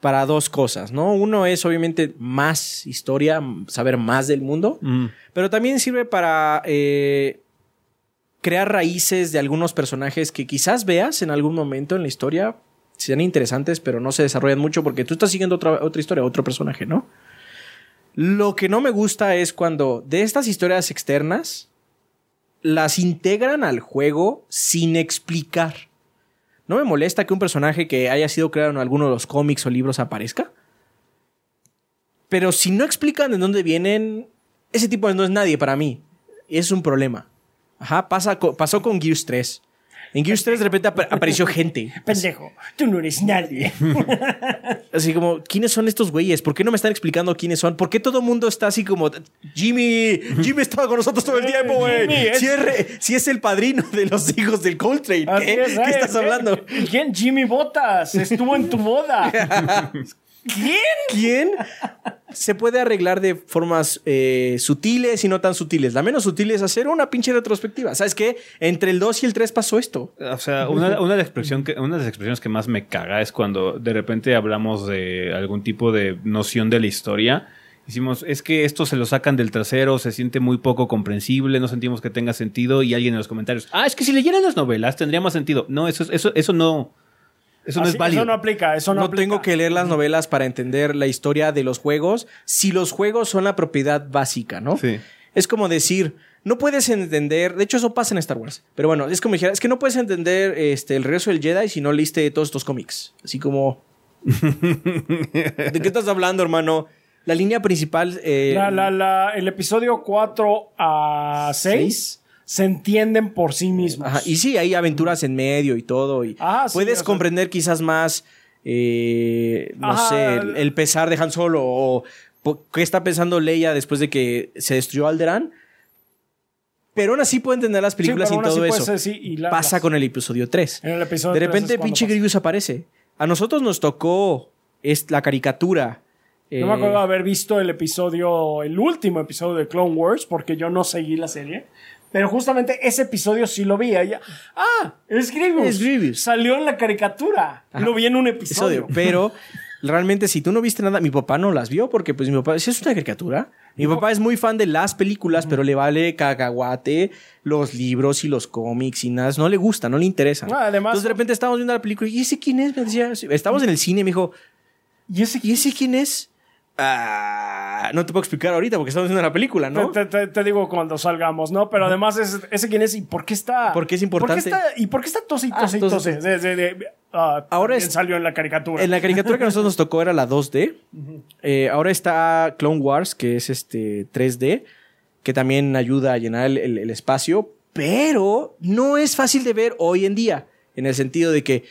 para dos cosas, ¿no? Uno es obviamente más historia, saber más del mundo. Mm. Pero también sirve para eh, crear raíces de algunos personajes que quizás veas en algún momento en la historia. Sean interesantes, pero no se desarrollan mucho porque tú estás siguiendo otra, otra historia, otro personaje, ¿no? Lo que no me gusta es cuando de estas historias externas las integran al juego sin explicar. No me molesta que un personaje que haya sido creado en alguno de los cómics o libros aparezca. Pero si no explican de dónde vienen, ese tipo no es nadie para mí. Es un problema. Ajá, pasa pasó con Gears 3. En Gears 3 de repente ap- apareció gente. Pendejo, tú no eres nadie. Así como, ¿quiénes son estos güeyes? ¿Por qué no me están explicando quiénes son? ¿Por qué todo el mundo está así como, Jimmy, Jimmy estaba con nosotros todo el tiempo, güey? Es- Si, es re- si es el padrino de los hijos del Coltrane. ¿Qué, es, ¿Qué ¿eh? estás hablando? ¿Quién? Jimmy Botas estuvo en tu boda. ¿Quién? ¿Quién? Se puede arreglar de formas eh, sutiles y no tan sutiles. La menos sutil es hacer una pinche retrospectiva. ¿Sabes qué? Entre el 2 y el 3 pasó esto. O sea, una, una de, las expresión que, una de las expresiones que más me caga es cuando de repente hablamos de algún tipo de noción de la historia. Decimos, es que esto se lo sacan del trasero, se siente muy poco comprensible, no sentimos que tenga sentido. Y alguien en los comentarios, ah, es que si leyeran las novelas tendría más sentido. No, eso, es- eso, eso no. Eso no Así- es válido. Eso no aplica, eso no, No aplica. tengo que leer las novelas para entender la historia de los juegos si los juegos son la propiedad básica, ¿no? Sí. Es como decir, no puedes entender, de hecho eso pasa en Star Wars, pero bueno, es como dijera, es que no puedes entender este, el regreso del Jedi si no leíste todos estos cómics. Así como... ¿De qué estás hablando, hermano? La línea principal... eh, La- la- la- el episodio 4 a 6 se entienden por sí mismos. Ajá, y sí, hay aventuras en medio y todo. Y Ah, sí, puedes sea- comprender quizás más, eh, no Ajá, sé, el, pesar de Han Solo o qué está pensando Leia después de que se destruyó Alderaan. Pero aún así puedo entender las Sí, películas pero y todo eso. ser, sí, y la- Pasa con el episodio 3. En el episodio De 3 repente pinche. Grievous aparece. A nosotros nos tocó es la caricatura. Eh, me acuerdo de haber visto el episodio, el último episodio de Clone Wars, porque yo no seguí la serie. Pero justamente ese episodio sí lo vi. Ella, ah, es Grievous. Es Grievous. Salió en la caricatura. Lo vi en un episodio. episodio. Pero realmente, si tú no viste nada, mi papá no las vio porque, pues, mi papá, si es una caricatura. Mi papá es muy fan de las películas, pero le vale cacahuate los libros y los cómics y nada. No le gusta, no le interesa. Ah, además- Entonces, de repente estábamos viendo la película y ¿ese quién es? Me decía, estábamos en el cine y me dijo, ¿Y ese ¿y ese quién es? Ah, no te puedo explicar ahorita porque estamos viendo la película, ¿no? Te, te- te digo cuando salgamos, ¿no? Pero además, ese, ese quién es y por qué está. ¿Por qué es importante? ¿Por qué está, ¿Y por qué está tose y Ah, tose y entonces- tose? De- de- de- ah, Ahora también es- salió en la caricatura. En la caricatura que a nosotros nos tocó era la 2D. Eh, ahora está Clone Wars, que es este 3D, que también ayuda a llenar el, el- el espacio, pero no es fácil de ver hoy en día, en el sentido de que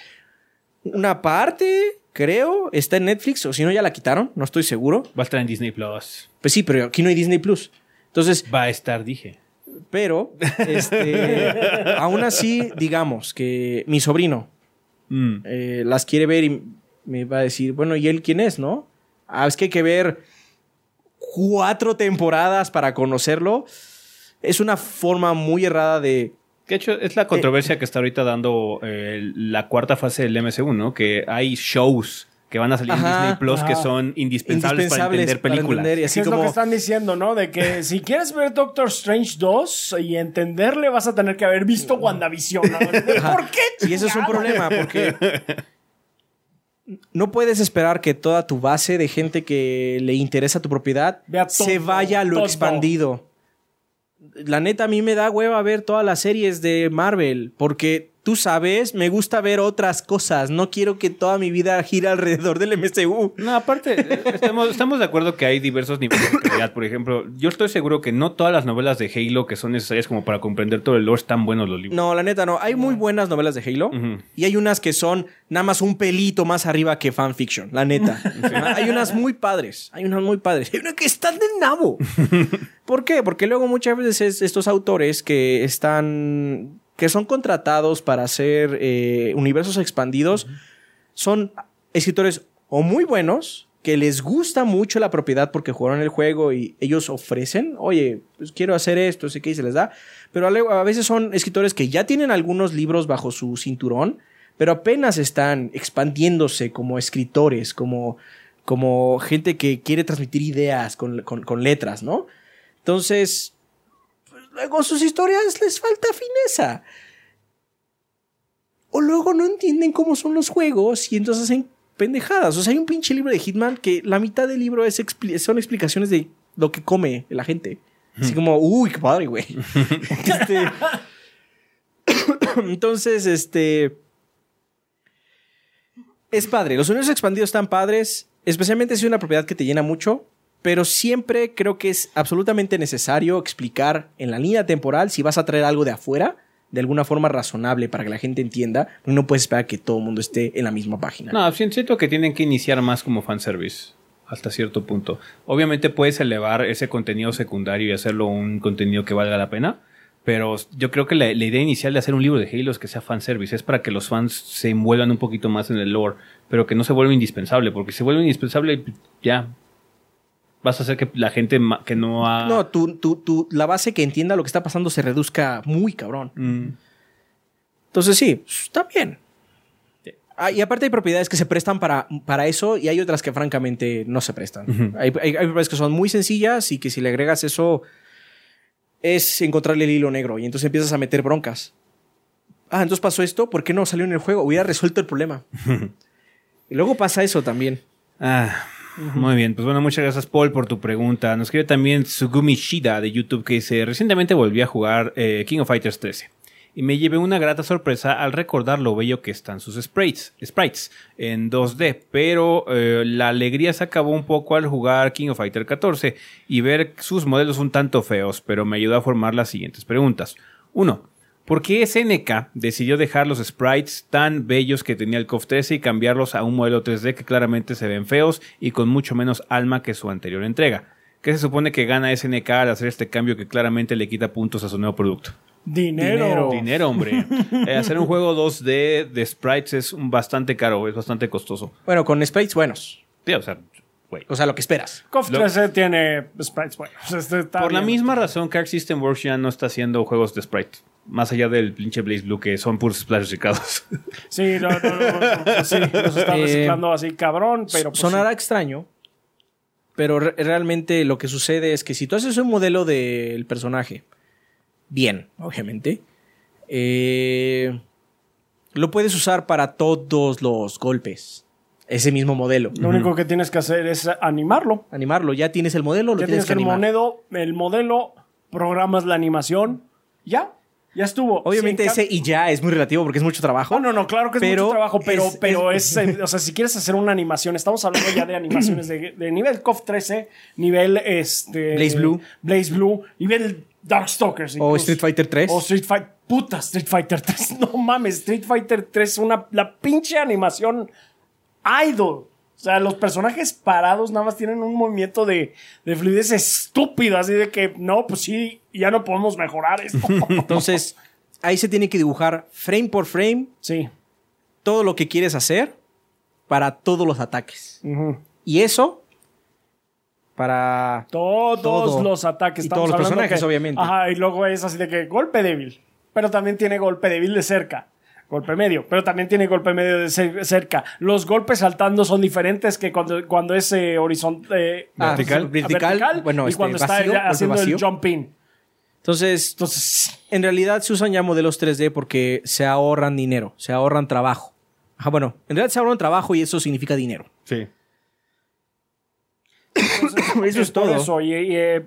una parte, creo, está en Netflix, o si no ya la quitaron, no estoy seguro. Va a estar en Disney Plus. Pues sí, pero aquí no hay Disney Plus. Entonces, Va a estar, dije. pero, este, aún así, digamos que mi sobrino, Mm. eh, las quiere ver y me va a decir, bueno, ¿y él quién es, no? Ah, es que hay que ver cuatro temporadas para conocerlo. Es una forma muy errada de... De hecho, es la controversia que está ahorita dando eh, la cuarta fase del MCU, ¿no? Que hay shows que van a salir en Disney Plus que son indispensables, para entender películas. entender y Que así es lo como... que están diciendo, ¿no? De que si quieres ver Doctor Strange 2 y entenderle, vas a tener que haber visto WandaVision. ¿no? ¿Por qué? Y eso es un chingado? problema porque no puedes esperar que toda tu base de gente que le interesa tu propiedad se vaya a lo todo. expandido. La neta, a mí me da hueva ver todas las series de Marvel porque tú sabes, me gusta ver otras cosas. No quiero que toda mi vida gire alrededor del MCU. No, aparte, estamos, estamos de acuerdo que hay diversos niveles de calidad. Por ejemplo, yo estoy seguro que no todas las novelas de Halo que son necesarias como para comprender todo el lore están buenos los libros. No, la neta no. Hay muy buenas novelas de Halo y hay unas que son nada más un pelito más arriba que fanfiction, la neta. hay unas muy padres, hay unas muy padres. Hay una que están de nabo. ¿Por qué? Porque luego muchas veces estos autores que están que son contratados para hacer eh, universos expandidos son escritores o muy buenos que les gusta mucho la propiedad porque jugaron el juego y ellos ofrecen, oye, pues quiero hacer esto, sé qué y se les da, pero a veces son escritores que ya tienen algunos libros bajo su cinturón, pero apenas están expandiéndose como escritores, como, como gente que quiere transmitir ideas con, con- con letras, ¿no? Entonces, luego sus historias les falta fineza. O luego no entienden cómo son los juegos y entonces hacen pendejadas. O sea, hay un pinche libro de Hitman que la mitad del libro es expli- son explicaciones de lo que come la gente. Así como, uy, qué padre, güey. Este, entonces, este. Es padre. Los universos expandidos están padres, especialmente si es una propiedad que te llena mucho. Pero siempre creo que es absolutamente necesario explicar en la línea temporal si vas a traer algo de afuera de alguna forma razonable para que la gente entienda. No puedes esperar que todo el mundo esté en la misma página. No, siento que tienen que iniciar más como fanservice. Hasta cierto punto. Obviamente puedes elevar ese contenido secundario y hacerlo un contenido que valga la pena. Pero yo creo que la, la idea inicial de hacer un libro de Halo es que sea fanservice. Es para que los fans se envuelvan un poquito más en el lore. Pero que no se vuelva indispensable. Porque si se vuelve indispensable, ya. Vas a hacer que la gente que no ha. No, tu, tu- tu- la base que entienda lo que está pasando se reduzca muy cabrón. Mm. Entonces sí, está bien. Ah, y aparte hay propiedades que se prestan para, para eso y hay otras que francamente no se prestan. Hay, hay- hay propiedades que son muy sencillas y que si le agregas eso es encontrarle el hilo negro y entonces empiezas a meter broncas. ah, entonces pasó esto, ¿por qué no salió en el juego? Hubiera resuelto el problema. y luego pasa eso también. Ah, muy bien. Pues bueno, muchas gracias, Paul, por tu pregunta. Nos escribe también Sugumi Shida de YouTube que dice: Recientemente volví a jugar eh, King of Fighters 13 y me llevé una grata sorpresa al recordar lo bello que están sus sprites, sprites en 2D, pero eh, la alegría se acabó un poco al jugar King of Fighters 14 y ver sus modelos un tanto feos, pero me ayudó a formar las siguientes preguntas. 1. ¿Por qué SNK decidió dejar los sprites tan bellos que tenía el KOF 13 y cambiarlos a un modelo 3D que claramente se ven feos y con mucho menos alma que su anterior entrega? ¿Qué se supone que gana SNK al hacer este cambio que claramente le quita puntos a su nuevo producto? Dinero. Dinero, hombre. Eh, hacer un juego 2D de sprites es un bastante caro, es bastante costoso. Bueno, con sprites buenos. Sí, o sea, güey. O sea, lo que esperas. KOF Lo- 13 tiene sprites buenos. Este Por la misma razón que Arc System Works ya no está haciendo juegos de sprite. Más allá del pinche Blaze Blue, que son puros splash reciclados. Sí, no, no, no, no, no, sí, los está Eh, reciclando así cabrón, pero pues, Sonará extraño, pero re- realmente lo que sucede es que si tú haces un modelo del personaje, bien, obviamente, eh, lo puedes usar para todos los golpes. Ese mismo modelo. Lo único que tienes que hacer es animarlo. Animarlo, ya tienes el modelo, lo Ya tienes tienes que el animar. modelo, el modelo, programas la animación, ya, ya estuvo. Obviamente Si ese y ya es muy relativo porque es mucho trabajo. No, no, no, claro que es Pero mucho trabajo, pero, es- pero es- es, o sea, si quieres hacer una animación, estamos hablando ya de animaciones de, de nivel KOF 13, nivel este Blaze Blue. Blaze Blue, nivel Darkstalkers. O incluso. Street Fighter 3. O Street Fighter, puta, Street Fighter 3, no mames, Street Fighter 3 es una, la pinche animación idol. O sea, los personajes parados nada más tienen un movimiento de, de fluidez estúpido, así de que, no, pues sí, ya no podemos mejorar esto. Entonces, ahí se tiene que dibujar frame por frame sí. todo lo que quieres hacer para todos los ataques. Y eso para Todos Todo. los ataques. Y estamos todos los personajes, que- obviamente. Ajá, y luego es así de que golpe débil. Pero también tiene golpe débil de cerca. Golpe medio, pero también tiene golpe medio de cer- cerca. Los golpes saltando son diferentes que cuando, cuando es eh, horizontal. Ah, Vertical. vertical, bueno, y este, cuando está vacío, haciendo vacío. el jump in. Entonces, Entonces, en realidad se usan ya modelos 3D porque se ahorran dinero, se ahorran trabajo. Ajá, bueno, en realidad se ahorran trabajo y eso significa dinero. Sí. Eso es todo. eso. Y, y, eh,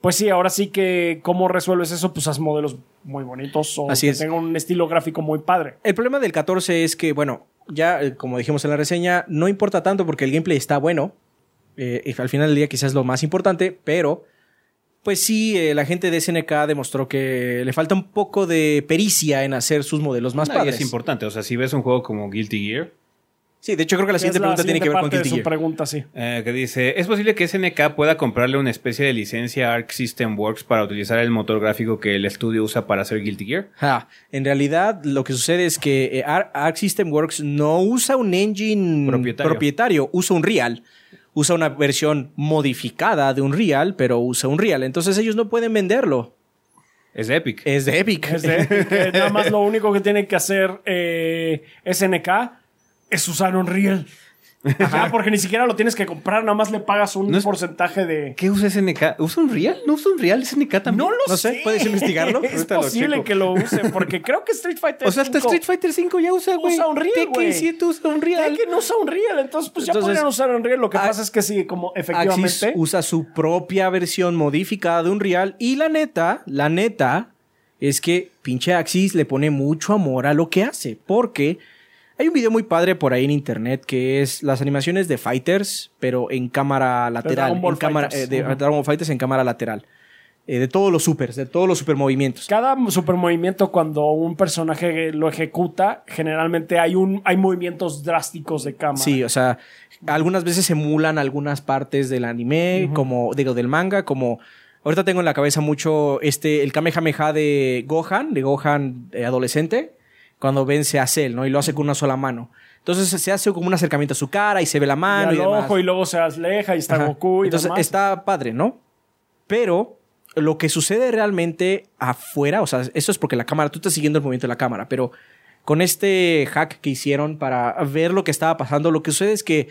pues sí, ahora sí que, ¿cómo resuelves eso? Pues haz modelos muy bonitos o Así que es. tengan un estilo gráfico muy padre. El problema del 14 es que, bueno, ya eh, como dijimos en la reseña, no importa tanto porque el gameplay está bueno. Eh, y al final del día quizás es lo más importante, pero pues sí, eh, la gente de SNK demostró que le falta un poco de pericia en hacer sus modelos más No, y padres. es importante. O sea, si ves un juego como Guilty Gear, Sí, de hecho creo que la siguiente pregunta tiene que ver con Guilty su Gear. pregunta, sí. eh, que dice, ¿es posible que SNK pueda comprarle una especie de licencia a Arc System Works para utilizar el motor gráfico que el estudio usa para hacer Guilty Gear? Ja, en realidad lo que sucede es que eh, Ar- Arc System Works no usa un engine Propietario. propietario, usa un Real. Usa una versión modificada de un Real, pero usa un Real. Entonces ellos no pueden venderlo. Es de Epic. Es de Epic. Es de- que nada más lo único que tiene que hacer eh, SNK es usar un reel. Ya, porque ni siquiera lo tienes que comprar, nada más le pagas un No es- porcentaje de. ¿Qué usa SNK? ¿Usa un Real? ¿No usa un Real SNK también? No lo No sé, sé. ¿puedes investigarlo? Es Ahorita posible que lo use, porque creo que Street Fighter O sea, hasta 5 Street Fighter 5 ya usa, güey. Usa un Real, Tekken güey. 7 usa un Real. no usa un reel, entonces pues ya Entonces, podrían usar un reel. Lo que a- pasa es que sí, como Axis efectivamente. usa su propia versión modificada de un Real. Y la neta, la neta, es que pinche Axis le pone mucho amor a lo que hace. Porque hay un video muy padre por ahí en internet que es las animaciones de Fighters, pero en cámara lateral. Dragon Ball en cámara, eh, de. Dragon Ball Fighters en cámara lateral. Eh, de todos los supers, de todos los super movimientos. Cada super movimiento cuando un personaje lo ejecuta, generalmente hay un hay movimientos drásticos de cámara. Sí, o sea, algunas veces emulan algunas partes del anime, como, digo, del manga, como... Ahorita tengo en la cabeza mucho este, el Kamehameha de Gohan, de Gohan eh, adolescente, cuando vence a Cell, ¿no? Y lo hace con una sola mano. Entonces se hace como un acercamiento a su cara y se ve la Y mano y, al demás. ojo y luego se aleja y está Ajá. Goku y Entonces demás. está padre, ¿no? Pero lo que sucede realmente afuera, o sea, esto es porque la cámara, tú estás siguiendo el movimiento de la cámara, pero con este hack que hicieron para ver lo que estaba pasando, lo que sucede es que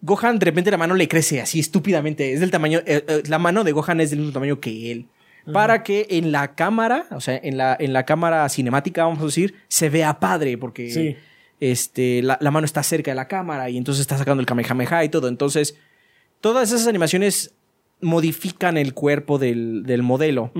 Gohan de repente la mano le crece así estúpidamente, es del tamaño, eh, eh, la mano de Gohan es del mismo tamaño que él. Para que en la cámara, o sea, en la, en la cámara cinemática, vamos a decir, se vea padre, porque Sí. este, la, la mano está cerca de la cámara y entonces está sacando el Kamehameha y todo. Entonces, todas esas animaciones modifican el cuerpo del, del modelo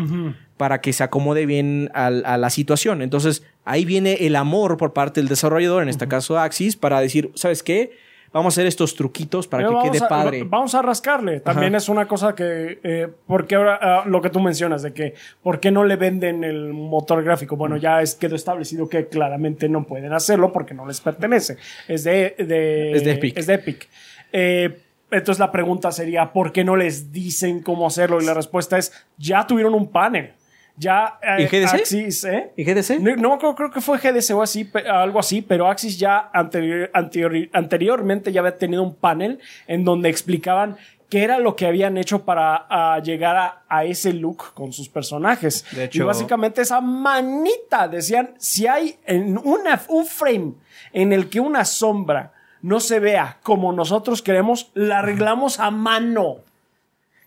para que se acomode bien a, la situación. Entonces, ahí viene el amor por parte del desarrollador, en este caso Axis, para decir, ¿sabes qué? Vamos a hacer estos truquitos para Pero que quede a- padre. va- Vamos a rascarle. También Ajá. es una cosa que. Eh, porque ahora ah, lo que tú mencionas de que. ¿Por qué no le venden el motor gráfico? Bueno, ya es quedó establecido que claramente no pueden hacerlo porque no les pertenece. Es de. de- Es de Epic. Es de Epic. Eh, entonces la pregunta sería: ¿por qué no les dicen cómo hacerlo? Y la respuesta es: ya tuvieron un panel. Ya. eh, ¿Y GDC? Axis, ¿eh? ¿Y GDC? No, acuerdo, creo que fue GDC o así, algo así, pero Axis ya anterior- anterior- anteriormente ya había tenido un panel en donde explicaban qué era lo que habían hecho para llegar a, a ese look con sus personajes. De y hecho- básicamente esa manita, decían, si hay en una, un frame en el que una sombra no se vea como nosotros queremos, la arreglamos a mano.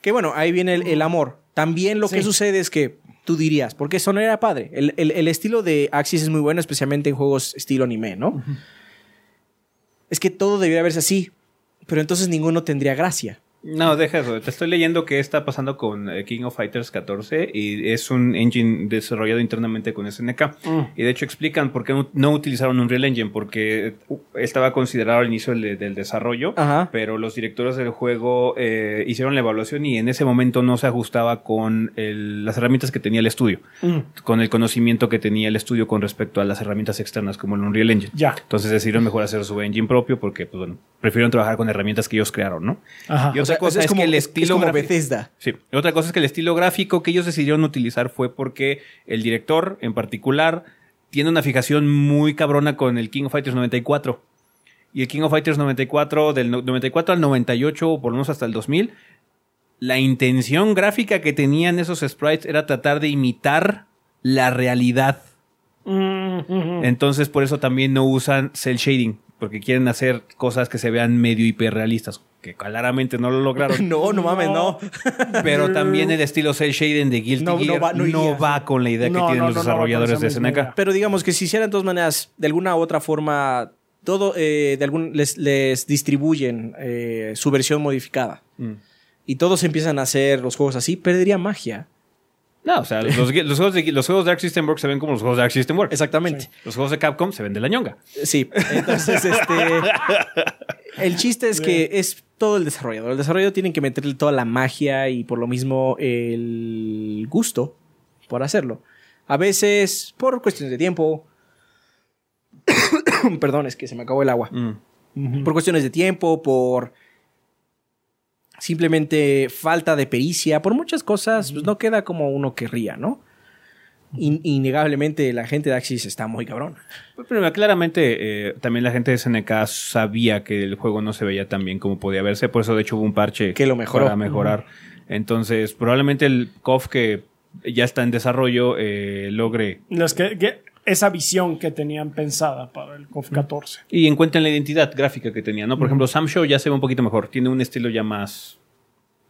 Que bueno, ahí viene el, el amor. También lo que sucede es que tú dirías, porque no era padre. El, el- el estilo de Axis es muy bueno, especialmente en juegos estilo anime, ¿no? Es que todo debería verse así, pero entonces ninguno tendría gracia. No, deja eso. Te estoy leyendo qué está pasando con eh, King of Fighters 14 y es un engine desarrollado internamente con SNK. Y de hecho explican por qué no- utilizaron Unreal Engine, porque uh, estaba considerado al inicio del, del desarrollo, Ajá. pero los directores del juego eh, hicieron la evaluación y en ese momento no se ajustaba con el- las herramientas que tenía el estudio, con el conocimiento que tenía el estudio con respecto a las herramientas externas como el Unreal Engine. Ya. Entonces decidieron mejor hacer su engine propio porque, pues bueno, prefirieron trabajar con herramientas que ellos crearon, ¿no? Ajá. Otra O sea, cosa es, que el es- estilo es como gráfico- Bethesda. Sí. Otra cosa es que el estilo gráfico que ellos decidieron utilizar fue porque el director, en particular, tiene una fijación muy cabrona con el King of Fighters 94. Y el King of Fighters 94, del no- 94 al 98, o por lo menos hasta el 2000, la intención gráfica que tenían esos sprites era tratar de imitar la realidad. Mm. Entonces, por eso también no usan cel shading, porque quieren hacer cosas que se vean medio hiperrealistas, que claramente no lo lograron. No, no mames, no. Pero también el estilo cel shading de Guilty No, no va- no va con la idea que tienen los desarrolladores esa de idea. Pero digamos que si hicieran de todas maneras, de alguna u otra forma, todo eh, de algún, les, les distribuyen eh, su versión modificada. Mm. Y todos empiezan a hacer los juegos así, perdería magia. No, o sea, los, los juegos de, los juegos de Arc System Works se ven como los juegos de Arc System Works. Exactamente. Los juegos de Capcom se ven de la ñonga. Sí, entonces este el chiste es que es todo el desarrollador. El desarrollador tiene que meterle toda la magia y por lo mismo el gusto por hacerlo. A veces por cuestiones de tiempo. Perdón, es que se me acabó el agua. Mm. Por cuestiones de tiempo, por simplemente falta de pericia, por muchas cosas, pues no queda como uno querría, ¿no? In- innegablemente la gente de Axis está muy cabrón. Pues, Pero claramente eh, también la gente de SNK sabía que el juego no se veía tan bien como podía verse, por eso de hecho hubo un parche Que lo mejoró. para mejorar. Entonces, probablemente el KOF que ya está en desarrollo eh, logre Los que, que- esa visión que tenían pensada para el COF 14. y encuentren la identidad gráfica que tenía, ¿no? Por ejemplo, Sam Show ya se ve un poquito mejor, tiene un estilo ya más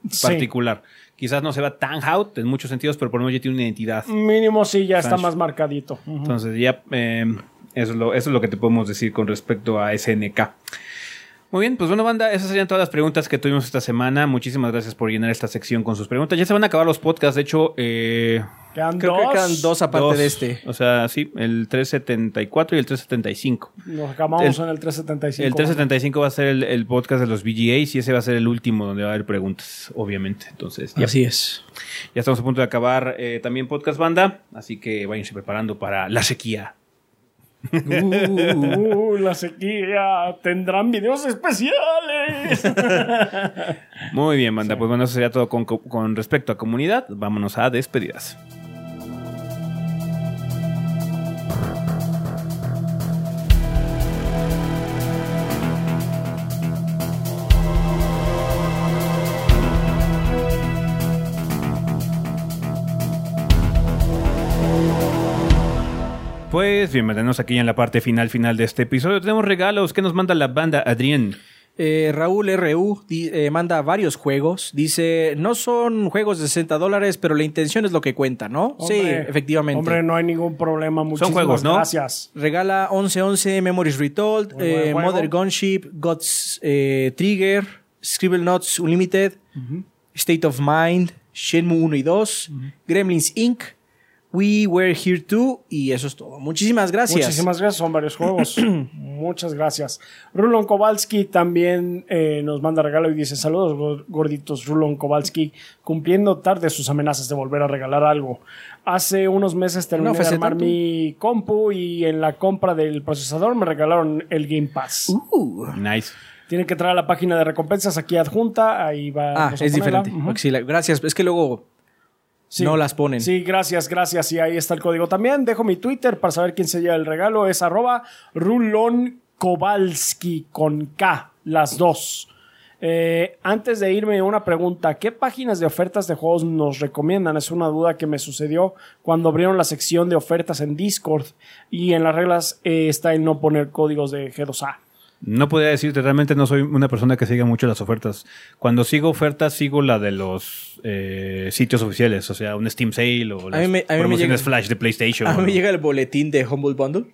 Sí. particular. Quizás no se va tan out en muchos sentidos, pero por lo menos ya tiene una identidad. Mínimo sí, ya está más marcadito. Entonces ya eh, eso, es lo, eso es lo que te podemos decir con respecto a SNK. Muy bien, pues bueno, banda, esas serían todas las preguntas que tuvimos esta semana. Muchísimas gracias por llenar esta sección con sus preguntas. Ya se van a acabar los podcasts, de hecho, eh, Quedan Creo dos. que quedan dos aparte dos. de este. O sea, sí, el 374 y el 375. Nos acabamos El- en el 375. El 375 va a ser el, el podcast de los VGAs y ese va a ser el último donde va a haber preguntas, obviamente. Entonces, ya, Así es. ya estamos a punto de acabar eh, también podcast banda, así que váyanse preparando para la sequía. Uh, la sequía. Tendrán videos especiales. Muy bien, banda. Pues bueno, eso sería todo con, con respecto a comunidad. Vámonos a despedidas. Pues bienvenidos aquí en la parte final final de este episodio. Tenemos regalos que nos manda la banda Adrián. Eh, Raúl RU di- eh, manda varios juegos. Dice, no son juegos de 60 dólares, pero la intención es lo que cuenta, ¿no? sí, efectivamente. Hombre, no hay ningún problema. Muchísimas juegos, ¿no? Gracias. Regala 1111 Memories Retold, eh. Mother Gunship, God's eh, Trigger, Scribble Notes Unlimited, State of Mind, Shenmue 1 y 2, Gremlins Inc., We Were Here Too, y eso es todo. Muchísimas gracias. Muchísimas gracias, son varios juegos. Muchas gracias. Rulon Kowalski también eh, nos manda regalo y dice: Saludos, go- gorditos. Rulon Kowalski, cumpliendo tarde sus amenazas de volver a regalar algo. Hace unos meses terminé No de armar tanto. mi compu y en la compra del procesador me regalaron el Game Pass. Uh. Nice. Tienen que entrar a la página de recompensas aquí adjunta. Ahí va. Ah, es diferente. Gracias. Es que luego Sí. no las ponen. Sí, gracias, gracias. Y ahí está el código también. Dejo mi Twitter para saber quién se lleva el regalo. Es arroba Rulon Kowalski con K, las dos. Eh, antes de irme, una pregunta. ¿Qué páginas de ofertas de juegos nos recomiendan? Es una duda que me sucedió cuando abrieron la sección de ofertas en Discord y en las reglas eh, está el no poner códigos de G2A. No podría decirte, realmente no soy una persona que siga mucho las ofertas. Cuando sigo ofertas, sigo la de los eh, sitios oficiales, o sea, un Steam Sale o las mí me- a mí me promociones llega- Flash de PlayStation. A mí me llega el boletín de Humble Bundle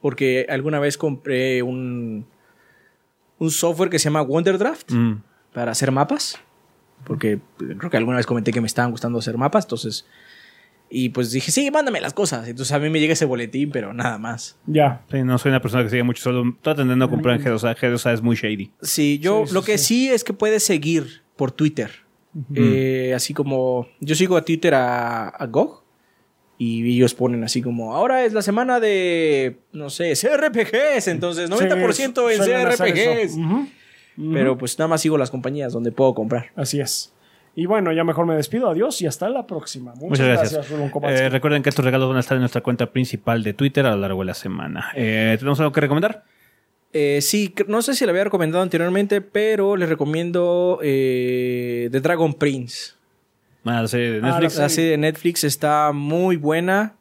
porque alguna vez compré un, un software que se llama Wonderdraft Mm. para hacer mapas. Porque creo que alguna vez comenté que me estaban gustando hacer mapas, entonces... Y pues dije, sí, mándame las cosas. Entonces a mí me llega ese boletín, pero nada más. Ya. Sí, no soy una persona que sigue mucho, solo traten de no comprar en G2A. G2A es muy shady. Sí, yo Sí, sí, lo que sí. sí. es que puedes seguir por Twitter. Eh, así como yo sigo a Twitter a, a GOG y ellos ponen así como ahora es la semana de no sé, CRPGs, entonces 90% Sí, en CRPGs. Ujú. Pero pues nada más sigo las compañías donde puedo comprar. Así es. Y bueno, ya mejor me despido. Adiós y hasta la próxima. Muchas, Muchas gracias. gracias. Eh, recuerden que estos regalos van a estar en nuestra cuenta principal de Twitter a lo largo de la semana. Eh, ¿Tenemos algo que recomendar? Eh, sí, no sé si le había recomendado anteriormente, pero les recomiendo eh, The Dragon Prince. Ah, la serie de Ah, Netflix. La serie de Netflix está muy buena,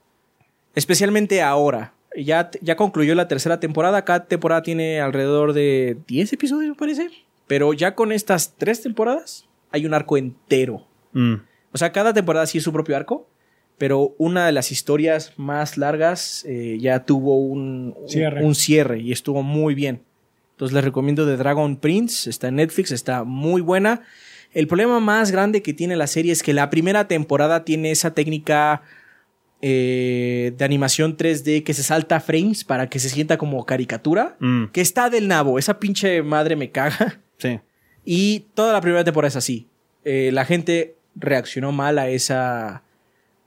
especialmente ahora. Ya, ya concluyó la tercera temporada. Cada temporada tiene alrededor de 10 episodios, me parece. Pero ya con estas tres temporadas hay un arco entero. Mm. O sea, cada temporada sí es su propio arco. Pero una de las historias más largas eh, ya tuvo un un- Cierre. un cierre y estuvo muy bien. Entonces les recomiendo The Dragon Prince. Está en Netflix, está muy buena. El problema más grande que tiene la serie es que la primera temporada tiene esa técnica eh, de animación 3D que se salta frames para que se sienta como caricatura. Mm. Que está del nabo. Esa pinche madre me caga. Sí. Y toda la primera temporada es así. Eh, la gente reaccionó mal a esa,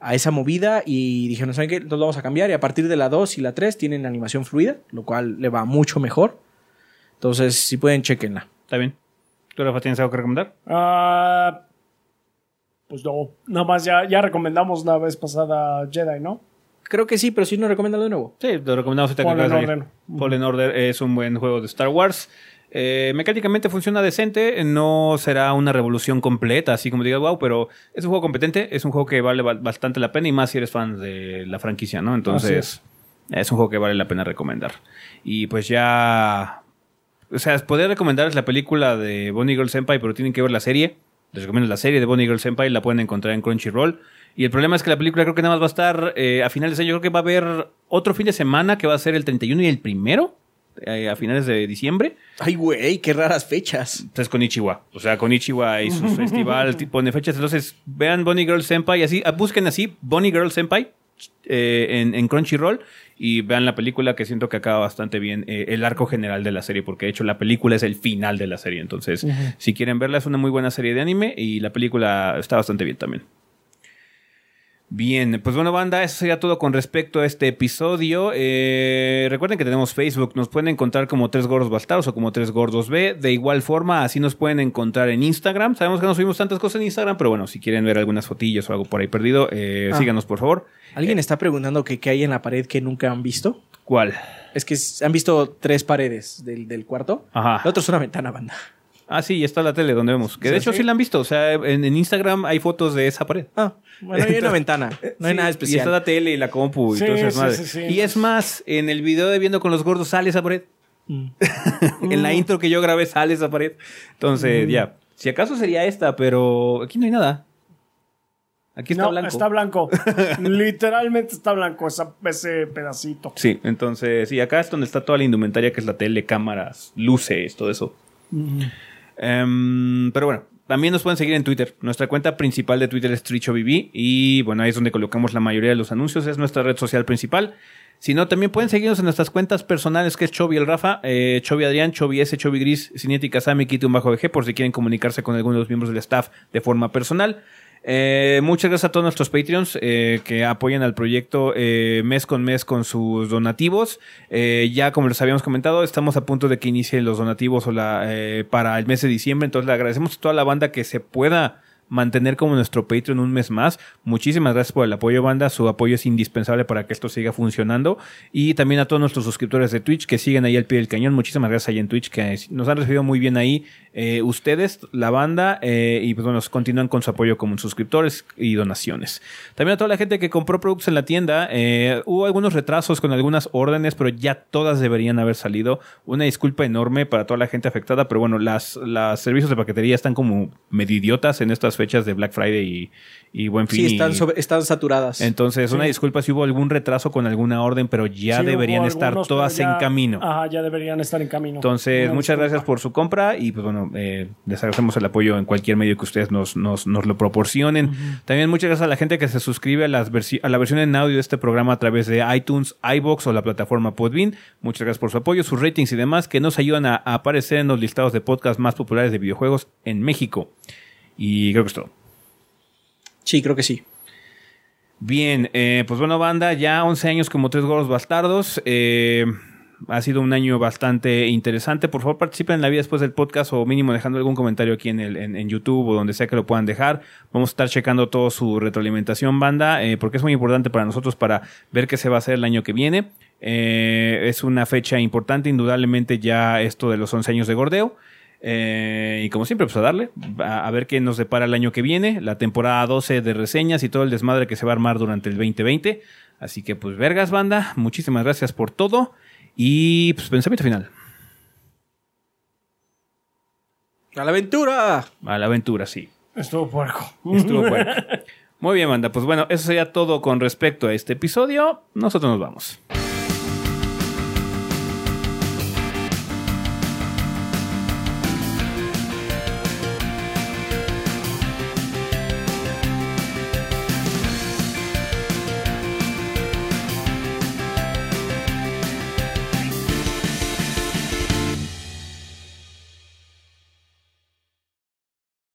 a esa movida y dijeron, ¿saben qué? Nos vamos a cambiar. Y a partir de la 2 y la 3 tienen animación fluida, lo cual le va mucho mejor. Entonces, si pueden, chequenla. Está bien. ¿Tú, Rafa, tienes algo que recomendar? Ah, pues no, nada más ya, ya recomendamos la vez pasada Jedi, ¿no? Creo que sí, pero si no, recomiéndalo de nuevo. Sí, lo recomendamos de salir. Order. Fallen Order es un buen juego de Star Wars. Eh, mecánicamente funciona decente, no será una revolución completa, así como digas, wow, pero es un juego competente, es un juego que vale ba- bastante la pena y más si eres fan de la franquicia, ¿no? Entonces, es un juego que vale la pena recomendar. Y pues ya. O sea, podría recomendarles la película de Bonnie Girl Senpai, pero tienen que ver la serie. Les recomiendo la serie de Bonnie Girl Senpai, la pueden encontrar en Crunchyroll. Y el problema es que la película creo que nada más va a estar eh, a finales de año. Creo que va a haber otro fin de semana que va a ser el 31 y el primero, eh, a finales de diciembre. Ay, güey, qué raras fechas. Entonces con Ichiwa. O sea, con Ichiwa y su festival tipo pone fechas. Entonces vean Bonnie Girl Senpai así. ah, Busquen así Bonnie Girl Senpai eh, en, en Crunchyroll y vean la película que siento que acaba bastante bien eh, el arco general de la serie porque de hecho la película es el final de la serie. Entonces si quieren verla es una muy buena serie de anime y la película está bastante bien también. Bien, pues bueno, banda, eso sería todo con respecto a este episodio. Eh, recuerden que tenemos Facebook, nos pueden encontrar como Tres Gordos Bastardos o como Tres Gordos B. De igual forma, así nos pueden encontrar en Instagram. Sabemos que no subimos tantas cosas en Instagram, pero bueno, si quieren ver algunas fotillas o algo por ahí perdido, eh, Ah. síganos por favor. ¿Alguien está preguntando que qué hay en la pared que nunca han visto? ¿Cuál? Es que han visto tres paredes del, del cuarto. Ajá. La otra es una ventana, banda. Ah, sí, está la tele donde vemos. Que de Sí, hecho sí. sí la han visto. O sea, en, en Instagram hay fotos de esa pared. Ah, bueno, hay una ventana. No hay Sí, nada Y especial. está la tele y la compu y todo eso madre. Y es más, en el video de Viendo con los Gordos sale esa pared. en la intro que yo grabé sale esa pared. Entonces, ya. Si acaso sería esta, pero aquí no hay nada. Aquí está no, blanco. está blanco. Literalmente está blanco esa- ese pedacito. Sí, entonces, sí, acá es donde está toda la indumentaria, que es la tele, cámaras, luces, todo eso. Em, pero bueno, también nos pueden seguir en Twitter. Nuestra cuenta principal de Twitter es TrichoBB y bueno, ahí es donde colocamos la mayoría de los anuncios, es nuestra red social principal. Si no, también pueden seguirnos en nuestras cuentas personales, que es Chovy el Rafa, eh, Chovy Adrián, Chovy S, Chovy Gris, Cinetti Kazami, Kito bajo VG, por si quieren comunicarse con alguno de los miembros del staff de forma personal. Eh, muchas gracias a todos nuestros Patreons eh, que apoyan al proyecto eh, mes con mes con sus donativos. Eh, ya como les habíamos comentado, estamos a punto de que inicie los donativos eh, para el mes de diciembre. Entonces le agradecemos a toda la banda que se pueda mantener como nuestro Patreon un mes más. Muchísimas gracias por el apoyo, banda. Su apoyo es indispensable para que esto siga funcionando. Y también a todos nuestros suscriptores de Twitch que siguen ahí al pie del cañón. Muchísimas gracias ahí en Twitch que nos han recibido muy bien ahí. eh, ustedes, la banda, eh, y pues bueno, continúan con su apoyo como suscriptores y donaciones. También a toda la gente que compró productos en la tienda. eh, hubo algunos retrasos con algunas órdenes, pero ya todas deberían haber salido. Una disculpa enorme para toda la gente afectada, pero bueno, las, las servicios de paquetería están como medio idiotas en estas fechas de Black Friday y, y Buen Fin. Sí, están, y- sobre- están saturadas. entonces, una disculpa si hubo algún retraso con alguna orden, pero ya Sí, deberían estar algunos, todas ya- en camino. Ajá, ya deberían estar en camino. Entonces, Una muchas disculpa. gracias por su compra y pues bueno, eh, les agradecemos el apoyo en cualquier medio que ustedes nos, nos, nos lo proporcionen. También muchas gracias a la gente que se suscribe a, las versi- a la versión en audio de este programa a través de iTunes, iBox o la plataforma Podbean. Muchas gracias por su apoyo, sus ratings y demás que nos ayudan a, a aparecer en los listados de podcast más populares de videojuegos en México. Y creo que es todo. Sí, creo que sí. Bien, eh, pues bueno, banda, ya 11 años como tres gordos bastardos. Eh, ha sido un año bastante interesante. Por favor, participen en la vida después del podcast o mínimo dejando algún comentario aquí en, el, en, en YouTube o donde sea que lo puedan dejar. Vamos a estar checando toda su retroalimentación, banda, eh, porque es muy importante para nosotros para ver qué se va a hacer el año que viene. Eh, es una fecha importante, indudablemente ya esto de los 11 años de gordeo. Eh, y como siempre, pues a darle, a, a ver qué nos depara el año que viene, la temporada 12 de reseñas y todo el desmadre que se va a armar durante el 2020. Así que, pues, vergas, banda, muchísimas gracias por todo. Y, pues, pensamiento final. ¡A la aventura! A la aventura, sí. Estuvo puerco. Estuvo bueno. Muy bien, banda. Pues bueno, eso sería todo con respecto a este episodio. Nosotros nos vamos.